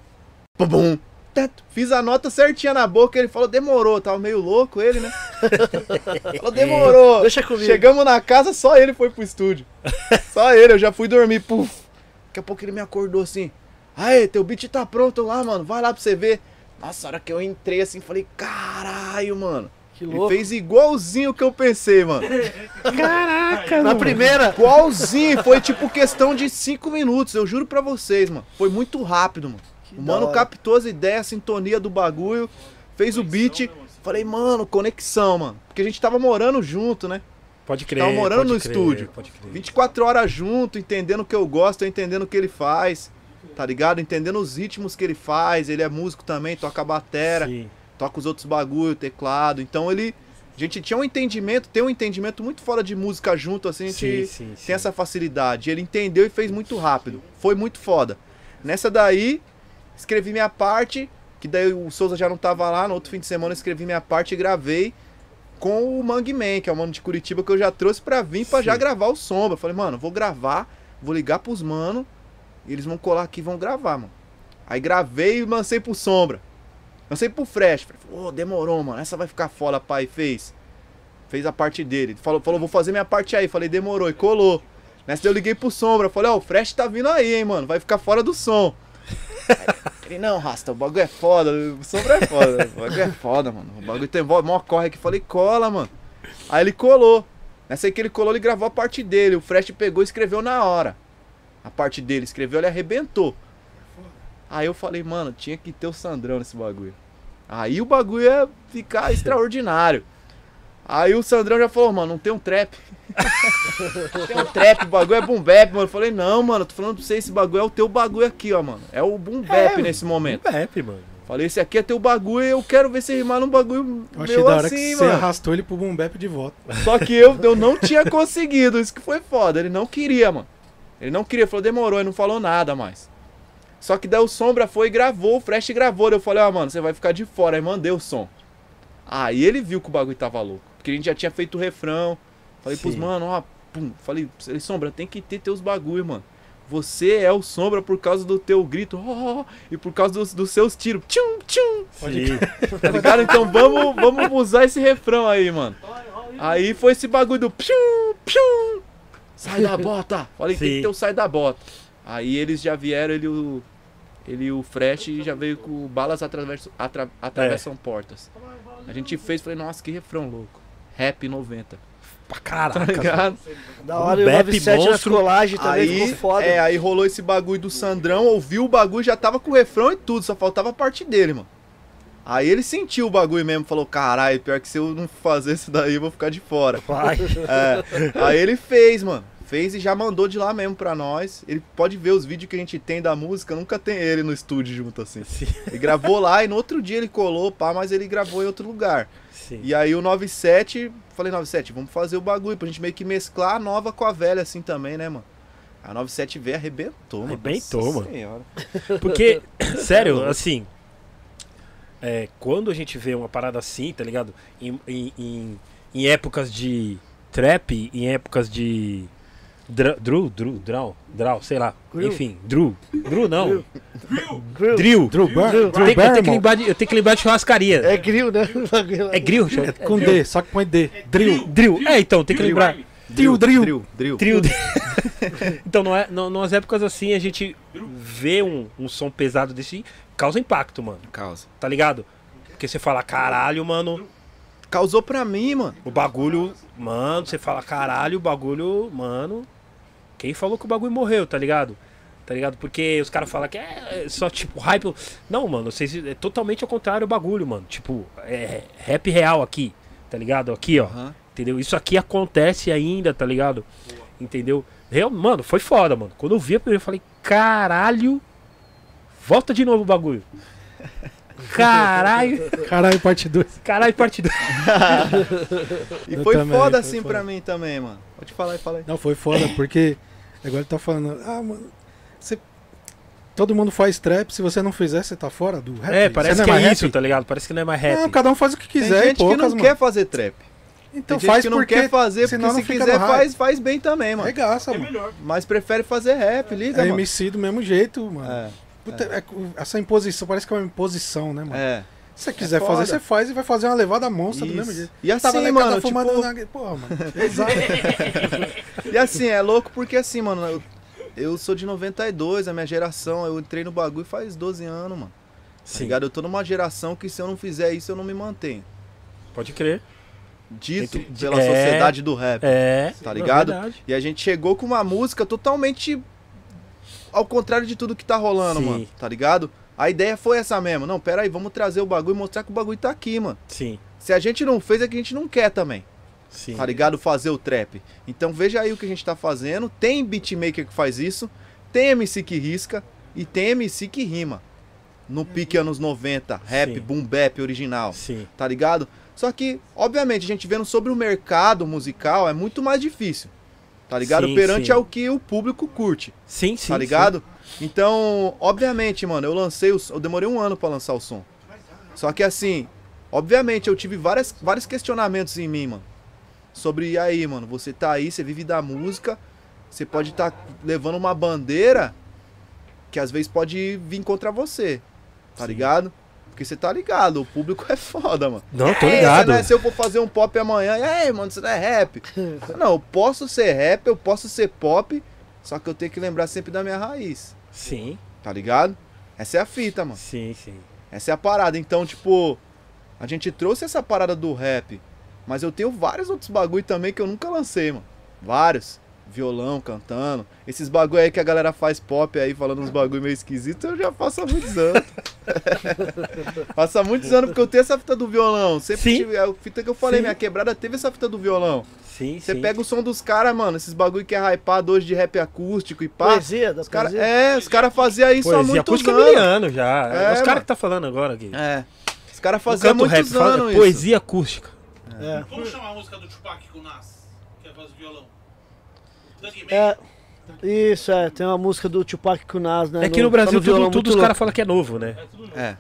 pum, tetum. Fiz a nota certinha na boca, ele falou, demorou, tava meio louco ele, né? falou, demorou. Deixa comigo. Chegamos na casa, só ele foi pro estúdio. Só ele, eu já fui dormir, puf. Daqui a pouco ele me acordou assim. Aê, teu beat tá pronto lá, mano. Vai lá pra você ver. Nossa, a hora que eu entrei assim, falei, caralho, mano. Que Ele louco. fez igualzinho o que eu pensei, mano. Na primeira. Igualzinho. Foi tipo questão de 5 minutos, eu juro pra vocês, mano. Foi muito rápido, mano. o da mano hora. captou as ideias, a sintonia do bagulho, fez o beat. Falei, mano, conexão, mano. Porque a gente tava morando junto, né? Pode crer. Tava morando pode no crer, estúdio. Pode crer. 24 horas junto, entendendo o que eu gosto, eu entendendo o que ele faz, tá ligado? Entendendo os ritmos que ele faz. Ele é músico também, toca batera, Sim. toca os outros bagulho, teclado. Então ele. A gente tinha um entendimento, tem um entendimento muito fora de música junto, assim, a gente Sim, sim, sim. tem essa facilidade. Ele entendeu e fez muito rápido. Foi muito foda. Nessa daí, escrevi minha parte, que daí o Souza já não tava lá, no outro fim de semana eu escrevi minha parte e gravei com o Mangue Man, que é o mano de Curitiba que eu já trouxe pra vir pra já gravar o Sombra. Falei, mano, vou gravar, vou ligar pros mano, e eles vão colar aqui e vão gravar, mano. Aí gravei e lancei pro Sombra. Lancei pro Fresh. Falei, ô, demorou, mano, essa vai ficar foda, pai. Fez. Fez a parte dele. Falou, falou, vou fazer minha parte aí. Falei, demorou, e colou. Nessa eu liguei pro Sombra. Falei, ó, o Fresh tá vindo aí, hein, mano. Vai ficar fora do som. Ele, não, Rasta, o bagulho é foda. O Sombra é foda. O bagulho é foda, mano. O bagulho tem mó corre aqui. Falei, cola, mano. Aí ele colou. Nessa aí que ele colou, ele gravou a parte dele. O Fresh pegou e escreveu na hora. A parte dele. Escreveu, ele arrebentou. Aí eu falei, mano, tinha que ter o Sandrão nesse bagulho. Aí o bagulho ia ficar extraordinário. Aí o Sandrão já falou, mano, não tem um trap. tem um trap, o bagulho é boom bap, mano. Eu falei, não, mano, tô falando pra você, esse bagulho é o teu bagulho aqui, ó, mano. É o boom bap nesse momento. Rap, mano. Falei, esse aqui é teu bagulho e eu quero ver você rimar num bagulho Eu achei meu da hora assim, que você mano. arrastou ele pro boom bap de volta. Só que eu, eu não tinha conseguido, isso que foi foda. Ele não queria, mano. Ele não queria, falou, demorou, ele não falou nada mais. Só que daí o Sombra foi e gravou, o Fresh gravou. Eu falei, ó, mano, você vai ficar de fora. Aí mandei o som. Aí ele viu que o bagulho tava louco. Porque a gente já tinha feito o refrão. Falei pros Sim. mano, ó, pum. Falei, ele, Sombra, tem que ter teus bagulho, mano. Você é o Sombra por causa do teu grito, ó, e por causa dos, dos seus tiros. Tchum, tchum. Tá ligado? Então vamos, vamos usar esse refrão aí, mano. Aí foi esse bagulho do pium, pium. Sai da bota. Falei, tem Sim. que ter o sai da bota. Aí eles já vieram, ele o. Ele e o Fresh já veio com balas atravessam, atra, atravessam portas. A gente fez, falei, nossa, que refrão louco. Rap 90. Pra Tá caraca. ligado? Da hora, e o Bap 97 nas monstro. colagens também Aí, ficou foda. é, aí rolou esse bagulho do Sandrão, ouviu o bagulho, já tava com o refrão e tudo, só faltava a parte dele, mano. Aí ele sentiu o bagulho mesmo, falou, caralho, pior que se eu não fazer isso daí, eu vou ficar de fora. Vai. É. Aí ele fez, mano. Fez e já mandou de lá mesmo pra nós. Ele pode ver os vídeos que a gente tem da música, nunca tem ele no estúdio junto assim. Sim. Ele gravou lá e no outro dia ele colou, pá, mas ele gravou em outro lugar. Sim. E aí o 97, falei, 97, vamos fazer o bagulho pra gente meio que mesclar a nova com a velha assim também, né, mano? A 97 V arrebentou, mano. Arrebentou, Nossa mano. Senhora. Porque, sério, assim. É, quando a gente vê uma parada assim, tá ligado? Em, em, em, épocas de trap, em épocas de. Dra, Drew, Drew, Draw, Draw, sei lá. Grill. Enfim, Drew. Drew não. Drill. Drew, Bar Drew. Drew Tem- eu, tenho que lembrar de, eu tenho que lembrar de churrascaria. É grill, né? É grill? É com D, só que põe D. Drill. Drill. É, então, tem que lembrar. Drill, drill. Drill, drill. De- então, não é, não, nas épocas assim, a gente vê um, um som pesado desse, causa impacto, mano. Causa. Tá ligado? Porque você fala, caralho, mano. causou pra mim, mano. O bagulho, mano, você fala, caralho, o bagulho, mano. Quem falou que o bagulho morreu, tá ligado? Tá ligado? Porque os caras falam que é só tipo hype. Não, mano, vocês, é totalmente ao contrário o bagulho, mano. Tipo, é rap real aqui, tá ligado? Aqui, ó. Aham. Entendeu? Isso aqui acontece ainda, tá ligado? Entendeu? Real, mano, foi foda, mano. Quando eu vi a primeira, eu falei, caralho. Volta de novo o bagulho. Caralho. Caralho, parte 2. Caralho, parte 2. E foi também, foda foi assim foda. pra mim também, mano. Pode falar aí, fala aí. Não, foi foda, porque agora ele tá falando, ah, mano, você. Todo mundo faz trap, se você não fizer, você tá fora do rap. É, parece não que mais é rap? isso, tá ligado? Parece que não é mais rap. Não, cada um faz o que Tem quiser e gente que poucas, não mano. quer fazer trap. Então Tem faz gente que não porque quer fazer, porque não se quiser faz, faz bem também, mano. Regaça, mano. Mas prefere fazer rap, liga, É mano. MC do mesmo jeito, mano. É, Puta, é- essa imposição, parece que é uma imposição, né, mano? é. Se você quiser foda. fazer, você faz e vai fazer uma levada monstra do Isso. mesmo jeito. E assim, Tava mano, tipo- na... Porra, mano. Exato. E assim, é louco porque assim, mano, eu, eu sou de 92, a minha geração, eu entrei no bagulho faz 12 anos, mano. Tá Sim, ligado? Eu tô numa geração que se eu não fizer isso, eu não me mantenho. pode crer. Dito Entre- pela é. sociedade do rap. É. Tá ligado? verdade. E a gente chegou com uma música totalmente ao contrário de tudo que tá rolando, Sim. mano. Tá ligado? A ideia foi essa mesmo. Não, pera aí, vamos trazer o bagulho e mostrar que o bagulho tá aqui, mano. Sim, Se a gente não fez, é que a gente não quer também. sim. Tá ligado? Fazer o trap. Então veja aí o que a gente tá fazendo. Tem beatmaker que faz isso. Tem MC que risca. E tem MC que rima. No pique anos 90, rap, Sim. boom bap original. Sim, Tá ligado? Só que, obviamente, a gente vendo sobre o mercado musical é muito mais difícil. Tá ligado? Sim, Perante sim. ao que o público curte. sim, sim. tá ligado? Então, obviamente, mano, eu lancei o, eu demorei um ano pra lançar o som. Só que assim, obviamente eu tive várias, vários questionamentos em mim, mano. Sobre aí, mano, você tá aí, você vive da música, você pode estar levando uma bandeira que às vezes pode vir contra você. Tá Sim. ligado? Porque você tá ligado, o público é foda, mano. Não, tô É, ligado. é- se eu for fazer um pop amanhã, e aí, mano, você não é rap. não, eu posso ser rap, eu posso ser pop, só que eu tenho que lembrar sempre da minha raiz. Sim, Tá ligado? Essa é a fita, mano. sim, sim. Essa é a parada. Então, tipo, a gente trouxe essa parada do rap, mas eu tenho vários outros bagulho também que eu nunca lancei, mano. Vários. Violão cantando. Esses bagulho aí que a galera faz pop aí, falando uns bagulho meio esquisito, eu já faço há muitos anos. faço há muitos anos porque eu tenho essa fita do violão. Sempre Sim. tive, é a fita que eu falei, Sim. minha quebrada teve essa fita do violão. Sim, Você sim. pega o som dos caras, mano, esses bagulho que é hypado hoje de rap acústico e pá. Poesia, da Os cara, poesia. é, os caras faziam isso há Poesia muitos acústica é anos. já. É, Os mano. caras que tá falando agora aqui. É. Os caras faziam há muitos rap, fala anos isso. poesia acústica. É. Como chama a música do Tupac com o Nas? Que é a voz do violão. É, isso, é. Tem uma música do Tupac com o Nas, né? É que no Brasil tá violão tudo, tudo os caras falam que é novo, né? É,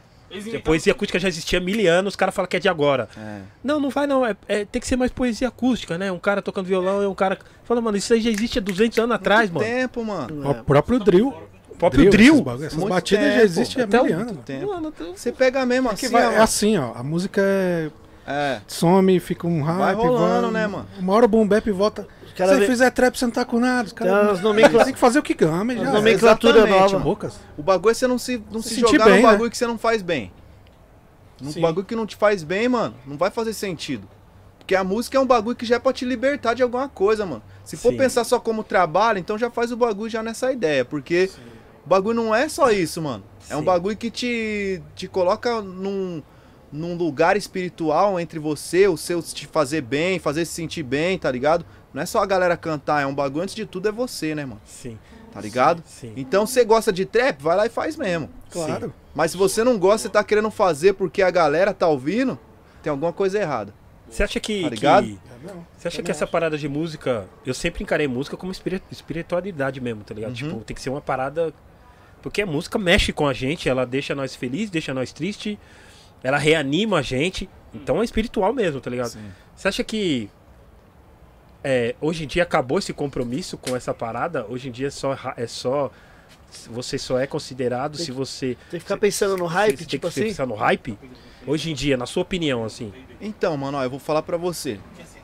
A poesia acústica já existia há mil anos, os caras falam que é de agora. é. Não, não vai não. É, é- tem que ser mais poesia acústica, né? Um cara tocando violão e um cara. Fala, mano, isso aí já existe há 200 anos atrás, Muito mano. tempo, mano. O próprio drill. O próprio drill. bagulho, Essas Muito batidas já tempo, existem há até mil anos. mano. Você pega mesmo Que assim, vai- ó, é assim, ó. A música é. É. Some, fica um hype. Vai rolando, né, mano? Uma hora o boom bap volta. Se cara você vê- fizer trap, você não tá com nada. Caras umas nomencla- tem que fazer o que gama. Já. As nomenclatura nova. Bocas. O bagulho é você não se, não Se se, sentir jogar bem, num né? bagulho que você não faz bem. Num Sim. bagulho que não te faz bem, mano, não vai fazer sentido. Porque a música é um bagulho que já é pra te libertar de alguma coisa, mano. Se for Sim. pensar só como trabalho, então já faz o bagulho já nessa ideia. Porque o bagulho não é só isso, mano. É um Sim. bagulho que te, te coloca num, num lugar espiritual entre você, o seu te fazer bem, fazer se sentir bem, tá ligado? Não é só a galera cantar, é um bagulho, antes de tudo é você, né, mano? Sim. Tá ligado? Sim. Então você gosta de trap, vai lá e faz mesmo. Claro. Mas se você não gosta, você tá querendo fazer porque a galera tá ouvindo, tem alguma coisa errada. Você acha que. Tá ligado? que- você acha que essa parada de música. Eu sempre encarei música como espiri- espiritualidade mesmo, tá ligado? Uhum. Tipo, tem que ser uma parada. Porque a música mexe com a gente, ela deixa nós felizes, deixa nós tristes, ela reanima a gente. Então é espiritual mesmo, tá ligado? Você acha que. É, hoje em dia acabou esse compromisso com essa parada? Hoje em dia é só. É só você só é considerado Tem se você. Tem que ficar pensando no hype, você tipo tem que assim. pensar no hype? Hoje em dia, na sua opinião, assim. Então, mano, ó, eu vou falar pra você.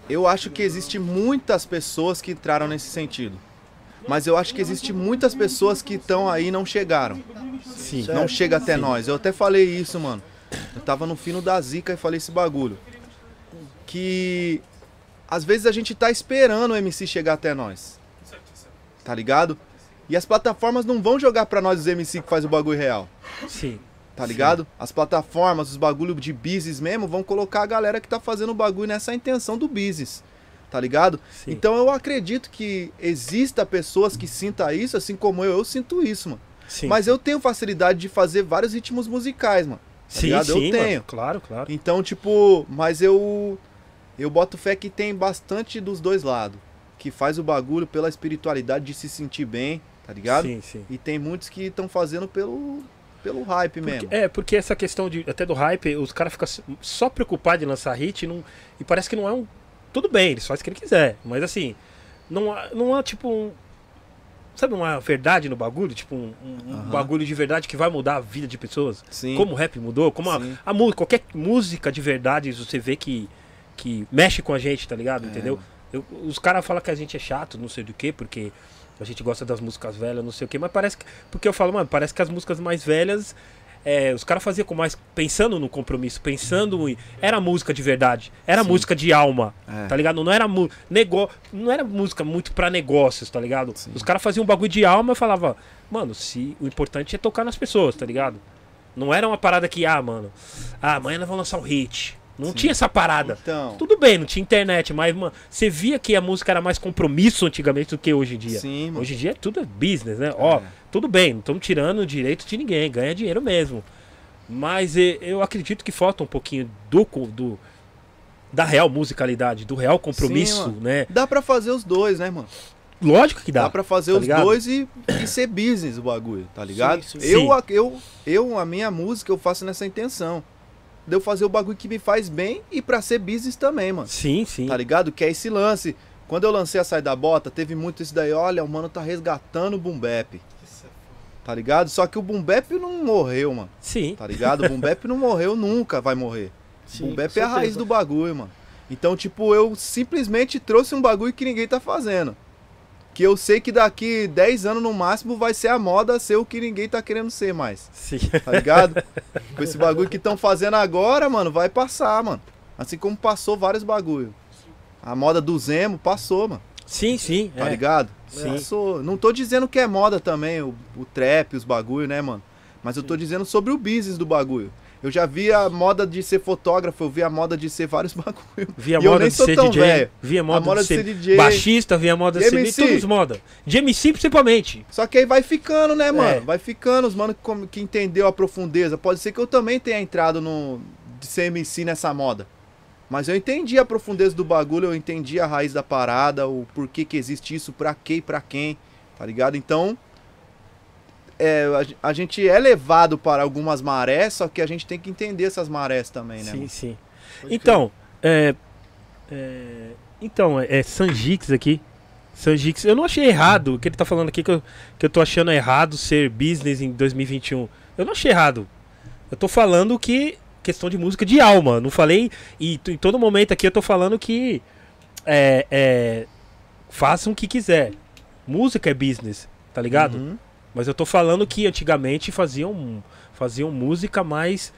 Eu acho que existe muitas pessoas que entraram nesse sentido. Mas eu acho que existe muitas pessoas que estão aí e não chegaram. Sim. Certo. Não chega até nós. Eu até falei isso, mano. Eu tava no fino da zica e falei esse bagulho. que às vezes a gente tá esperando o MC chegar até nós. Tá ligado? E as plataformas não vão jogar pra nós os MC que faz o bagulho real. Sim. Tá ligado? As plataformas, os bagulho de business mesmo, vão colocar a galera que tá fazendo o bagulho nessa intenção do business. Tá ligado? Sim. Então eu acredito que exista pessoas que sinta isso, assim como eu, eu sinto isso, mano. Sim. Mas eu tenho facilidade de fazer vários ritmos musicais, mano. tá sim, ligado? Eu sim, mano. tenho. Claro, claro. Então, tipo, mas eu eu boto fé que tem bastante dos dois lados, que faz o bagulho pela espiritualidade de se sentir bem, tá ligado? Sim, sim. E tem muitos que estão fazendo pelo pelo hype Porque- mesmo. é, porque essa questão de até do hype, os caras ficam só preocupados em lançar hit e, não, e parece que não é um. Tudo bem, eles fazem o que ele quiser. Mas assim, não há, não há tipo um. Sabe uma verdade no bagulho? Tipo, um, um bagulho de verdade que vai mudar a vida de pessoas? Sim. Como o rap mudou, como a, a música, qualquer música de verdade você vê que, que mexe com a gente, tá ligado? É, Entendeu? Eu- os caras falam que a gente é chato, não sei do que, porque a gente gosta das músicas velhas, não sei o que, mas parece que. Porque eu falo, mano, parece que as músicas mais velhas. é, os caras faziam com mais. pensando no compromisso, pensando em. Era música de verdade. Era Sim. música de alma. É. Tá ligado? Não era, mu- nego... não era música muito pra negócios, tá ligado? Sim. Os caras faziam um bagulho de alma e falavam, mano, se o importante é tocar nas pessoas, tá ligado? Não era uma parada que, ah, mano, ah, amanhã nós vamos lançar um hit. Não Sim. tinha essa parada. Então, Tudo bem, não tinha internet, mas, mano, você via que a música era mais compromisso antigamente do que hoje em dia. sim, mano. Hoje em dia é tudo business, né? Ó, É. tudo bem, não estamos tirando o direito de ninguém, ganha dinheiro mesmo. Mas eh, eu acredito que falta um pouquinho do, do da real musicalidade, do real compromisso, mano. né? Dá pra fazer os dois, né, mano? Lógico que dá. Dá, pra fazer tá os ligado? dois e, e ser business o bagulho, tá ligado? sim. Eu, Sim. a- eu, eu, a minha música, eu faço nessa intenção. De eu fazer o bagulho que me faz bem e pra ser business também, mano. Sim, sim. Tá ligado? Que é esse lance. Quando eu lancei a Sai da Bota, teve muito isso daí. Olha, o mano tá resgatando o Boom Bap. Tá ligado? Só que o Boom Bap não morreu, mano. Sim. Tá ligado? O Boom Bap não morreu, nunca vai morrer. Sim, Boom com Bap é a raiz do bagulho, mano. Então, tipo, eu simplesmente trouxe um bagulho que ninguém tá fazendo. Que eu sei que daqui 10 anos no máximo vai ser a moda ser o que ninguém tá querendo ser mais. Sim. Tá ligado? Com esse bagulho que estão fazendo agora, mano, vai passar, mano. Assim como passou vários bagulho. A moda do Zemo passou, mano. Sim, sim. Tá é. ligado? Sim. Passou. Não tô dizendo que é moda também, o, o trap, os bagulho, né, mano? Mas eu tô dizendo sobre o business do bagulho. Eu já vi a moda de ser fotógrafo, eu vi a moda de ser vários bagulho. Via E eu moda nem de ser DJ, velho. via A moda, moda de ser, DJ. baixista, via moda de De ser MC. todos moda. De MC principalmente. Só que aí vai ficando, né, mano? É. Vai ficando, os mano que, que entendeu a profundeza. Pode ser que eu também tenha entrado no de ser MC nessa moda. Mas eu entendi a profundeza do bagulho, eu entendi a raiz da parada, o porquê que existe isso, pra quê e pra quem, tá ligado? Então, é, a, gen- a gente é levado para algumas marés, só que a gente tem que entender essas marés também, né? Sim, mano? sim. Então, é, é, então, é, é Sanjix aqui. Sanjix, eu não achei errado o que ele tá falando aqui, que eu, que eu tô achando errado ser business em 2021. Eu não achei errado. Eu tô falando que questão de música de alma. Não falei. E em todo momento aqui eu tô falando que é, é, façam o que quiser. Música é business, tá ligado? Uhum. Mas eu tô falando que antigamente faziam, faziam música mais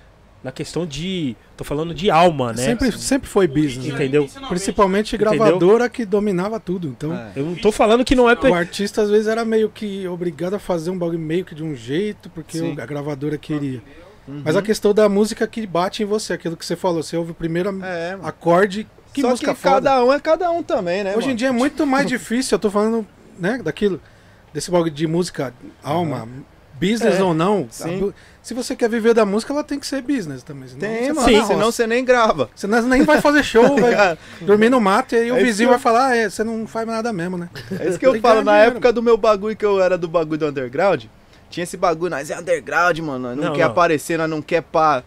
na questão de. Tô falando de alma, né? Sempre, sempre foi business. Entendeu? Principalmente Entendeu? gravadora que dominava tudo. Então, É. Eu não tô falando que não é. o artista às vezes era meio que obrigado a fazer um bagulho meio que de um jeito, porque Sim. o- a gravadora queria. Uhum. Mas a questão da música que bate em você, aquilo que você falou, você ouve o primeiro É, acorde, que Só música que foda. cada um é cada um também, né, Hoje em mano? dia é muito mais difícil, eu tô falando, né, daquilo, desse bagulho de música, alma, business É, ou não. sim. a- se você quer viver da música, ela tem que ser business também. senão Tem, você Senão você nem grava. Você não- nem vai fazer show, vai dormir no mato e aí o É isso vizinho que vai falar, ah, é, você não faz nada mesmo, né? É isso que eu que falo, na dinheiro. época do meu bagulho, que eu era do bagulho do underground, tinha esse bagulho, nós é underground, mano, nós não, Não, quer não. aparecer, nós não quer pá.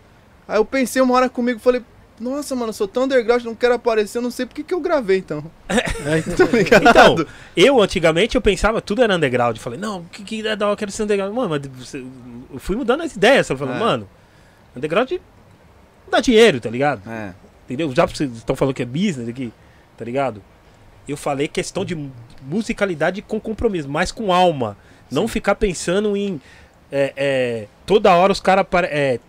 Aí eu pensei uma hora comigo, falei, nossa, mano, eu sou tão underground, não quero aparecer, eu não sei por que eu gravei, então. É, então, Tá ligado? Então, eu antigamente eu pensava tudo era underground. Falei, não, que, que é da hora, eu quero ser underground. Mano, mas eu fui mudando as ideias. Eu falei, É. mano, underground dá dinheiro, tá ligado? É, Entendeu? Já vocês estão falando que é business aqui, tá ligado? Eu falei questão de mu- musicalidade com compromisso, mas com alma. Não ficar pensando em. é, é, toda hora os caras. É,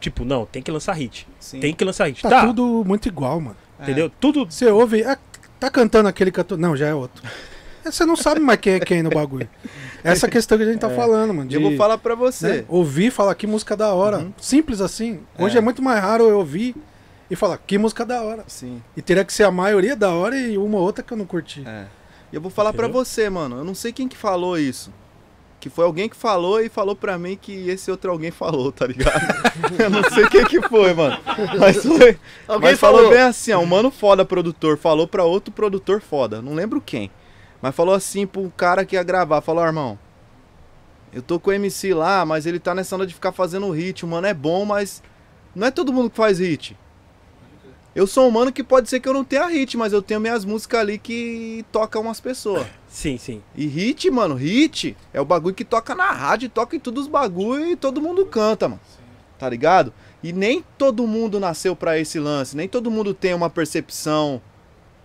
tipo, não, tem que lançar hit. sim. Tem que lançar hit. tá, Tá, tudo muito igual, mano. Entendeu? Tudo. Você ouve, ah, tá cantando aquele cantor. Não, já é outro. Você não sabe mais quem é quem no bagulho. Essa é questão que a gente tá falando, mano. E eu vou de- falar pra você. né? Ouvir, falar que música da hora. Uhum. Simples assim. Hoje É. é. muito mais raro eu ouvir e falar que música da hora. Sim. E teria que ser a maioria da hora e uma ou outra que eu não curti. É. E eu vou falar pra Entendeu? você, mano. Eu não sei quem que falou isso. Que foi alguém que falou e falou pra mim que esse outro alguém falou, tá ligado? eu não sei quem que foi, mano. Mas foi. Alguém mas falou falou. bem assim, ó, um mano foda produtor falou pra outro produtor foda, não lembro quem. Mas falou assim pro cara que ia gravar, falou, irmão, eu tô com o MC lá, mas ele tá nessa onda de ficar fazendo hit, o mano é bom, mas não é todo mundo que faz hit. Eu sou um mano que pode ser que eu não tenha hit, mas eu tenho minhas músicas ali que tocam umas pessoas. Sim, sim. E hit, mano, hit é o bagulho que toca na rádio, toca em todos os bagulho e todo mundo canta, mano. Tá ligado? E nem todo mundo nasceu pra esse lance, nem todo mundo tem uma percepção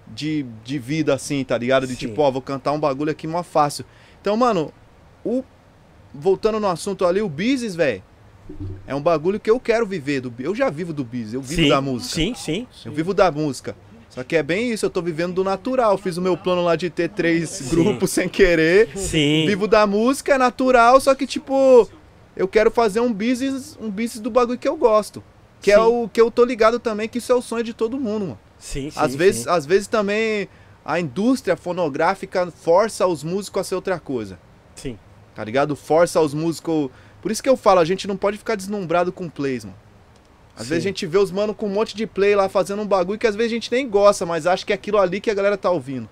de, de vida assim, tá ligado? De Sim. tipo, ó, vou cantar um bagulho aqui mó fácil. Então, mano, o voltando no assunto ali, o business, velho, é um bagulho que eu quero viver do eu já vivo do business, eu vivo sim, da música. Sim, sim. Eu vivo da música. Só que é bem isso, eu tô vivendo do natural. Fiz o meu plano lá de ter três Sim. grupos sem querer. Sim. Vivo da música, é natural, só que tipo, eu quero fazer um business, um business do bagulho que eu gosto. Que é Sim. o que eu tô ligado também, que isso é o sonho de todo mundo, mano. Sim, sim. Às vezes, sim. às vezes também a indústria fonográfica força os músicos a ser outra coisa. Sim. Tá ligado? Força os músicos. Por isso que eu falo, a gente não pode ficar deslumbrado com plays, mano. Às Sim. vezes a gente vê os mano com um monte de play lá fazendo um bagulho que às vezes a gente nem gosta, mas acha que é aquilo ali que a galera tá ouvindo.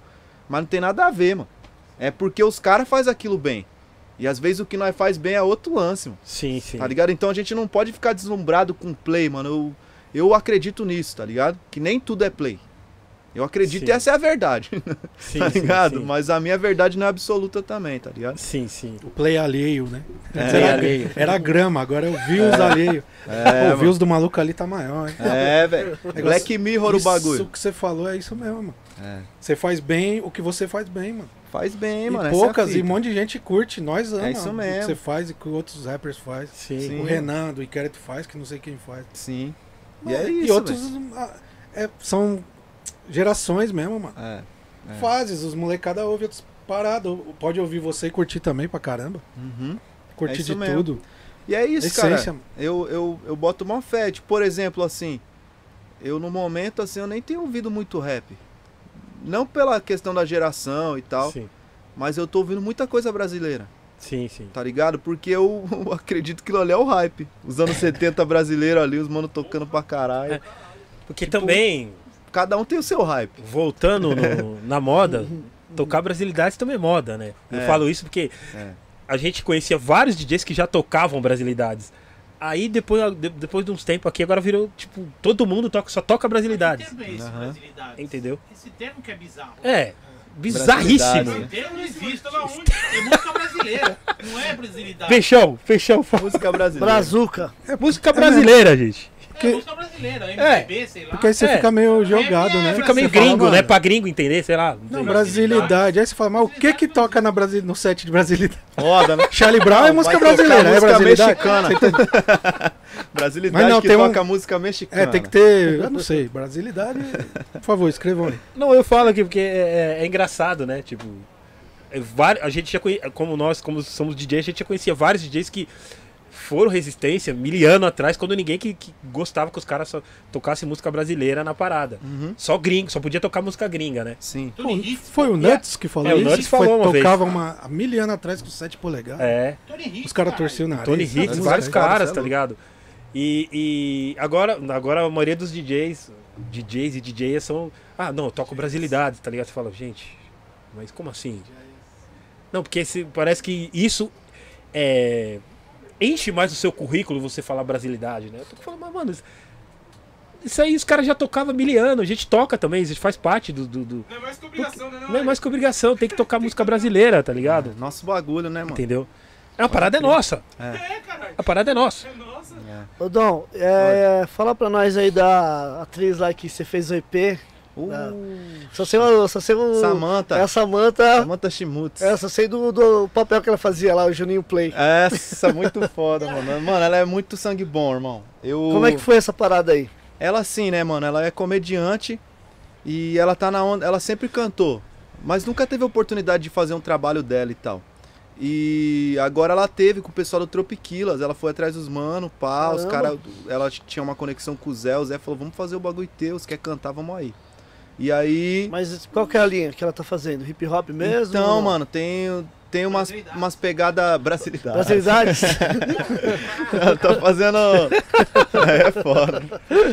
Mas não tem nada a ver, mano. É porque os caras fazem aquilo bem. E às vezes o que nós faz bem é outro lance, mano. Sim, sim. Tá ligado? Então a gente não pode ficar deslumbrado com play, mano. Eu, eu acredito nisso, tá ligado? Que nem tudo é play. Eu acredito Sim. e essa é a verdade, Sim, tá ligado? Sim, Mas a minha verdade não é absoluta também, tá ligado? sim. sim. O play alheio, né? É. Play era, alheio. era grama, agora é o views alheio. É, o views do maluco ali tá maior, hein? É, velho. Black Mirror o Isso bagulho. que você falou é isso mesmo, mano. É. Você faz bem o que você faz bem, mano. Faz bem, e mano. essa é poucas, e fita. um monte de gente curte, nós amamos isso o mesmo. que você faz e que outros rappers faz. Sim. Sim. O Renan do Inquérito faz, que não sei quem faz. Sim. E é isso. e outros ah, é, são gerações mesmo, mano. É. É. Fases, os molecada ouvem outros parados. Pode ouvir você e curtir também pra caramba. Uhum. Curtir isso de mesmo. tudo. E é isso, cara. Essência, mano. Eu, eu, eu boto uma fé. Tipo, por exemplo, assim, eu no momento, assim, eu nem tenho ouvido muito rap. Não pela questão da geração e tal, Sim, mas eu tô ouvindo muita coisa brasileira, sim, sim. tá ligado? Porque eu, acredito que ali é o hype. Os anos 70 brasileiro ali, os mano tocando pra caralho. É. Porque Tipo, também, Cada um tem o seu hype. voltando no- na moda, tocar brasilidades também é moda, né? Eu É. falo isso porque É. a gente conhecia vários DJs que já tocavam brasilidades. Aí depois, de- depois de uns tempos aqui, agora virou, tipo, todo mundo toca, só toca brasilidades. Que termo é esse, Aham. brasilidade? Entendeu? Esse termo que é bizarro. É, bizarríssimo. Brasilidades. Esse termo não existe. É música brasileira. Não é brasilidade. Fechão, fechão. Música brasileira. Brazuca. Música brasileira, gente. É música brasileira. MPB, sei lá. Porque aí você É. fica meio jogado, né? Fica meio Você fala, gringo, mano, né? Pra gringo entender, sei lá. Não, sei. brasilidade. Aí você fala, mas o que que toca na Brasil, no set de brasilidade? Roda, né? Charlie Brown é Não, música brasileira, é música brasilidade? mexicana. Você tá- Brasilidade Mas não, que tem um- toca música mexicana. É, tem que ter, eu não sei, brasilidade. Por favor, escrevam aí. Não, eu falo aqui porque é, é- é engraçado, né? Tipo, é a gente já conhe... como nós, como somos DJs, a gente já conhecia vários DJs que foram resistência mil anos atrás, quando ninguém que, que gostava que os caras só tocassem música brasileira na parada. Uhum. Só gringo, só podia tocar música gringa, né? Sim. Tony Hicks. Foi o Nuts que falou É, o isso? Nuts Foi- falou uma vez. tocava uma, há mil anos atrás com 7 polegadas. É. Tony Hicks, Os caras torciam o nariz. Tony Hicks, músicas vários caras, tá ligado? E, e agora, agora a maioria dos DJs, DJs e DJs são. Ah, não, eu toco brasilidades, tá ligado? Você fala, gente, mas como assim? Não, porque esse, parece que isso é, enche mais o seu currículo você falar brasilidade, né? Eu tô falando, mas, mano, isso- aí os caras já tocavam há mil anos, a gente toca também, a gente faz parte do. do- do- Não é mais que obrigação, né? Não é mais que obrigação, tem que tocar música brasileira, tá ligado? Nosso bagulho, né, mano? Entendeu? É, a parada é nossa. É, caralho. A parada é nossa. É nossa. Ô Dom, é, fala pra nós aí da atriz lá que você fez o EP. Uh, Só sei, o- só sei o. Samantha. É a Samanta. Samantha Schmutz. É, só sei do, do papel que ela fazia lá, o Juninho Play. Essa, muito foda, mano. Mano, ela é muito sangue bom, irmão. Eu... Como é que foi essa parada aí? Ela sim, né, mano? Ela é comediante E ela tá na onda, ela sempre cantou, mas nunca teve oportunidade de fazer um trabalho dela e tal. E agora ela teve com o pessoal do Tropiquilas, ela foi atrás dos mano, pá, os Caramba. caras, ela tinha uma conexão com o Zé, o Zé falou, vamos fazer o bagulho teu, se quer cantar, vamos aí. E aí, Mas qual que é a linha que ela tá fazendo? Hip hop mesmo? então, mano, tem, tem umas, umas pegadas brasilidades. Brasilidades? Ela tá fazendo. é foda.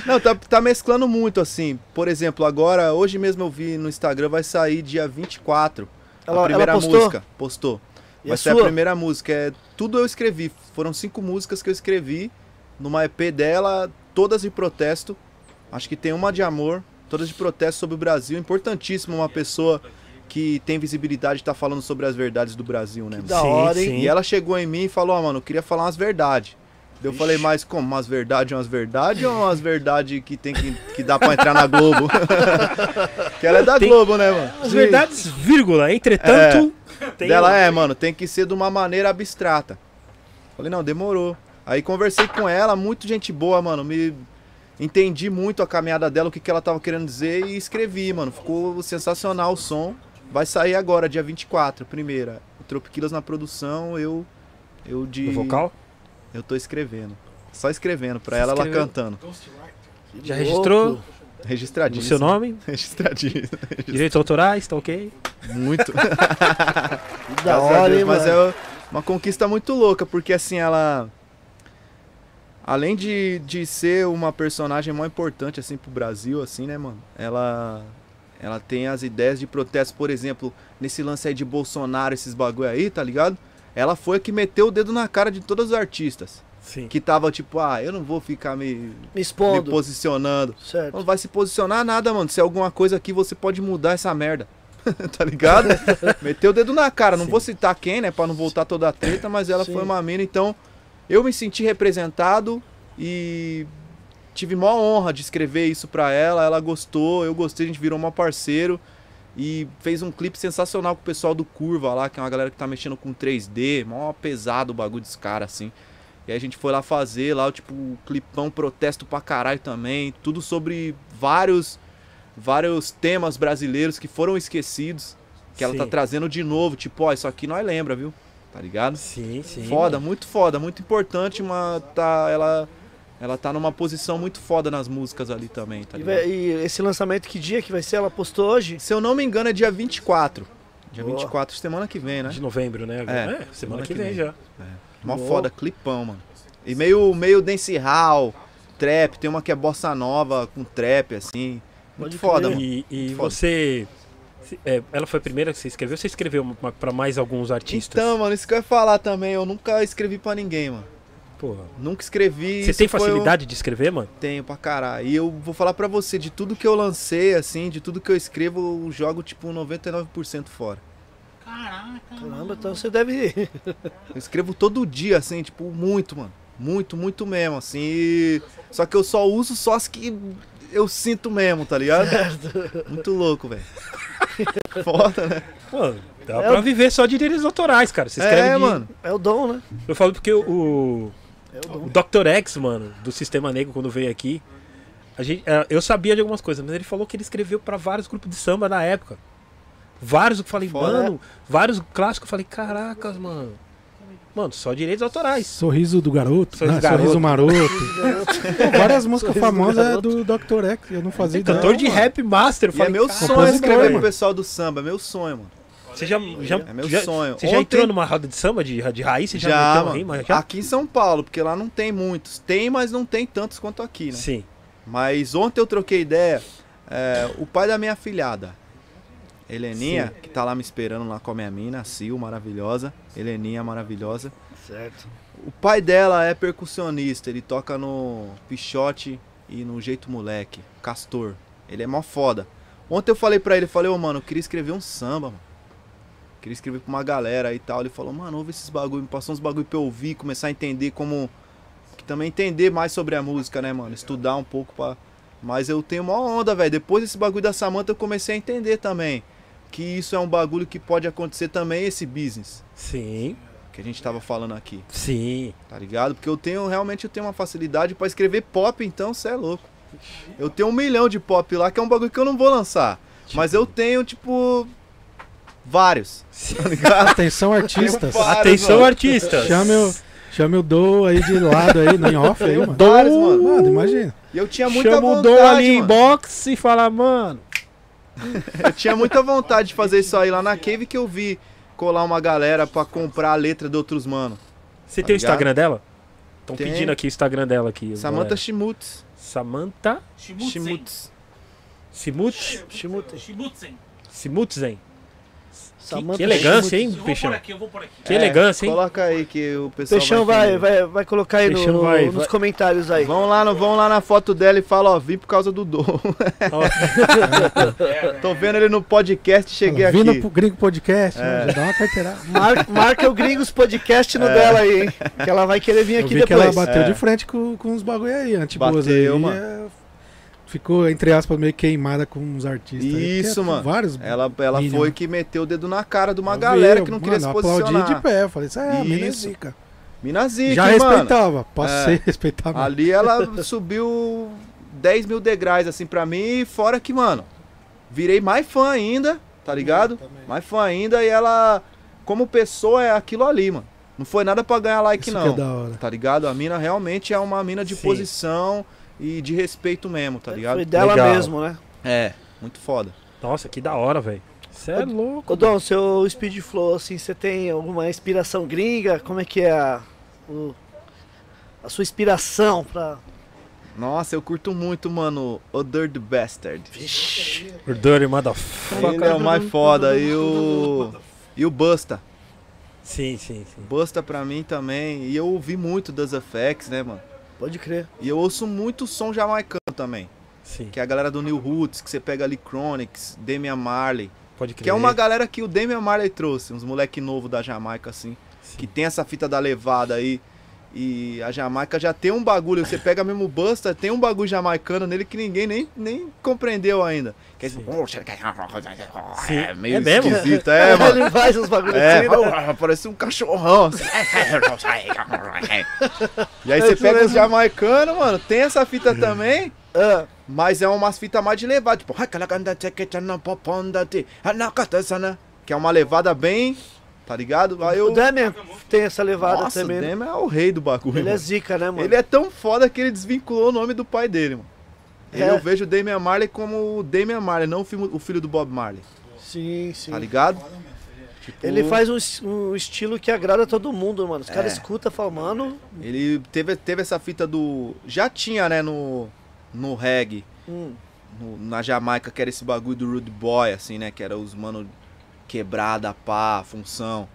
Não, tá, tá mesclando muito, assim. Por exemplo, agora, hoje mesmo eu vi no Instagram, vai sair dia 24. Ela- a primeira ela postou? música. Postou. E vai a ser a sua? primeira música. É, tudo eu escrevi. Foram cinco músicas que eu escrevi numa EP dela, todas de protesto. Acho que tem uma de amor, todas de protesto sobre o Brasil. Importantíssimo uma pessoa que tem visibilidade estar falando sobre as verdades do Brasil, né? mano? Da hora, hein? E ela chegou em mim e falou, ó, mano, eu queria falar umas verdades. Eu falei, mas como? Umas verdades, umas verdades ou umas verdades que tem que, que dá pra entrar na Globo? que ela é da Tem- Globo, né, mano? As verdades, vírgula. Entretanto, tem Dela um- é, mano, tem que ser de uma maneira abstrata. Falei, não, demorou. Aí conversei com ela, muito gente boa, mano. Me entendi muito a caminhada dela, o que, que ela tava querendo dizer e escrevi, mano. Ficou sensacional o som. Vai sair agora, dia 24, primeira. O Tropiquilas na produção, eu. Eu de. no vocal. Eu tô escrevendo. Só escrevendo pra ela, ela escreveu? cantando. Já registrou Registradinho. seu nome? Registradinho. Direitos autorais, tá ok? Muito. Que da hora, Deus, hein, mas mano? é uma conquista muito louca, porque assim, ela. Além de, de ser uma personagem mó importante, assim, pro Brasil, assim, né, mano? Ela. Ela tem as ideias de protesto, por exemplo, nesse lance aí de Bolsonaro, esses bagulho aí, tá ligado? Ela foi a que meteu o dedo na cara de todos os artistas. Sim. Que tava tipo, ah, eu não vou ficar me, Me me expondo. posicionando. Certo. Não vai se posicionar nada, mano. Se é alguma coisa aqui, você pode mudar essa merda. tá ligado? Meteu o dedo na cara. Não Sim. vou citar quem, né? Pra não voltar toda a treta, mas ela Sim. foi uma mina. Então, eu me senti representado e tive maior honra de escrever isso pra ela. Ela gostou, eu gostei, a gente virou uma parceiro. E fez um clipe sensacional com o pessoal do Curva lá, que é uma galera que tá mexendo com 3D, mó pesado o bagulho dos caras, assim. E aí a gente foi lá fazer lá, tipo, o clipão protesto pra caralho também. Tudo sobre vários, vários temas brasileiros que foram esquecidos. Que ela tá Sim. trazendo de novo, tipo, ó, isso aqui nós lembra, viu? Tá ligado? Sim, sim. foda, muito foda, muito importante, uma tá ela ela tá numa posição muito foda nas músicas ali também, tá E, ligado? vai- e esse lançamento, que dia que vai ser? Ela postou hoje? Se eu não me engano é dia 24. Dia Boa. 24, semana que vem, né? De novembro, né? É, semana que vem já. Mó Louco. foda, clipão, mano. E meio, meio dancehall, trap, tem uma que é bossa nova com trap, assim. Muito Pode foda, crer. mano. E, e você. É, ela foi a primeira que você escreveu? Você escreveu pra mais alguns artistas? Então, mano, isso que eu ia falar também. Eu nunca escrevi pra ninguém, mano. Porra. Nunca escrevi. Você tem facilidade de escrever, mano? Um... Tenho pra caralho. E eu vou falar pra você, de tudo que eu lancei, assim, de tudo que eu escrevo, eu jogo tipo 99% fora. Caraca, Caramba, então você deve. Eu escrevo todo dia, assim, tipo, muito, mano. Muito, muito mesmo, assim. e- Só que eu só uso só as que eu sinto mesmo, tá ligado? Muito louco, velho. Foda, né? Pô, dá É pra o- viver só de direitos autorais, cara. Você escreve É, de- mano. É o dom, né? Eu falo porque o, É o o. Dr. X, mano, do Sistema Negro, quando veio aqui, a gente, é, eu sabia de algumas coisas, mas ele falou que ele escreveu pra vários grupos de samba na época. Vários, eu falei, Foda. mano, vários clássicos, eu falei, caracas, mano. Mano, só direitos autorais. Sorriso do garoto, Sorriso do garoto. Sorriso maroto. Pô, várias músicas Sorriso do famosas é garoto. do Dr. X, eu não fazia ideia. Cantor de rap master, E é falei, meu cara, sonho compositor, escrever pro mano. pessoal do samba, é meu sonho, mano. Você já, já, É meu já- sonho. Você já Ontem- entrou numa roda de samba de, de raiz? Você já, Já, mano. rima? Já? Aqui em São Paulo, porque lá não tem muitos. Tem, mas não tem tantos quanto aqui, né? Sim. Mas ontem eu troquei ideia. é, o pai da minha filhada, Heleninha, que tá lá me esperando lá com a minha mina, a Sil, maravilhosa. Heleninha, maravilhosa. Certo. O pai dela é percussionista, ele toca no Pichote e no Jeito Moleque, Castor. Ele é mó foda. Ontem eu falei pra ele, falei, ô mano, eu queria escrever um samba, mano. Queria escrever pra uma galera e tal. Ele falou, mano, ouve esses bagulho, me passou uns bagulho pra eu ouvir, começar a entender como. Que também entender mais sobre a música, né, mano? Estudar um pouco pra. Mas eu tenho uma onda, velho. Depois desse bagulho da Samantha eu comecei a entender também. Que isso é um bagulho que pode acontecer também, esse business. Sim. Que a gente tava falando aqui Sim. tá ligado? Porque eu tenho, realmente eu tenho uma facilidade pra escrever pop, então você é louco. Eu tenho um milhão de pop lá, que é um bagulho que eu não vou lançar. Mas eu tenho, tipo. Vários. Tá ligado? Atenção, artistas. Vários, Atenção, mano. artistas. Chame o, chame o Do aí de lado aí, no em off aí, mano. Vários, mano. Mano, imagina. E eu tinha muita Chama o vontade. Dom ali em mano. box e fala, mano. Eu tinha muita vontade de fazer isso aí lá na Cave que eu vi colar uma galera pra comprar a letra de outros mano. Você Tá tem o? Instagram dela? Estão pedindo aqui o Instagram dela aqui. Samantha. Shimutz. Samantha Shimutsen. Shimutz. Simut Shimuten. Shimutsen. Simutzen. Que, Samantha que elegância, hein, Eu vou Peixão? por aqui, eu vou por aqui. Que É, elegância, hein? Coloca aí que o pessoal Peixão vai, entender. vai, vai colocar aí no- vai- nos vai- comentários aí. Vão lá, no, vão lá na foto dela e fala, ó, vim por causa do Dom. Tô vendo ele no podcast, cheguei Fala, Vindo aqui. pro Gringo Podcast, É. mano, já dá uma carteirada. Mar- marca o Gringos Podcast no dela aí, hein? Que ela vai querer vir Eu aqui que ela depois. bateu É. de frente com, com uns bagulho aí, antiboas aí. É, ficou, entre aspas, meio queimada com uns artistas. Isso, é mano. Vários. Ela, ela Mínimo. foi que meteu o dedo na cara de uma Eu galera vi, que não queria se mano, aplaudi posicionar. de pé. Eu falei, isso é, mina é zica. Mina zica, Já mano? respeitava, passei É. a respeitar. mano. Ali ela subiu 10 mil degraus, assim, pra mim. Fora que, mano, virei mais fã ainda, tá ligado? Mais fã ainda. E ela, como pessoa, é aquilo ali, mano. Não foi nada pra ganhar like, Isso não. que é da hora. Tá ligado? A mina realmente é uma mina de Sim. posição e de respeito mesmo, tá ligado? Foi dela Legal. mesmo, né? É, muito foda. Nossa, que da hora, velho. Você é louco. Ô Dom, seu Speed Flow, assim, você tem alguma inspiração gringa? Como é que é a, o- a sua inspiração pra... Nossa, eu curto muito, mano, o Dirty Bastard. Vixe, Dirty motherfucker. Ele é o mais foda. E o. E o Busta. Sim, sim, sim. Busta pra mim também. E eu ouvi muito das FX, né, mano? Pode crer. E eu ouço muito som jamaicano também. Sim, Que é a galera do New Roots, que você pega ali Chronics, Damian Marley. pode crer. Que é uma galera que o Damian Marley trouxe, uns moleque novo da Jamaica, assim. Sim. Que tem essa fita da levada aí. E a Jamaica já tem um bagulho, você pega mesmo o Busta, tem um bagulho jamaicano nele que ninguém nem, nem compreendeu ainda. Que é, Sim. Sim. é meio É mesmo? esquisito, é, mano. Ele faz uns bagulhos É, assim, né? parece um cachorrão. assim. e aí você pega os jamaicanos, mano, tem essa fita também, Ah, mas é umas fitas mais de levada, tipo, que é uma levada bem, tá ligado? Aí o eu, Damian tem essa levada nossa, o também, né? É o rei do bagulho. Ele é mano. zica, né, mano? Ele é tão foda que ele desvinculou o nome do pai dele, mano. É. Eu vejo o Damian Marley como o Damian Marley, não o filho, do Bob Marley, Sim, sim. tá ligado? Tipo, Ele faz um, um estilo que agrada todo mundo, mano. Os caras É. escutam e falam, mano... Ele teve, teve essa fita do. Já tinha, né, no, no reggae, hum, no- na Jamaica, que era esse bagulho do Rude Boy, assim, né? Que era os mano quebrada, pá, função.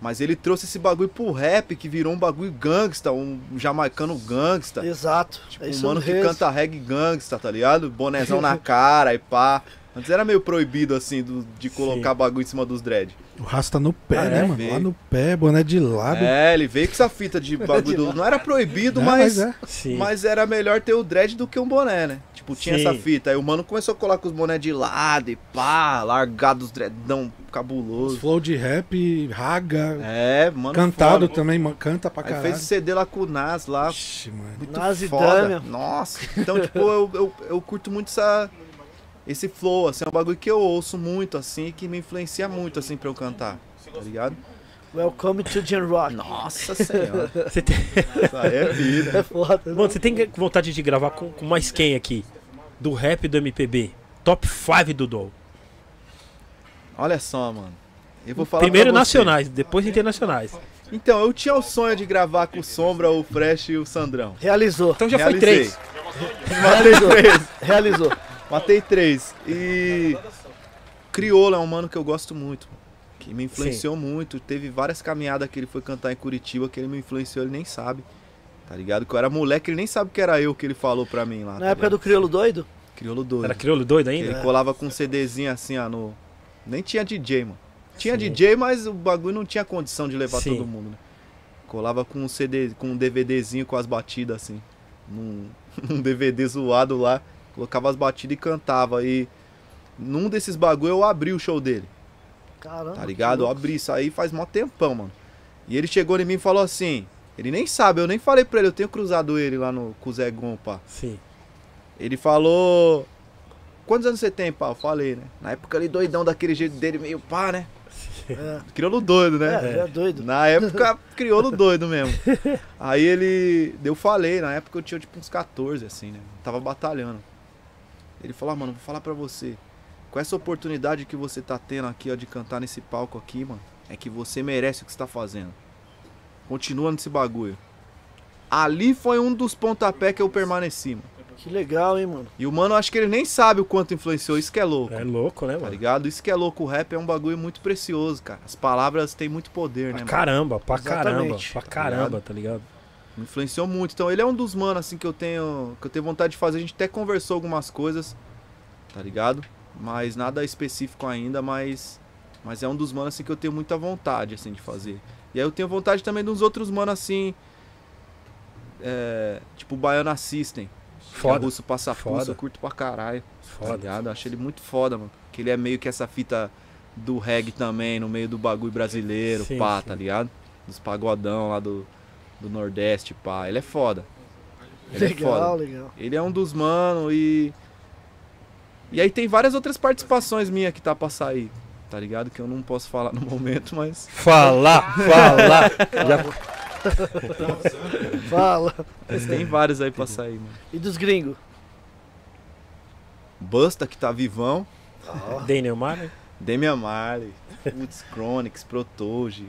Mas ele trouxe esse bagulho pro rap, que virou um bagulho gangsta, um jamaicano gangsta. exato. Tipo, É um mano que canta reggae gangsta, tá ligado? Bonézão na cara e pá. Antes era meio proibido, assim, do- de colocar bagulho em cima dos dread. O rasta no pé, Ah, né, é? mano? Veio. Lá no pé, boné de lado. É, ele veio com essa fita de bagulho do... Não era proibido, É, mas... é. Sim. Mas era melhor ter o dread do que um boné, né? Tipo, tinha Sim. essa fita. Aí o mano começou a colar com os boné de lado e pá, largado os dreadão cabuloso. Os flow de rap, raga. É, mano. cantado foda. também, mano, canta pra Aí caralho. fez CD lá com o Nas lá. Ixi, mano. Muito Nas e foda. Nossa. Então, tipo, eu, eu, eu curto muito essa. Esse flow, assim, é um bagulho que eu ouço muito, assim, que me influencia muito, assim, pra eu cantar. Tá ligado? Welcome to Gen Rock. Nossa senhora. Você tem... Isso aí é vida. É foda. né? Mano, você tem vontade de gravar com, com mais quem aqui? Do rap e do MPB? Top 5 do Dom. Olha só, mano. Eu vou falar Primeiro nacionais, depois internacionais. Então, eu tinha o sonho de gravar com o Sombra, o Fresh e o Sandrão. Realizou. Então já Realizei. foi três. Três. Realizou. Matei três. E. Criolo é um mano que eu gosto muito. Que me influenciou muito. Teve várias caminhadas que ele foi cantar em Curitiba que ele me influenciou, ele nem sabe. Tá ligado? Que eu era moleque, ele nem sabe que era eu que ele falou pra mim lá. Na tá época do ligado? Crioulo Doido? Criolo doido. Era crioulo doido ainda? Ele colava com um CDzinho assim, ó, no. Nem tinha DJ, mano. Tinha Sim. DJ, mas o bagulho não tinha condição de levar Sim. todo mundo, né? Colava com um CD, com um DVDzinho com as batidas assim. Num, num DVD zoado lá. Colocava as batidas e cantava. E num desses bagulho eu abri o show dele. Caramba. Tá ligado? Eu abri isso aí faz mó tempão, mano. E ele chegou em mim e falou assim. Ele nem sabe, eu nem falei pra ele, eu tenho cruzado ele lá no com o Zé Gon, pá. Sim. Ele falou. Quantos anos você tem, pá? Eu falei, né? Na época ali, doidão daquele jeito dele, meio pá, né? É, Crioulo doido, né? é, é doido. Na época, crioulo doido mesmo. Aí ele. Eu falei, na época eu tinha tipo uns 14, assim, né? Tava batalhando. Ele falou, ah, mano, vou falar pra você. Com essa oportunidade que você tá tendo aqui, ó, de cantar nesse palco aqui, mano, é que você merece o que você tá fazendo. Continua nesse bagulho. Ali foi um dos pontapés que eu permaneci, mano. Que legal, hein, mano. E o mano, acho que ele nem sabe o quanto influenciou, isso que é louco. É louco, né, Tá mano? ligado? Isso que é louco. O rap é um bagulho muito precioso, cara. As palavras têm muito poder, né, Pra mano? caramba, pra caramba, Exatamente. pra Tá caramba, ligado? tá ligado? Influenciou muito. Então ele é um dos manos assim que eu tenho. Que eu tenho vontade de fazer. A gente até conversou algumas coisas, tá ligado? Mas nada específico ainda, mas. Mas é um dos manos assim que eu tenho muita vontade, assim, de fazer. E aí eu tenho vontade também dos outros manos assim. É, tipo o Baiana System. Que é Foda, Russo Passa Foda. Eu curto pra caralho. Tá foda. ligado? Eu Acho ele muito foda, mano. Que ele é meio que essa fita do reggae também, no meio do bagulho brasileiro, Sim, pá, sim. tá ligado? Dos pagodão lá do, do Nordeste, pá. Ele é foda. Ele é legal, foda. legal. Ele é um dos mano e. E aí tem várias outras participações minhas que tá pra sair. Tá ligado? Que eu não posso falar no momento, mas. Falar, falar. Já Fala. mas tem vários aí pra sair, mano. E dos gringos? Busta, que tá vivão. Daniel Marley. Damian Marley, Putz, Chronix, Protoge.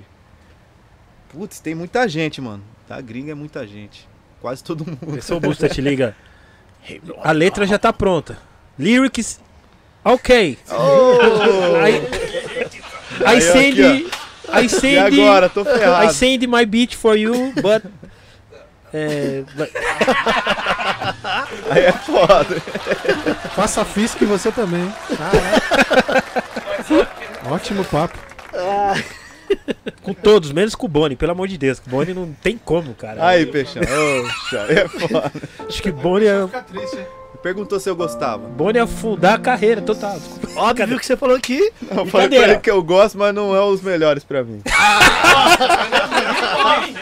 Putz, tem muita gente, mano. Da gringa é muita gente. Quase todo mundo. Esse o Busta te liga. A letra já tá pronta. Lyrics. Ok. I, I Aí, send. aqui, I E send. agora? Tô I ferrado. send my beat for you, but. É, but- Aí é foda. Faça fisco e você também. Ótimo papo. Com todos, menos com o Boni, pelo amor de Deus. O Boni não tem como, cara. Aí, peixão. Oxa, é foda. Acho que Boni é, triste? Perguntou se eu gostava. Boni é afundar a carreira total. Óbvio que você falou aqui. Eu falei pra ele que eu gosto, mas não é os melhores pra mim.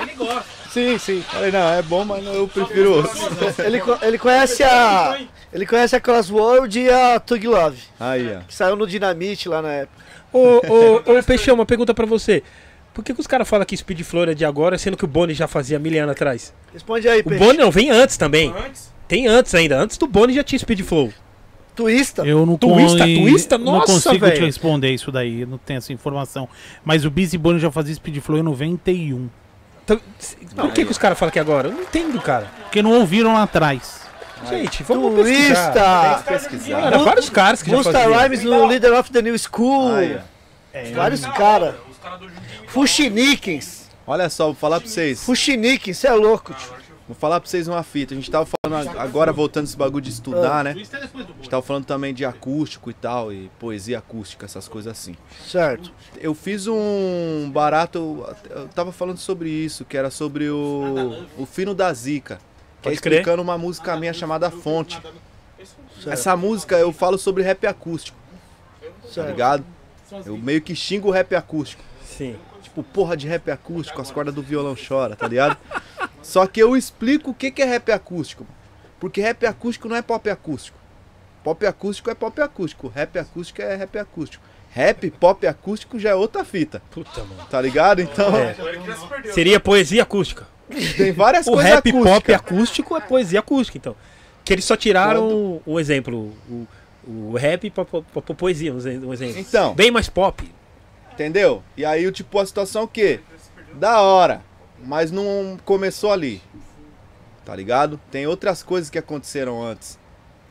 Ele gosta. Sim, sim. Falei, não, é bom, mas não, eu prefiro outros. Ele, ele conhece a. Ele conhece a Crossworld e a Tug Love, Aí, ó. que saiu no Dinamite lá na época. Ô, ô, ô, Peixão, uma pergunta pra você. Por que, que os caras falam que Speed Flow é de agora, sendo que o Boni já fazia mil anos atrás? Responde aí, O Peixe. Boni não, vem antes também. Antes, Tem antes ainda. Antes do Boni já tinha Speed Flow. Twista. Eu não, Twista, con- twista? não Nossa, consigo te velho. responder isso daí, eu não tenho essa informação. Mas o Busy Bone já fazia Speed Flow em 91. Então, por que, que os caras falam que agora? Eu não entendo, cara. Porque não ouviram lá atrás. Gente, vamos pesquisar. Twista. Pesquisar. Cara, vários caras que já Busta faziam. Rhymes no Leader of the New School. Aí, ó. Vários caras. os caras Fuxinikins. Olha só, vou falar pra vocês. Fuxinikins, você é louco, tio. Vou falar pra vocês uma fita. A gente tava falando ag- agora, voltando esse bagulho de estudar, né? Twist é A gente tava falando também de acústico e tal, e poesia acústica, essas coisas assim. Certo. Eu fiz um barato, eu tava falando sobre isso, que era sobre o, o Fino da Zica. É Pode crer. explicando uma música minha chamada Fonte. Certo. Essa música eu falo sobre rap acústico, tá certo. ligado? Eu meio que xingo o rap acústico. Sim. Tipo, porra de rap acústico, as cordas do violão chora, tá ligado? Só que eu explico o que é rap acústico. Porque rap acústico não é pop acústico. Pop acústico é pop acústico. Rap acústico é rap acústico. Rap, pop acústico já é outra fita, Puta, mano. tá ligado? Então, É. Seria poesia acústica. Tem várias O coisas rap acústicas. pop acústico é poesia acústica, então. Que eles só tiraram um exemplo. O, o rap pra, pra- pra poesia, um exe- exemplo. Então, Bem mais pop. entendeu? E aí, o tipo, a situação é o quê? Da hora, mas não começou ali. Tá ligado? Tem outras coisas que aconteceram antes.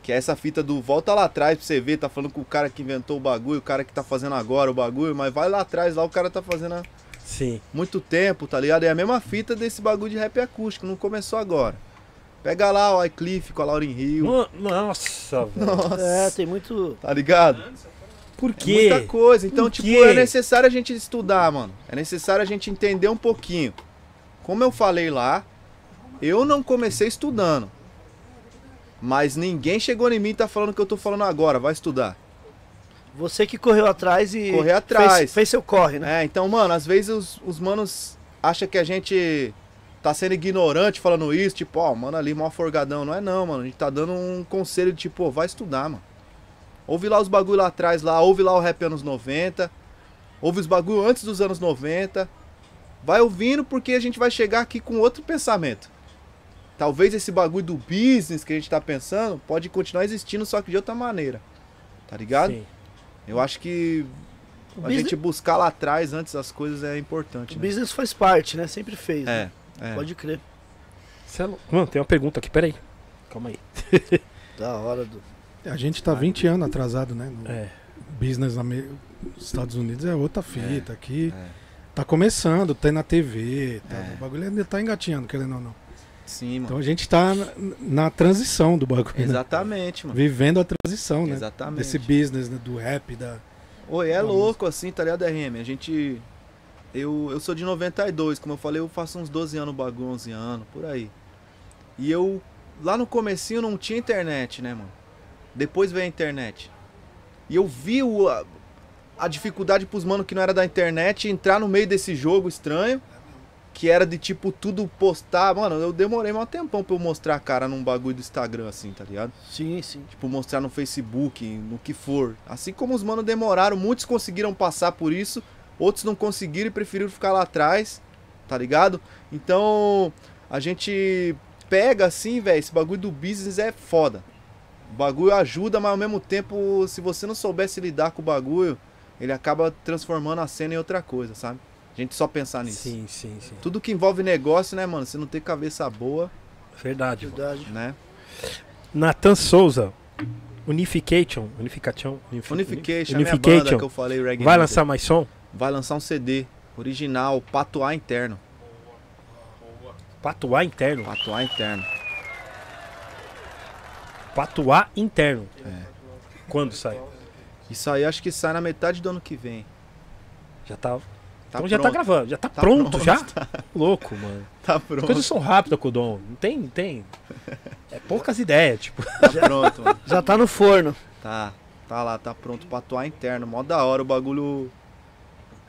Que é essa fita do volta lá atrás pra você ver, tá falando com o cara que inventou o bagulho, o cara que tá fazendo agora o bagulho, mas vai lá atrás, lá o cara tá fazendo há Sim. muito tempo, tá ligado? É a mesma fita desse bagulho de rap acústico, não começou agora. Pega lá o Wycliffe com a Lauren Hill, No- Nossa, velho. nossa, É, tem muito. tá ligado? Por É quê? muita coisa. Então, tipo, é necessário a gente estudar, mano. É necessário a gente entender um pouquinho. Como eu falei lá, eu não comecei estudando. Mas ninguém chegou em mim e tá falando o que eu tô falando agora. Vai estudar. Você que correu atrás e. Correr atrás. Fez, fez seu corre, né? É, então, mano, às vezes os, os manos acham que a gente tá sendo ignorante falando isso, tipo, ó, mano ali mó forgadão. Não é não, mano. A gente tá dando um conselho de tipo, ó, vai estudar, mano. Ouve lá os bagulho lá atrás, lá, ouve lá o rap anos 90. Ouve os bagulho antes dos anos 90. Vai ouvindo porque a gente vai chegar aqui com outro pensamento. Talvez esse bagulho do business que a gente tá pensando pode continuar existindo, só que de outra maneira. Tá ligado? Sim. Eu acho que O a business, gente buscar lá atrás antes das coisas é o importante. Né? business faz parte, né? Sempre fez. né? É, é. Pode crer. É Mano, tem uma pergunta aqui, peraí. Calma aí. Da hora do. A gente tá 20 anos atrasado, né? No É. business nos Estados Unidos é outra fita. Aqui é. tá começando, tem na TV. tá- É. O bagulho ainda tá engatinhando, querendo ou não. Sim, mano. Então a gente tá na, na transição do bagulho. né? Exatamente, mano. Vivendo a transição, né? Exatamente. Desse business, né? do rap, da. Oi, é da louco assim, tá ligado, RM? A gente. Eu, eu sou de 92, como eu falei, eu faço uns 12 anos bagulho, 11 anos, por aí. E eu. Lá no comecinho não tinha internet, né, mano? Depois veio a internet. E eu vi o, a, a dificuldade pros mano que não era da internet entrar no meio desse jogo estranho. Que era de tipo tudo postar. Mano, eu demorei um tempão pra eu mostrar a cara num bagulho do Instagram, assim, tá ligado? Sim, sim. tipo, mostrar no Facebook, no que for. Assim como os manos demoraram, muitos conseguiram passar por isso, outros não conseguiram e preferiram ficar lá atrás, tá ligado? Então, a gente pega assim, velho, esse bagulho do business é foda. O bagulho ajuda, mas ao mesmo tempo, se você não soubesse lidar com o bagulho, ele acaba transformando a cena em outra coisa, sabe? A gente só pensar nisso. Sim, sim, sim. Tudo que envolve negócio, né, mano? Se não ter cabeça boa, Verdade. mano. Verdade. né? Nathan Souza. Unification. Unification. Unifi- Unification, a minha banda que eu falei, Reggae Vai lançar mais som? Vai lançar um CD original, patuá interno. Patuá interno. Patuá interno. Patuá interno. É. Quando sai? Isso aí acho que sai na metade do ano que vem. Já tá. Tá então já tá pronto. gravando. Já tá, Tá pronto, pronto, já? Louco, mano. Tá As pronto. coisas são rápidas com o Dom. Não tem, não tem. É poucas ideias, tipo. Tá pronto, mano. Já tá no forno. Tá. Tá lá, tá pronto. Patuá interno. Mó da hora o bagulho.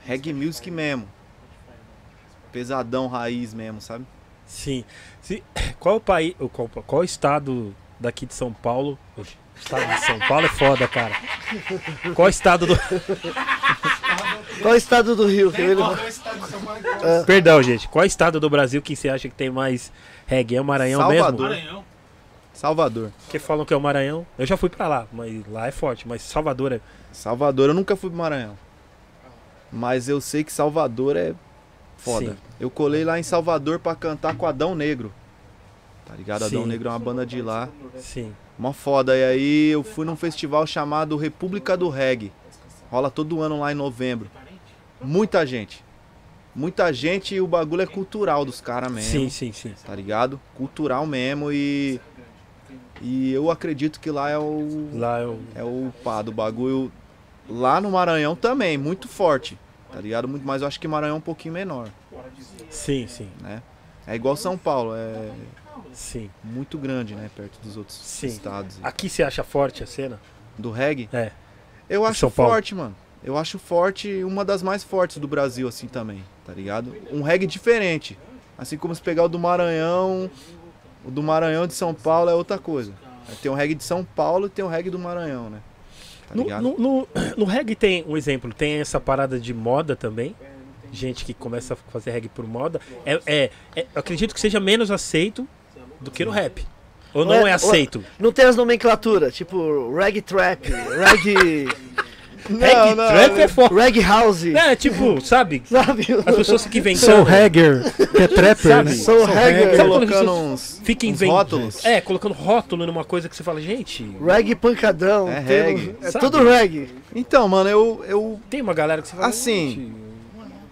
Reggae music mesmo. Pesadão raiz mesmo, sabe? Sim. Se- qual o país. Qual, qual o estado daqui de São Paulo? O estado de São Paulo é foda, cara. Qual o estado do. Qual é o estado do Rio? que ele- Perdão, gente. Qual estado do Brasil que você acha que tem mais reggae? É o Maranhão Salvador. mesmo? Maranhão. Salvador. Porque falam que é o Maranhão. Eu já fui pra lá, mas lá é forte. Mas Salvador é. Salvador, eu nunca fui pro Maranhão. Mas eu sei que Salvador é foda. Sim. Eu colei lá em Salvador pra cantar com Adão Negro. Tá ligado? Adão Sim. Negro é uma banda de lá. Sim. Mó foda. E aí eu fui num festival chamado República do Reggae. Rola todo ano lá em novembro. Muita gente. Muita gente e o bagulho é cultural dos caras mesmo. Sim, sim, sim. Tá ligado? Cultural mesmo e. E eu acredito que lá é o. Lá eu. É o pá do bagulho. Lá no Maranhão também, muito forte. Tá ligado? Muito, mas eu acho que Maranhão é um pouquinho menor, Sim, sim. né? É igual São Paulo, é Sim. muito grande, né? Perto dos outros Sim. estados. Aqui você acha forte a cena? Do reggae? É. Eu acho forte, mano. Eu acho forte, uma das mais fortes do Brasil, assim também, tá ligado? Um reggae diferente. Assim como se pegar o do Maranhão, o do Maranhão de São Paulo é outra coisa. Tem o reggae de São Paulo e tem o reggae do Maranhão, né? Tá No, no, no, no reggae tem um exemplo, tem essa parada de moda também. Gente que começa a fazer reggae por moda. É, é, é- eu acredito que seja menos aceito do que no rap. Ou não Ué, é aceito? Não tem as nomenclaturas, tipo reggae trap, reggae, reggae trap é foda. reggae house, É, tipo, sabe? sabe? As pessoas que vêm Soul Hagger, que é trapper, Sabe? né? Soul Hagger. Sabe colocando uns, Fica uns inventando. rótulos. É, colocando rótulo numa coisa que você fala, gente. Reggae pancadão, É tem- reggae, é sabe? tudo reggae. Então, mano, eu, eu. Tem uma galera que você fala. Assim,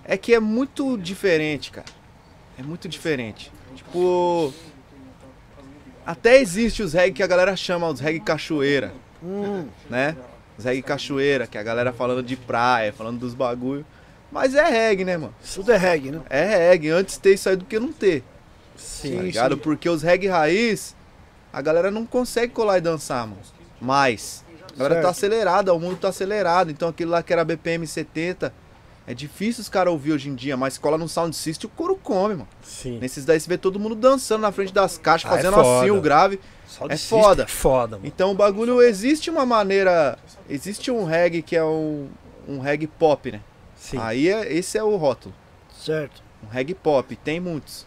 É que é muito diferente, cara. É muito diferente. Tipo. Até existe os reggae que a galera chama os reggae cachoeira, Hum, né? Os reggae cachoeira, que é a galera falando de praia, falando dos bagulho. Mas é reggae, né, mano? tudo é reggae, né? É reggae. Antes ter isso aí do que não ter. sim, tá ligado? Porque os reggae raiz, a galera não consegue colar e dançar, mano. Mas. A galera tá Certo. acelerada, o mundo tá acelerado. Então aquilo lá que era BPM 70, É difícil os caras ouvir hoje em dia, mas cola no sound system o couro come, mano. Sim. Nesses daí você vê todo mundo dançando na frente das caixas, Ah, é fazendo foda. assim o grave. Sound É foda. É foda, mano. Então o bagulho existe uma maneira. Existe um reggae que é um, um reggae pop, né? Sim. Aí é, esse é o rótulo. Certo. Um reggae pop. Tem muitos.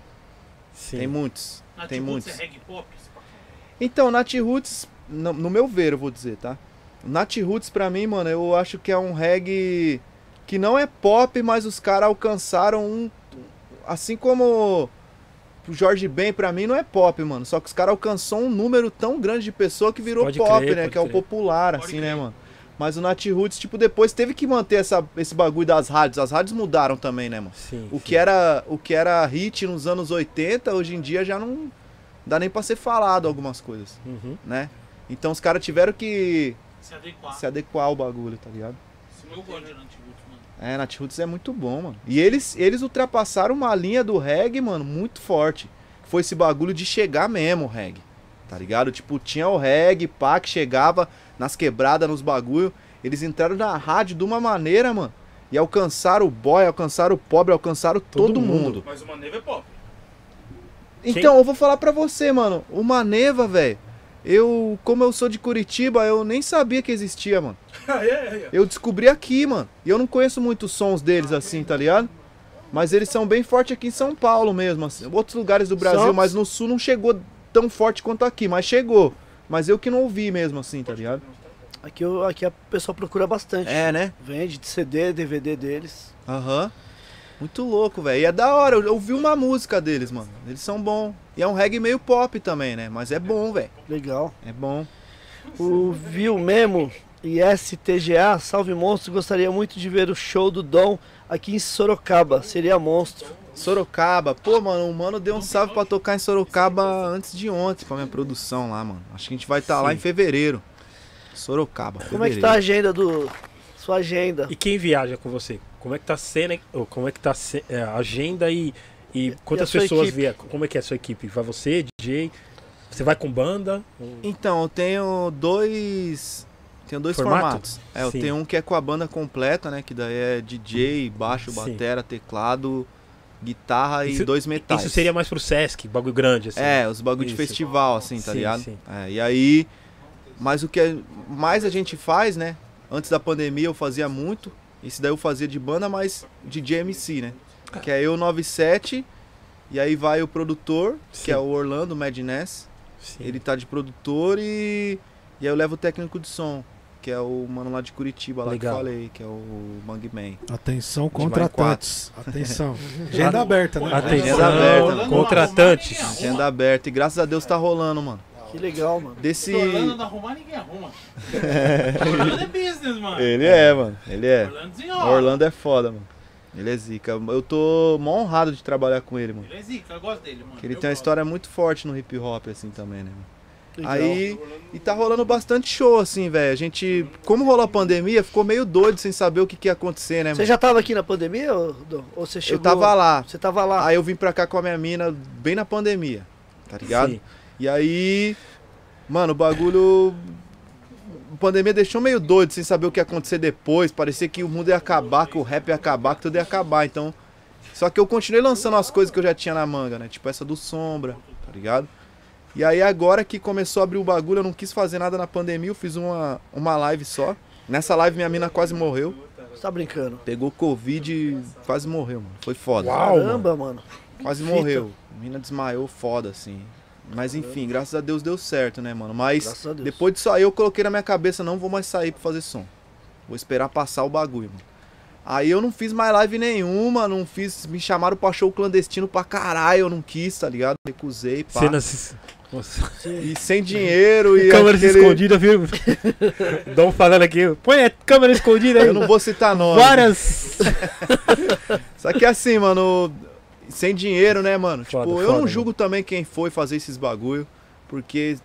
Sim. Tem muitos. Nath Tem Roots muitos. é reggae pop? Então, Nat Roots, no, no meu ver, eu vou dizer, tá? Nat Roots, pra mim, mano, eu acho que é um reggae que não é pop, mas os caras alcançaram um. Assim como o Jorge Ben, pra mim, não é pop, mano. Só que os caras alcançou um número tão grande de pessoa que virou Pode pop, crer, né? Que é o popular, Pode assim, né, crer. mano? Mas o Nat Roots, tipo, depois teve que manter essa, esse bagulho das rádios. As rádios mudaram também, né, mano? Sim, O sim. que, era, o que era hit nos anos 80, hoje em dia já não dá nem pra ser falado algumas coisas, Uhum. né? Então os caras tiveram que Se adequar. se adequar ao bagulho, tá ligado? Eu gosto de Nath Roots, mano. É, Nat Roots é muito bom, mano. E eles, eles ultrapassaram uma linha do reggae, mano, muito forte. Foi esse bagulho de chegar mesmo, o reggae. Tá ligado? Tipo, tinha o reggae, pá, que chegava nas quebradas, nos bagulho. Eles entraram na rádio de uma maneira, mano. E alcançaram o boy, alcançaram o pobre, alcançaram todo, Todo mundo. mundo. Mas uma neve é pop. Então, eu vou falar pra você, mano. O Maneva, velho. Eu, como eu sou de Curitiba, eu nem sabia que existia, mano. Eu descobri aqui, mano. E eu não conheço muitos sons deles assim, tá ligado? Mas eles são bem fortes aqui em São Paulo mesmo, assim. Outros lugares do Brasil, mas no sul não chegou tão forte quanto aqui, mas chegou. Mas eu que não ouvi mesmo assim, tá ligado? Aqui, eu- aqui a pessoa procura bastante. É, né? Vende de CD, DVD deles. Aham. Muito louco, velho. E é da hora, eu ouvi uma música deles, mano. Eles são bons. E é um reggae meio pop também, né? Mas é bom, velho. Legal. É bom. O Viu Memo e STGA, Salve Monstro, gostaria muito de ver o show do Dom aqui em Sorocaba. Seria monstro. Sorocaba, pô, mano, o mano deu um salve pra tocar em Sorocaba antes de ontem pra minha produção lá, mano. Acho que a gente vai estar lá Sim. em fevereiro. Sorocaba. Como é que tá a agenda do. Sua agenda? E quem viaja com você? Como é que tá sendo, ou como é que tá é, a agenda e, e quantas sua pessoas viajam? Como é que é a sua equipe? Vai você, DJ? Você vai com banda? Então, eu tenho dois. Tenho dois Formato? formatos. É, eu Sim. tenho um que é com a banda completa, né? Que daí é DJ, baixo, Sim. batera, teclado, guitarra e Isso- dois metais. Isso seria mais pro Sesc, bagulho grande, assim. É, os bagulho de Isso. festival, assim, tá Sim, ligado? sim. É, e aí. Mas o que é- mais a gente faz, né? Antes da pandemia eu fazia muito. Esse daí eu fazia de banda, mas DJ MC, né? Que é eu 97. E aí vai o produtor, Sim. que é o Orlando Madness. Sim. Ele tá de produtor e. E aí eu levo o técnico de som, que é o mano lá de Curitiba, lá Legal. que eu falei, que é o Bang Man. Atenção, contratantes. Atenção. Agenda aberta, né? Atenção, Agenda aberta, contratantes. Agenda aberta. E graças a Deus tá rolando, mano. Que legal, mano. Desse. Se Orlando não arrumar, ninguém arruma. Orlando é business, mano. Ele é, mano. Ele é. Orlando desenrola. Orlando é foda, mano. Ele é zica. Eu tô mó honrado de trabalhar com ele, mano. Ele é zica, eu gosto dele, mano. Porque ele Eu tem uma gosto. história muito forte no hip hop, assim, também, né? mano? Legal. Aí. E tá rolando bastante show, assim, velho. A gente. Como rolou a pandemia, ficou meio doido sem saber o que, que ia acontecer, né, Você já tava aqui na pandemia, ou, ou você chegou? Eu tava lá. Você tava lá. Aí eu vim pra cá com a minha mina bem na pandemia, tá ligado? Sim. E aí. Mano, o bagulho. A pandemia deixou meio doido sem saber o que ia acontecer depois. Parecia que o mundo ia acabar, que o rap ia acabar, que tudo ia acabar. Então. Só que eu continuei lançando as coisas que eu já tinha na manga, né? Tipo essa do Sombra, tá ligado? E aí agora que começou a abrir o bagulho, eu não quis fazer nada na pandemia, eu fiz uma, uma live só. Nessa live minha mina quase morreu. Você tá brincando. Pegou Covid e quase morreu, mano. Foi foda. Uau, Caramba, mano. Quase Fita. morreu. A mina desmaiou foda, assim. Mas enfim, graças a Deus deu certo, né, mano? Mas Graças a Deus. depois disso aí eu coloquei na minha cabeça, não vou mais sair pra fazer som. Vou esperar passar o bagulho, mano. Aí eu não fiz mais live nenhuma, não fiz. Me chamaram pra show clandestino pra caralho, eu não quis, tá ligado? Recusei, pá. Cenas. Nossa. E sem dinheiro e. Câmeras aquele- escondidas, viu? Dom falando aqui. Põe a câmera escondida aí. Eu não vou citar nome. Várias. Só que assim, mano, sem dinheiro, né, mano? Foda, tipo, eu foda, não julgo também quem foi fazer esses bagulho, porque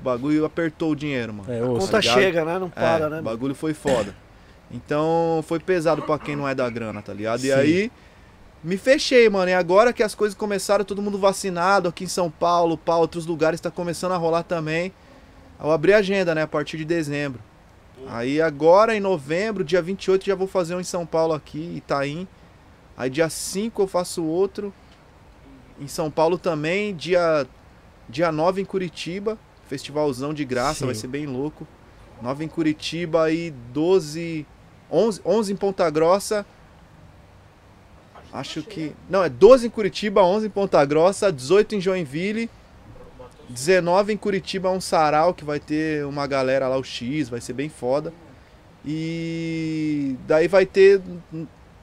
o bagulho apertou o dinheiro, mano. É, A ouça. conta ligado? chega, né? Não para, é, né? O bagulho foi foda. Então foi pesado pra quem não é da grana, tá ligado? Sim. E aí me fechei, mano. E agora que as coisas começaram, todo mundo vacinado aqui em São Paulo, pá, outros lugares tá começando a rolar também. Eu abri a agenda, né, a partir de dezembro. Aí agora em novembro, dia 28, já vou fazer um em São Paulo aqui, Itaim. Aí dia 5 eu faço outro em São Paulo também, dia dia 9 em Curitiba, festivalzão de graça, Sim. vai ser bem louco. 9 em Curitiba e 12 11, 11 em Ponta Grossa. Acho que. Não, é 12 em Curitiba, 11 em Ponta Grossa, 18 em Joinville, 19 em Curitiba, um sarau que vai ter uma galera lá, o X, vai ser bem foda. E daí vai ter.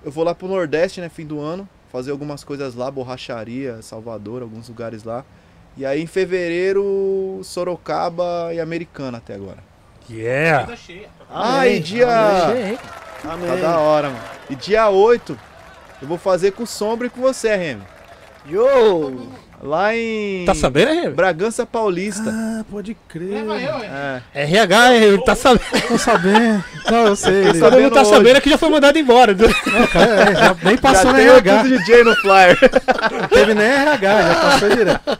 Eu vou lá pro Nordeste, né, fim do ano, fazer algumas coisas lá, borracharia, Salvador, alguns lugares lá. E aí em fevereiro, Sorocaba e Americana até agora. Yeah! Ah, e dia. Amém. Tá da hora, mano. E dia 8, eu vou fazer com Sombra e com você, Remy. Yo! Lá em Tá sabendo, Remy? Bragança Paulista. Ah, pode crer. É. É. RH, ele tá sabendo. Tô sabendo. Não, eu sei. Ele... Todo mundo tá hoje. sabendo que já foi mandado embora. Não, cara, é, já nem passou Já na tem RH. DJ no flyer. Não teve nem RH, já passou direto.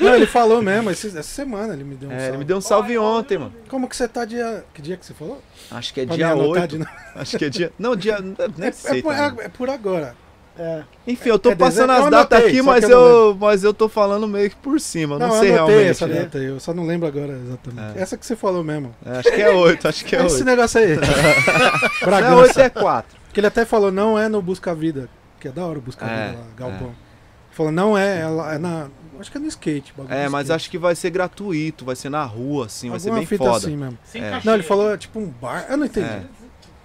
Não, ele falou mesmo, esse- essa semana ele me deu um É, salve. ele me deu um salve ontem, mano. Como que você tá dia... Que dia que você falou? Acho que é Pra dia me anotar 8. de. Acho que é dia. Não, dia. Nem É, sei. é por, também. é- é por agora. É. Enfim, eu tô é passando dezembro? as datas aqui, mas eu eu, mas eu tô falando meio que por cima. Não, Não, sei realmente. essa né? data aí, eu só não lembro agora exatamente. É. Essa que você falou mesmo. É, acho que é 8, acho que é Esse 8. negócio aí. Não é Bragança. 8, é 4. Que ele até falou, não é no Busca Vida. Que é da hora o Busca É, Vida lá, Galpão. Ele falou, não é, é, lá- é na. Acho que é no skate. bagulho É, mas skate. acho que vai ser gratuito, vai ser na rua, assim, vai ser Alguma bem fita foda. assim mesmo. Sem É. cachê. Não, ele falou é tipo um bar. Eu não entendi. É.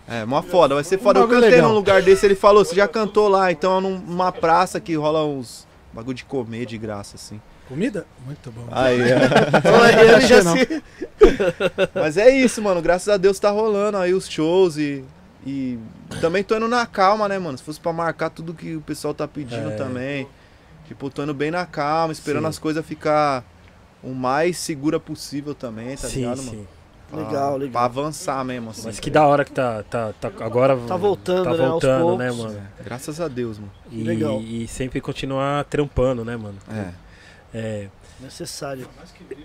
É, mó foda, vai ser Um foda. Eu bagulho cantei legal. num lugar desse, ele falou, você já cantou lá, então é num- numa praça que rola uns bagulho de comer de graça, assim. Comida? Muito bom. Aí, é. Ele já se... Mas é isso, mano. Graças a Deus tá rolando aí os shows e. E também tô indo na calma, né, mano? Se fosse pra marcar tudo que o pessoal tá pedindo É. também. Tipo, tô indo bem na calma, esperando Sim. as coisas ficar o mais segura possível também, tá sim, ligado, sim. mano? Pra- Legal, Pra legal. avançar mesmo, assim. Mas que da hora que tá, tá, tá agora. Tá voltando, tá né, aos voltando, né, poucos. mano? Graças a Deus, mano. E, Legal. e sempre continuar trampando, né, mano? É. É, Necessário.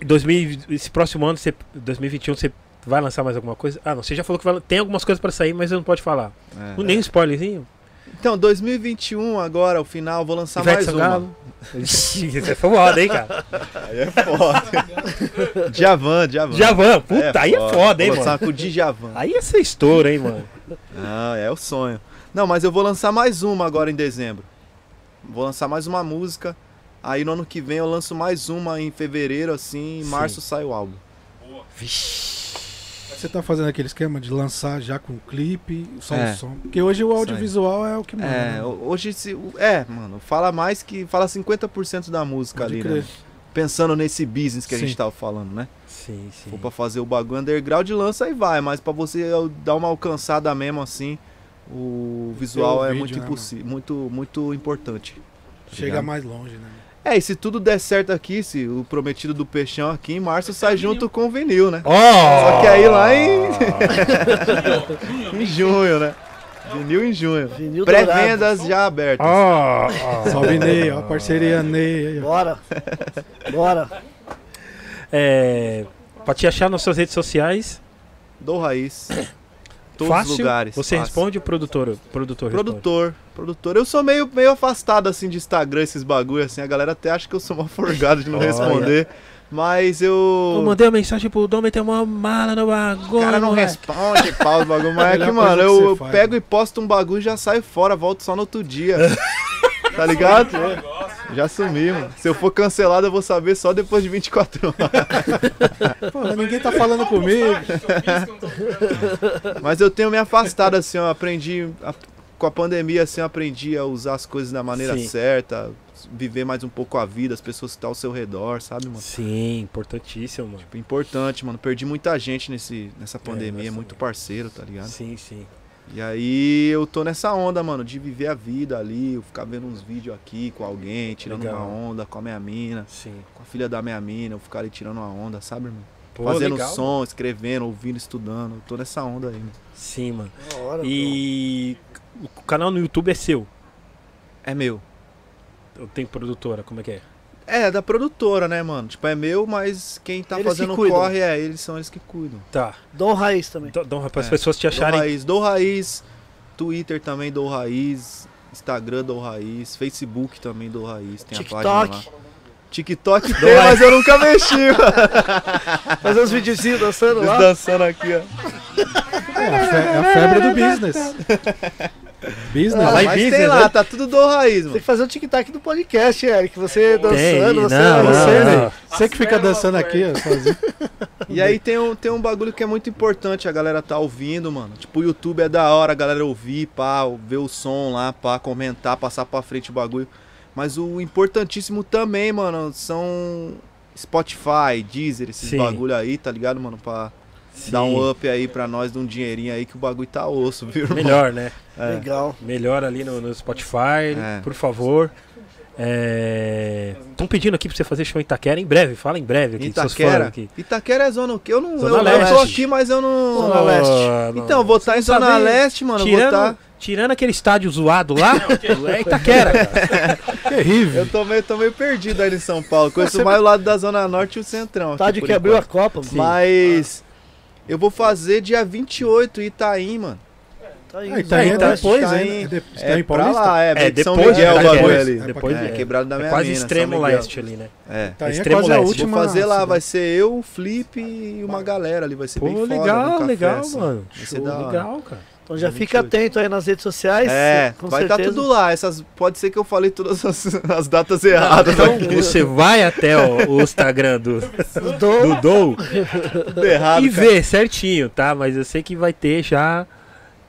2000, esse próximo ano, você, 2021, você vai lançar mais alguma coisa? Ah, não, você já falou que vai- tem algumas coisas pra sair, mas você não pode falar. é. Nem um spoilerzinho? Então, 2021 agora, o final, vou lançar Ivete mais Sangalo. uma. Isso é foda, hein, cara? Aí é foda. Djavan, Djavan. Javan, puta, aí é foda, hein, Vou lançar mano? com o Djavan. Aí ia ser estouro, hein, mano? Ah, é o sonho. Não, mas eu vou lançar mais uma agora em dezembro. Vou lançar mais uma música. Aí no ano que vem eu lanço mais uma em fevereiro, assim, em Sim. março sai o álbum. Vixe. Você tá fazendo aquele esquema de lançar já com clipe, só É. o som. Porque hoje o audiovisual é o que manda. É, né? ho- hoje se. É, mano, fala mais que. Fala 50% da música Pode ali, crer. né? Pensando nesse business que a Sim. gente tava falando, né? Sim, sim. for pra fazer o bagulho underground, lança e vai. Mas pra você dar uma alcançada mesmo assim, o visual o é vídeo, muito, né, impossi- muito, muito importante. Chega ligado? mais longe, né? É, e se tudo der certo aqui, se o prometido do Peixão aqui em março sai junto com o vinil, né? Ó! Só que aí lá em, Junho, em junho, né? Vinil em junho. Vinil Pré-vendas já abertas. Ó! ó. Salve Ney, ó, a parceria Ney. Bora. Bora. É, pra te achar nas suas redes sociais, Do Raiz. Todos fácil. os lugares. Você fácil. responde o produtor? Produtor. responde? Produtor, produtor. Eu sou meio, meio afastado assim de Instagram, esses bagulho assim. A galera até acha que eu sou uma forgado de não responder. Mas eu. Eu mandei uma mensagem pro Dom meter uma mala no bagulho. O cara não moleque. responde, pau, os bagulho. Mas é que, mano, que eu, faz, pego né? e posto um bagulho e já saio fora, volto só no outro dia. tá ligado? Já sumi, mano. Se eu for cancelado, eu vou saber só depois de 24 horas. Pô, ninguém tá falando comigo. Mas eu tenho me afastado, assim, ó. Aprendi. a- com a pandemia, assim, eu aprendi a usar as coisas da maneira Sim. certa, viver mais um pouco a vida, as pessoas que estão ao seu redor, sabe, mano? Sim, importantíssimo, mano. Tipo, importante, mano. Perdi muita gente nesse, nessa pandemia, nessa- muito parceiro, tá ligado? Sim, sim. E aí eu tô nessa onda, mano, de viver a vida ali, eu ficar vendo uns vídeos aqui com alguém, tirando Legal. uma onda com a minha mina, Sim. com a filha da minha mina, eu ficar ali tirando uma onda, sabe, irmão? Pô, Fazendo legal, som, escrevendo, ouvindo, estudando. Eu tô nessa onda aí, mano. Sim, mano. Da hora, E o canal no YouTube é seu. É meu. Eu tenho produtora, como é que é? É, da produtora, né, mano? Tipo, é meu, mas quem tá Eles fazendo o corre é eles, são eles que cuidam. Tá. Dom Raiz também. Então, então para as É. pessoas te Dou acharem. raiz, dou raiz, Twitter também dou raiz, Instagram dou raiz, Facebook também dou raiz, tem a página lá. TikTok. TikTok tem, mas eu nunca mexi, mano. Fazer uns videozinhos dançando Eles lá. dançando aqui, ó. É a, fe- é a febre do business. Business. Ah, Vai mas business, tem lá, né? tá tudo dou raiz, Tem mano. que fazer o tic-tac do podcast, Eric. Você Tem, dançando, você, não, você, não, né? não. Você que fica dançando aqui, ó, sozinho. E aí tem um, tem um bagulho que é muito importante a galera tá ouvindo, mano. Tipo, o YouTube é da hora, a galera ouvir, pá, ver o som lá, pá, comentar, passar pra frente o bagulho. Mas o importantíssimo também, mano, são Spotify, Deezer, esses Sim. bagulho aí, tá ligado, mano? Pra dar um up aí pra nós, de um dinheirinho aí que o bagulho tá osso, viu? irmão? Melhor, né? É. Legal. Melhor ali no, no Spotify, É. por favor. Estão pedindo aqui pra você fazer show em Itaquera em breve. Fala em breve aqui, Itaquera. aqui. Itaquera é zona o quê? Eu não, Zona eu, eu Leste. tô aqui, mas eu não. Zona Leste. Oh. Então, eu vou estar em Você não Zona sabe- Leste, mano. eu Vou Tirando, tá... tirando aquele estádio zoado lá, é Itaquera. cara. Terrível. Eu tô meio, tô meio perdido aí em São Paulo. Conheço mais o lado da Zona Norte e o Centrão. Estádio que abriu a. Copa, mano. Mas eu vou fazer dia 28 em Itaim, mano. Tá aí, Ah, Itaim é depois, Itaim- hein? É, de, É Itaim pra Paulista? lá, é, É, é de São depois Miguel o de bagulho Itaquera. ali. Depois é, de- quebrado da É minha quase mina, extremo leste ali, né? É. Itaim é Extremo quase a leste. última. Vou fazer lá, vai ser eu, o Flip e uma galera ali, vai ser Pô, bem foda. legal, café, legal, assim. mano. Vai ser Show, da hora. legal, cara. Então já fica 28. atento aí nas redes sociais. É, com vai estar certeza. tudo lá. Essas, pode ser que eu falei todas as, as datas erradas Então aqui. você vai até o, o Instagram do, do Dou errado, e cara. vê certinho, tá? Mas eu sei que vai ter já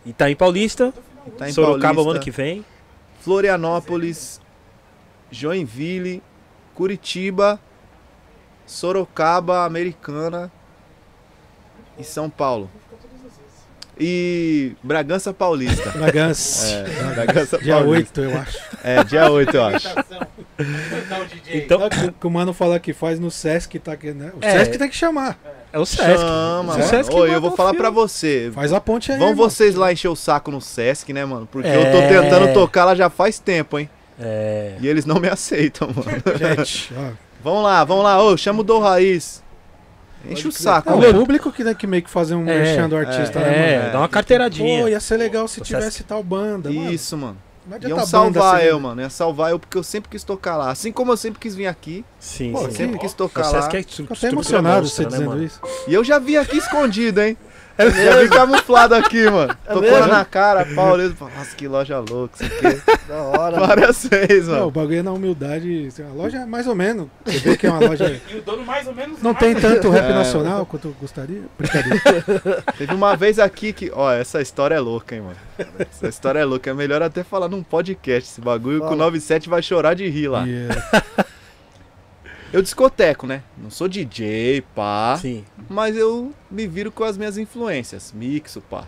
Itaim Paulista, Tá em Sorocaba Paulista, ano que vem. Florianópolis, Joinville, Curitiba, Sorocaba, Americana e São Paulo. E Bragança Paulista. Bragança. É, Bragança Dia Paulista. 8, eu acho. É, dia 8, eu acho. Então, que- que o mano fala que faz no Sesc, tá aqui, né? O É. Sesc tem que chamar. é o Sesc. Chama, o mano. Sesc Ô, eu vou falar pra você. Faz a ponte aí. Vão vocês lá encher o saco no Sesc, né, mano? Porque É. eu tô tentando tocar lá já faz tempo, hein? É. E eles não me aceitam, mano. Gente, ó. Vamos lá, vamos lá. Ô, chama o Do Raiz. Enche o saco, É o velho. público que tem que meio que fazer um É, merchan do artista, né, É, mano? dá uma Pô, carteiradinha. ia ser legal se tivesse tal banda. mano. Isso, mano. Não Iam adianta a salvar banda ser- eu, mano. Ia salvar eu porque eu sempre quis tocar lá. Assim como eu sempre quis vir aqui, Sim, Pô, sim. que- sempre quis tocar lá. Sesc é até estrutura emocionado você né, dizendo mano? isso. E eu já vim aqui escondido, hein? Já vim camuflado aqui, mano. É Tocou mesmo? na cara, pau, olhando. Nossa, que loja louca, isso aqui. da hora. Várias vezes, Não, o mano. bagulho é na humildade. assim, A loja é mais ou menos. Você vê que é uma loja. E o dono mais ou menos. Não mais tem tanto rap É. nacional quanto eu gostaria. Brincadeira. Teve uma vez aqui que. Ó, essa história é louca, hein, mano. Essa história é louca. É melhor até falar num podcast esse bagulho, que o Fala. 97 vai chorar de rir lá. É, Eu discoteco, né? Não sou DJ, pá. Sim. Mas eu me viro com as minhas influências. Mixo, pá.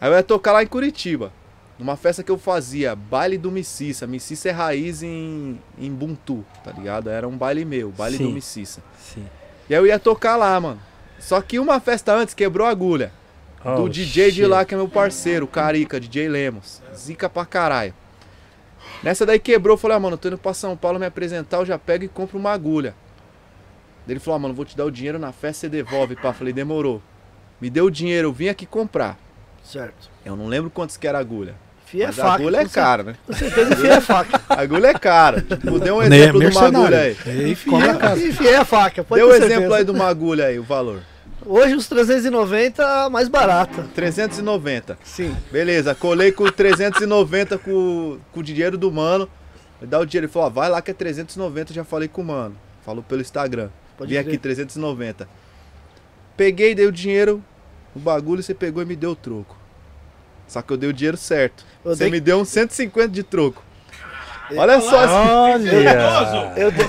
Aí eu ia tocar lá em Curitiba. Numa festa que eu fazia, baile do Mississa. Mississa é raiz em, em Buntu, tá ligado? Era um baile meu, baile Sim. do Mississa. Sim. E aí eu ia tocar lá, mano. Só que uma festa antes quebrou a agulha. do Oh, DJ de shit. lá, que é meu parceiro, o Carica, DJ Lemos. Zica pra caralho. Nessa daí quebrou, eu falei, ah, mano, eu tô indo pra São Paulo me apresentar, eu já pego e compro uma agulha. Daí Ele falou, ah, mano, vou te dar o dinheiro na festa, você devolve, pá. Falei, demorou. Me deu o dinheiro, eu vim aqui comprar. Certo. Eu não lembro quantos que era a agulha. Fia é mas a faca. agulha é cara, né? Com certeza fia é faca. A agulha é cara. Tipo, dê um né, exemplo de uma agulha aí. E. E fia é faca. Pode Dê um exemplo aí de uma agulha aí, o valor. Hoje os 390 mais barata. 390. Sim. Beleza, colei com 390 com, com o dinheiro do mano. Me dá o dinheiro. Ele falou, ó, vai lá que é 390, já falei com o mano. Falou pelo Instagram. Pode Vim crer. aqui 390. Peguei, dei o dinheiro, o bagulho você pegou e me deu o troco. Só que eu dei o dinheiro certo. Eu você dei- me deu uns 150 de troco. Olha só, esse- Olha! Eu dei,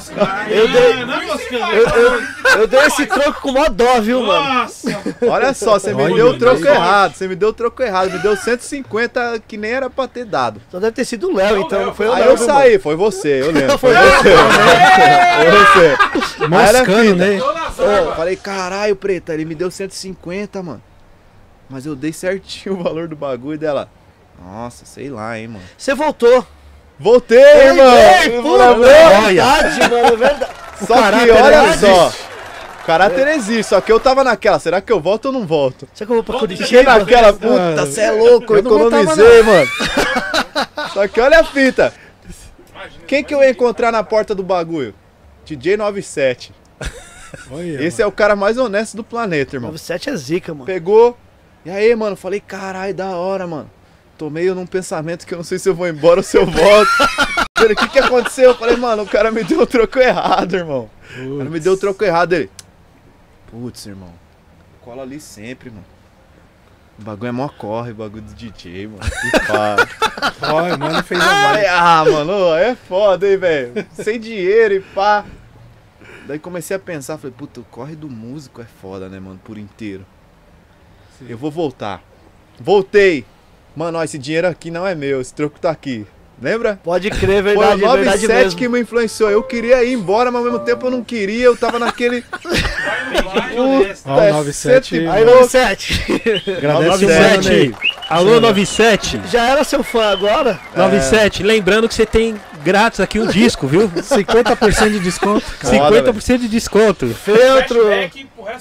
eu dei, é moscando. eu, eu, eu dei esse troco com mó dó, viu, mano? Nossa! olha só, você me deu o troco olha. errado. Você me deu o troco errado. Me deu 150 que nem era pra ter dado. Só deve ter sido o Léo, então. Não foi o Aí Léo, eu viu, saí, foi você, eu lembro. Foi você. Foi você. Moscando, né? Eu falei, caralho, preta, ele me deu 150, mano. Mas eu dei certinho o valor do bagulho dela. Nossa, sei lá, hein, mano. Você voltou. Voltei, irmão! Pô, é verdade, mano, é verdade. Só que olha só. O caráter existe, só que eu tava naquela. Será que eu volto ou não volto? Será que eu vou pra Curitiba? naquela, puta, Mano, você é louco, eu eu economizei, mano. Só que olha a fita. Quem que eu ia encontrar na porta do bagulho? DJ 97. Olha, Esse é o cara mais honesto do planeta, irmão. 97 é zica, mano. Pegou. E aí, mano, falei, caralho, da hora, mano. Tô meio num pensamento que eu não sei se eu vou embora ou se eu volto. Velho, O que que aconteceu? Eu falei, mano, o cara me deu o troco errado, irmão. O cara me deu o troco errado. Ele, putz, irmão, cola ali sempre, mano. O bagulho é mó corre, o bagulho do DJ, mano. Que pá. Olha, mano, fez a Ai, ah, mano, é foda, hein, velho. Sem dinheiro e pá. Daí comecei a pensar, falei, puta, o corre do músico é foda, né, mano, por inteiro. Eu vou voltar. Voltei. Mano, ó, esse dinheiro aqui não é meu, esse troco tá aqui. Lembra? Pode crer, Foi o verdade, é verdade 97 mesmo. que me influenciou. Eu queria ir embora, mas ao mesmo tempo eu não queria. Eu tava naquele. Ó, o 97. cento e Aí, pouco. 97. Agradece o mano, 97. Ney. Alô, 97. Já era seu fã agora? 97. Lembrando que você tem grátis aqui um disco, viu? 50% de desconto. Foda, 50% de desconto. Feltro,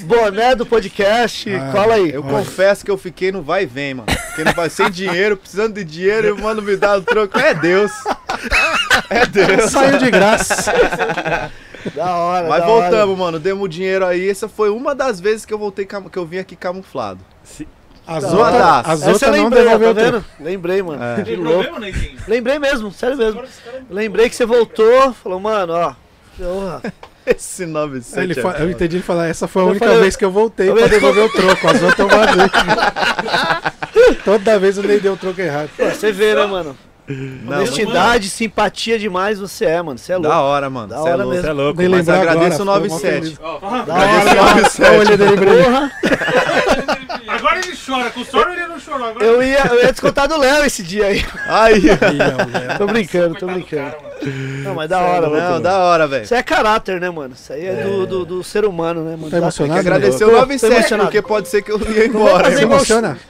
boné do podcast, Ah, cola aí. Eu confesso que eu fiquei no vai e vem, mano. Porque não vai sem dinheiro, precisando de dinheiro, e o mano me dá o troco. É Deus. É Deus. Saiu de graça. Da hora, Mas da hora. voltamos, mano. Demos o dinheiro aí. Essa foi uma das vezes que eu voltei que eu vim aqui camuflado. As Da hora. outras as Essa eu outras não lembrei, tá devolveu o vendo? Lembrei, mano. É. Tem louco. Lembrei mesmo, sério mesmo. Cara- Lembrei que você voltou, falou, mano, ó. Porra. Esse 97. Ele é fa- eu entendi ele falar, essa foi a Eu única falei- vez que eu voltei Eu pra devolver o troco. As outras eu vazei. Toda vez o Ney deu o troco errado. Pô, Você vê, né, mano? Não, Honestidade, simpatia demais você é, mano. Você é louco. Da hora, mano. Da Cê é hora louco. mesmo. Você é louco. Mas agradeço agora, o ficou mó 97. feliz. Ó, Da hora, Agradeço o mano. 97. Olha o olho dele brilhando. Porra. Agora ele chora, com o Soro ele não chorou. Agora Eu ia, eu ia descontar do Léo esse dia aí. Aí. Tô brincando, tô brincando. Não, mas da hora, Não, mano. da hora, velho. Isso é caráter, né, mano? Isso aí é, Do, do, do ser humano, né, mano? Tá emocionado? Tem que agradecer o tô 97, emocionado. porque pode ser que eu ia Não vou embora. fazer igual,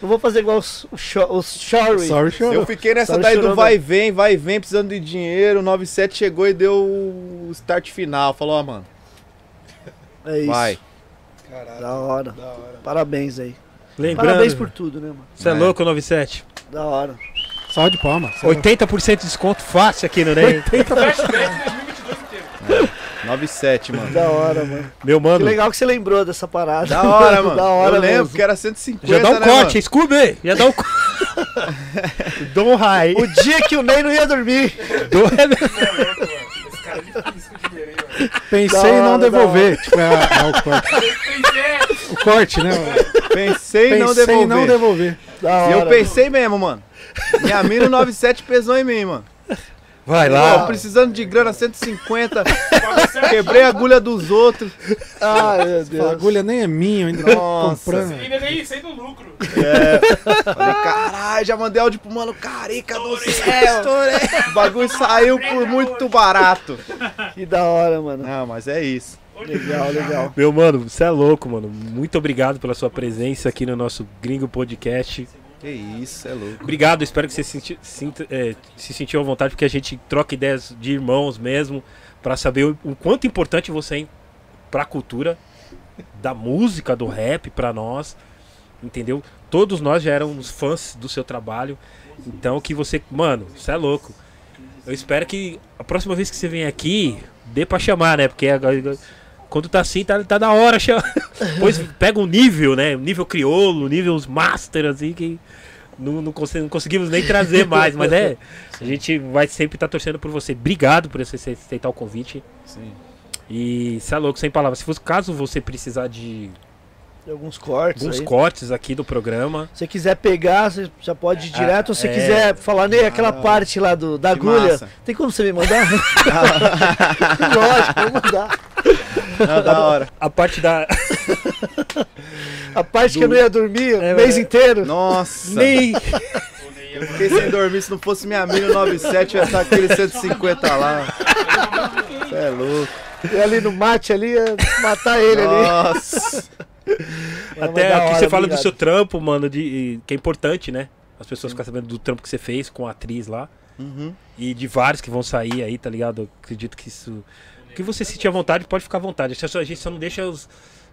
não vou fazer igual os, os, Shory. Sorry, chorou. Eu fiquei nessa Tava daí do vai e vem, vai e vem, precisando de dinheiro. O 97 chegou e deu o start final. Falou, ó, mano, É isso. vai. Da hora. Parabéns aí. Lembrando. Parabéns por tudo, né, mano? Você é É. louco, 97. Da hora. Salve de palma. 80% de desconto fácil aqui no Ney. Flashback 2022 inteiro. 97, mano. Da hora, mano. Meu Que mano. legal que você lembrou dessa parada. Da hora, mano. da hora eu lembro mesmo. que era 150, Já dá um né, corte, Scooby! Já dá um corte. Dom Rai. O dia que o Ney não ia dormir. Dom... Esse cara é mano. Pensei em não devolver. Tipo, é, é o corte. O corte, né? mano? Pensei em não Pensei em devolver. não devolver. Da E hora. eu pensei mesmo, mano. Minha mina 97 pesou em mim, mano. Vai lá. precisando de grana 150, Paga certo. quebrei a agulha dos outros. Ai, meu A Deus. agulha nem é minha, eu ainda Nossa. comprando. Ainda nem sei do lucro. Falei, caralho, já mandei áudio pro mano Carica do céu. O bagulho saiu por muito barato. Que da hora, mano. Não, mas é isso. Legal, legal. Meu mano, você é louco, mano. Muito obrigado pela sua presença aqui no nosso Gringo Podcast. Que isso, é louco. Obrigado, espero que você senti- sinta- é, se sentiu à vontade, porque a gente troca ideias de irmãos mesmo, pra saber o, o quanto importante você é pra cultura da música, do rap, pra nós. Entendeu? Todos nós já éramos fãs do seu trabalho. Então que você. Mano, você é louco. Eu espero que a próxima vez que você vem aqui, dê pra chamar, né? Porque agora- quando tá assim, tá, tá da hora. Chama. Pois pega um nível, né? Um nível crioulo, nível os master, assim, que não, não, não conseguimos nem trazer mais. Mas é, a gente vai sempre estar torcendo por você. Obrigado por você aceitar o convite. Sim. E você é louco, sem palavras. Se fosse caso você precisar de alguns cortes alguns aí. cortes aqui do programa. Se você quiser pegar, você já pode ir Ah, direto. Ou se você é. quiser falar, Ney, aquela parte lá do, da agulha, massa. tem como você me mandar? Lógico, vou mandar. Não, da hora. A parte da. A parte que eu não ia dormir É, o mês é. inteiro. Nossa. Nem. Eu fiquei sem dormir. Se não fosse minha mina 97, eu ia estar aquele 150 lá. Você é louco. E ali no mate ali, ia matar ele ali. Nossa. Até aqui hora, você fala do seu trampo, mano, de, que é importante, né? As pessoas ficarem sabendo do trampo que você fez com a atriz lá. Uhum. E de vários que vão sair aí, tá ligado? Eu acredito que isso. Que você sentir à vontade, pode ficar à vontade. A gente só- a gente não deixa os-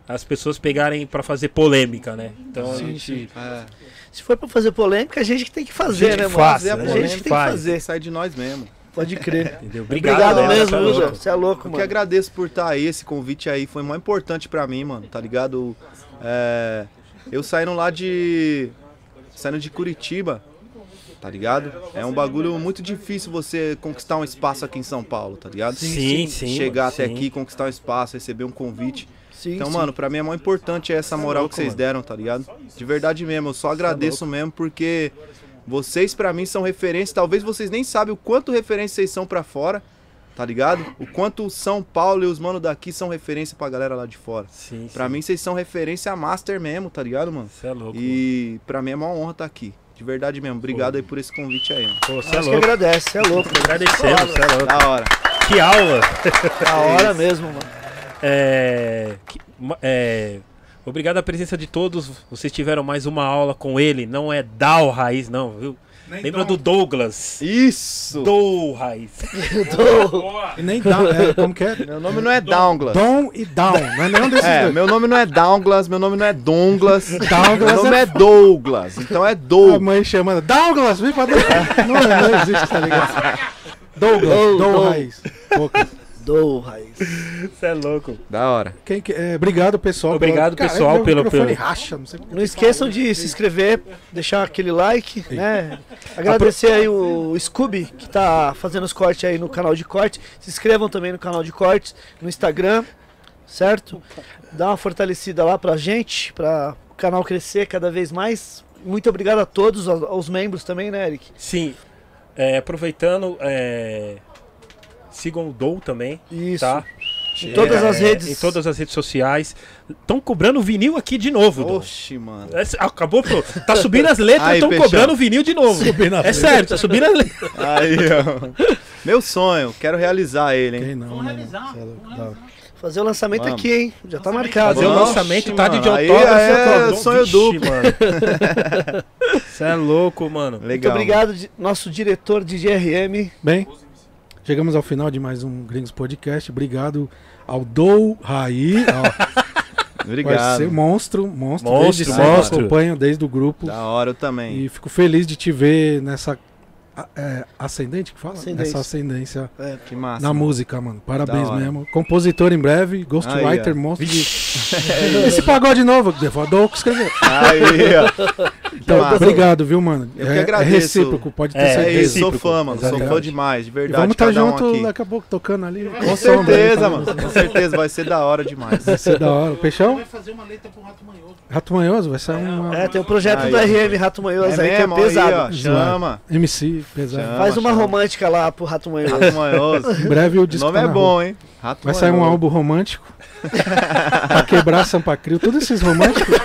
as pessoas pegarem pra fazer polêmica, né? Então a gente. É. Se for pra fazer polêmica, a gente que tem que fazer, gente né, mano? Fazer a a né? gente polêmica que tem que faz. fazer. Sai de nós mesmo. Pode crer. Entendeu? Obrigado, galera, mesmo, tá? Você é louco, Eu que mano. agradeço por estar aí, esse convite aí foi muito importante pra mim, mano, tá ligado? É, eu saindo lá de. saindo de Curitiba, tá ligado? É um bagulho muito difícil você conquistar um espaço aqui em São Paulo, tá ligado? Sim, sim. Chegar até sim. aqui, conquistar um espaço, receber um convite. Sim, Então, sim. mano, pra mim é mais importante essa moral que vocês deram, tá ligado? De verdade mesmo, eu só agradeço mesmo porque vocês pra mim são referência, talvez vocês nem sabem o quanto referência vocês são pra fora, tá ligado? O quanto São Paulo e os manos daqui são referência pra galera lá de fora. Sim, Pra mim vocês são referência master mesmo, tá ligado, mano? Você é louco. E pra mim é uma honra estar aqui. De verdade mesmo. Obrigado aí por esse convite aí, mano. Pô, você é Acho que louco. agradece, você é louco. Agradecemos, você é louco. Da hora. Que aula! Da hora mesmo, mano. É, é, obrigado à presença de todos. Vocês tiveram mais uma aula com ele. Não é Dal Raiz, não, viu? Lembra do Douglas? Isso! Dou Raiz. E nem down, é, como que é? Meu nome não é Douglas. Dom e down, não é nenhum desses É, dois. meu nome não é Douglas, meu nome não é Douglas. Douglas meu nome é é Douglas. Então é A Douglas. mãe chamando Douglas, vem pra dentro. Não, não existe, tá ligado? Douglas, Dou, Dom dou. Raiz. Poucas. Dou, Raiz. Você é louco. Da hora. Quem que- é, obrigado, pessoal. Obrigado, pela- pessoal, pelo- pelo- racha, não Não esqueçam de se inscrever, deixar aquele like, né? Agradecer aí o Scooby, que tá fazendo os cortes aí no canal de corte. Se inscrevam também no canal de cortes, no Instagram, certo? Dá uma fortalecida lá pra gente, pra o canal crescer cada vez mais. Muito obrigado a todos, aos, aos membros também, né, Eric? Sim, é, aproveitando, é, sigam o Dou também, Isso. tá? Em todas É, as redes. Em todas as redes sociais. Estão cobrando vinil aqui de novo. Oxi, mano. É, acabou, pô. Tá subindo as letras estão cobrando vinil de novo. Subindo as é sério, tá subindo as letras. Aí, ó. Meu sonho, quero realizar ele, hein? Quem não, Vamos mano? realizar, é hora. Fazer o lançamento Vamos. aqui, hein? Já tá Lançamento. marcado. Fazer o lançamento, tá de mano, aí autógrafo. é autógrafo. sonho Vixe, duplo. mano. Você é louco, mano. Muito Legal. obrigado, di- nosso diretor de GRM. Bem, chegamos ao final de mais um Gringos Podcast. Obrigado ao Dou Raí, Obrigado. parceiro, monstro, monstro, Monstro, desde monstro. acompanho desde o grupo. Da hora eu também. E fico feliz de te ver nessa é, ascendente que fala? Ascendência. Essa ascendência É, Que massa. na mano. música, mano. Parabéns mesmo. Compositor em breve, Ghostwriter, monstro de. Esse pagode novo, Devador que escreveu. Aí, ó. Então, massa. obrigado, viu, mano? Eu que é, é agradeço. recíproco, pode ter É, É certeza. isso, sou fã, mano. Sou Exatamente. fã demais, de E verdade. vamos estar um junto aqui. daqui a pouco tocando ali. Com certeza, mano. Com certeza, vai ser da hora demais. Vai ser da hora. Peixão? Vai fazer uma letra pro Rato Manhoso. Rato Manhoso, vai sair uma É, tem um projeto Aí, do. RM Rato Manhoso É aí mesmo, que é pesado. Aí, ó, chama. MC pesado. Chama. Faz uma chama. romântica lá pro Rato Manhoso. Rato Manhoso. Em breve o O disco nome tá é bom, rua. hein? Rato Vai sair um álbum romântico. pra quebrar Sampa Crio. Todos esses românticos.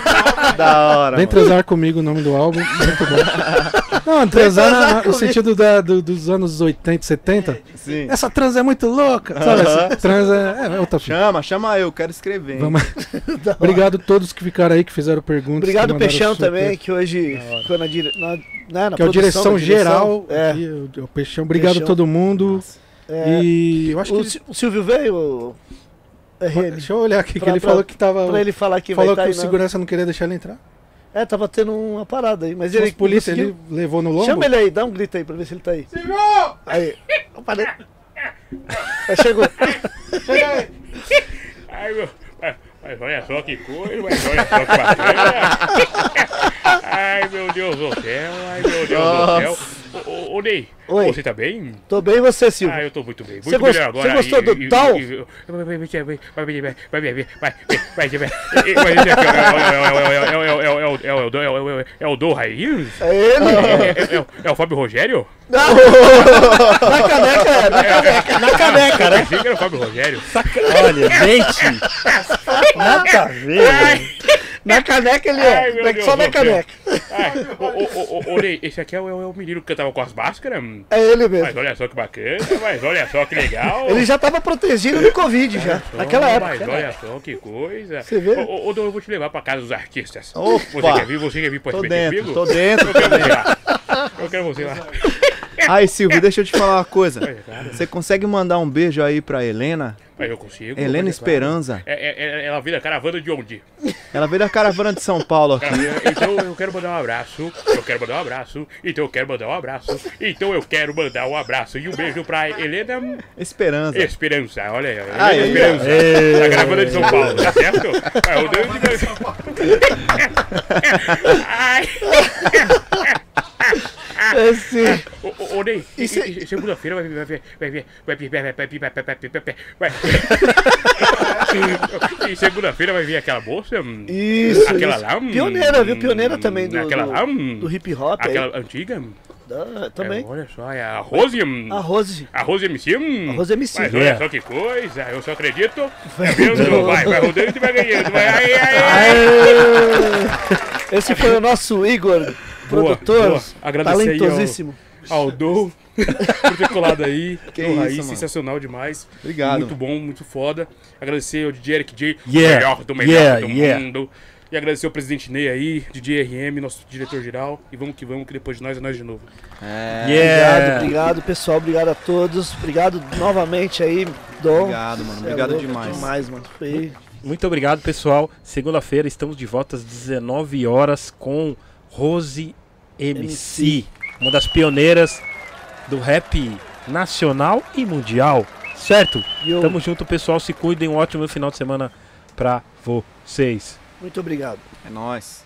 Da hora. Vem mano. transar comigo o nome do álbum. Muito bom. Não, transar na- no sentido da- do- dos anos 80, 70. Sim. Essa trans é muito louca. Sabe? Essa trans é, é outra fita. Chama, chama eu, quero escrever. Vamos... Obrigado a todos que ficaram aí, que fizeram perguntas. Obrigado, que Peixão, super. também, que hoje ficou na, dire... na, né, na Que é direção na geral. É, aqui, o, Peixão. Obrigado Peixão. a todo mundo. é. E eu acho que. O, Sil- o Silvio veio, Deixa eu olhar aqui, que Pra- ele pra- falou que tava. pra ele falar que falou que estar o não. segurança não queria deixar ele entrar. É, tava tendo uma parada aí, mas Ele, ele polícia, conseguiu- ele levou no lombo. Chama ele aí, dá um grito aí pra ver se ele tá aí. Aí. Opa, né? Aí chegou. Ai, meu. Mas, mas olha só que coisa, mas olha só que bacana. Ai, meu Deus do céu, ai, meu Deus do céu. Ô, ô Ney, Oi. você tá bem? Tô bem e você, Silvio? Ah, eu tô muito bem. Muito você melhor agora. Você gostou do tal? Vai ver, vai ver, vai ver, vai ver, vai ver, vai tal? É o do Raiz? É ele? É o Fábio Rogério? Não! Na caneca, na caneca, na caneca, né? Eu pensei que era o Fábio Rogério. Olha, gente! Nada a ver! Na caneca ele Ai, é. meu Na- Deus Só na caneca. Ai, ô, Ney, esse aqui é o, é o menino que cantava com as máscaras? É ele Mas mesmo. olha só que bacana, mas olha só que legal. Ele já tava protegido do Covid já. Naquela Mas época. olha só que coisa. Você vê? Ô, ô, eu vou te levar pra casa dos artistas. Opa! Você quer vir? Você quer vir pra Tô dentro, comigo? tô dentro Eu quero você lá. Eu quero você lá. Aí, Silvio, deixa eu te falar uma coisa. Mas, cara, Você consegue mandar um beijo aí pra Helena? Eu consigo. Helena é. Esperança. É, é, é- ela vira caravana de onde? Ela veio da caravana de São Paulo aqui. Então eu quero mandar um abraço. Eu quero mandar um abraço. Então eu quero mandar um abraço. Então eu quero mandar um abraço e um beijo pra Helena Esperança. Esperança. Olha aí, Helena Aí, Esperança. Da caravana de São Paulo, tá certo? Vai rodando de... Ai, Esse ô Ney, segunda-feira vai vir, vai vir, vai vir, vai vir, vai vir, vai vir, vai vir. E segunda-feira vai vir aquela moça. Hum, isso. Aquela lá. Hum, Pioneira, viu? Pioneira hum, também do, aquela lá, do hip hop. Aquela antiga. Ah, também. É, olha só, é a Rose. A Rose. A Rose MC. A Rose MC. Mas né? olha é. só que coisa, eu só acredito. Vai, é vendo, vai, vai rodando e vai ganhando. Vai, aí, aí. Esse foi o nosso Igor, boa, produtor. Boa. Agradeci talentosíssimo. Ao Dou por ter colado aí. Que no isso, Raiz, mano. sensacional demais. Obrigado. Muito bom, muito foda. Agradecer ao DJ Eric J, Yeah, melhor do melhor yeah, do yeah. mundo. E agradecer ao presidente Ney aí, DJ RM, nosso diretor-geral. E vamos que vamos, que depois de nós é nós de novo. É, Obrigado, Yeah. obrigado, pessoal. Obrigado a todos. Obrigado novamente aí, Dom. Obrigado, mano. É Obrigado louco, demais. Demais, mano. Foi Muito obrigado, pessoal. Segunda-feira estamos de volta às 19 horas com Rose MC, MC. Uma das pioneiras do rap nacional e mundial. Certo? Yo. Tamo junto, pessoal. Se cuidem. Um ótimo final de semana pra vocês. Muito obrigado. É nóis.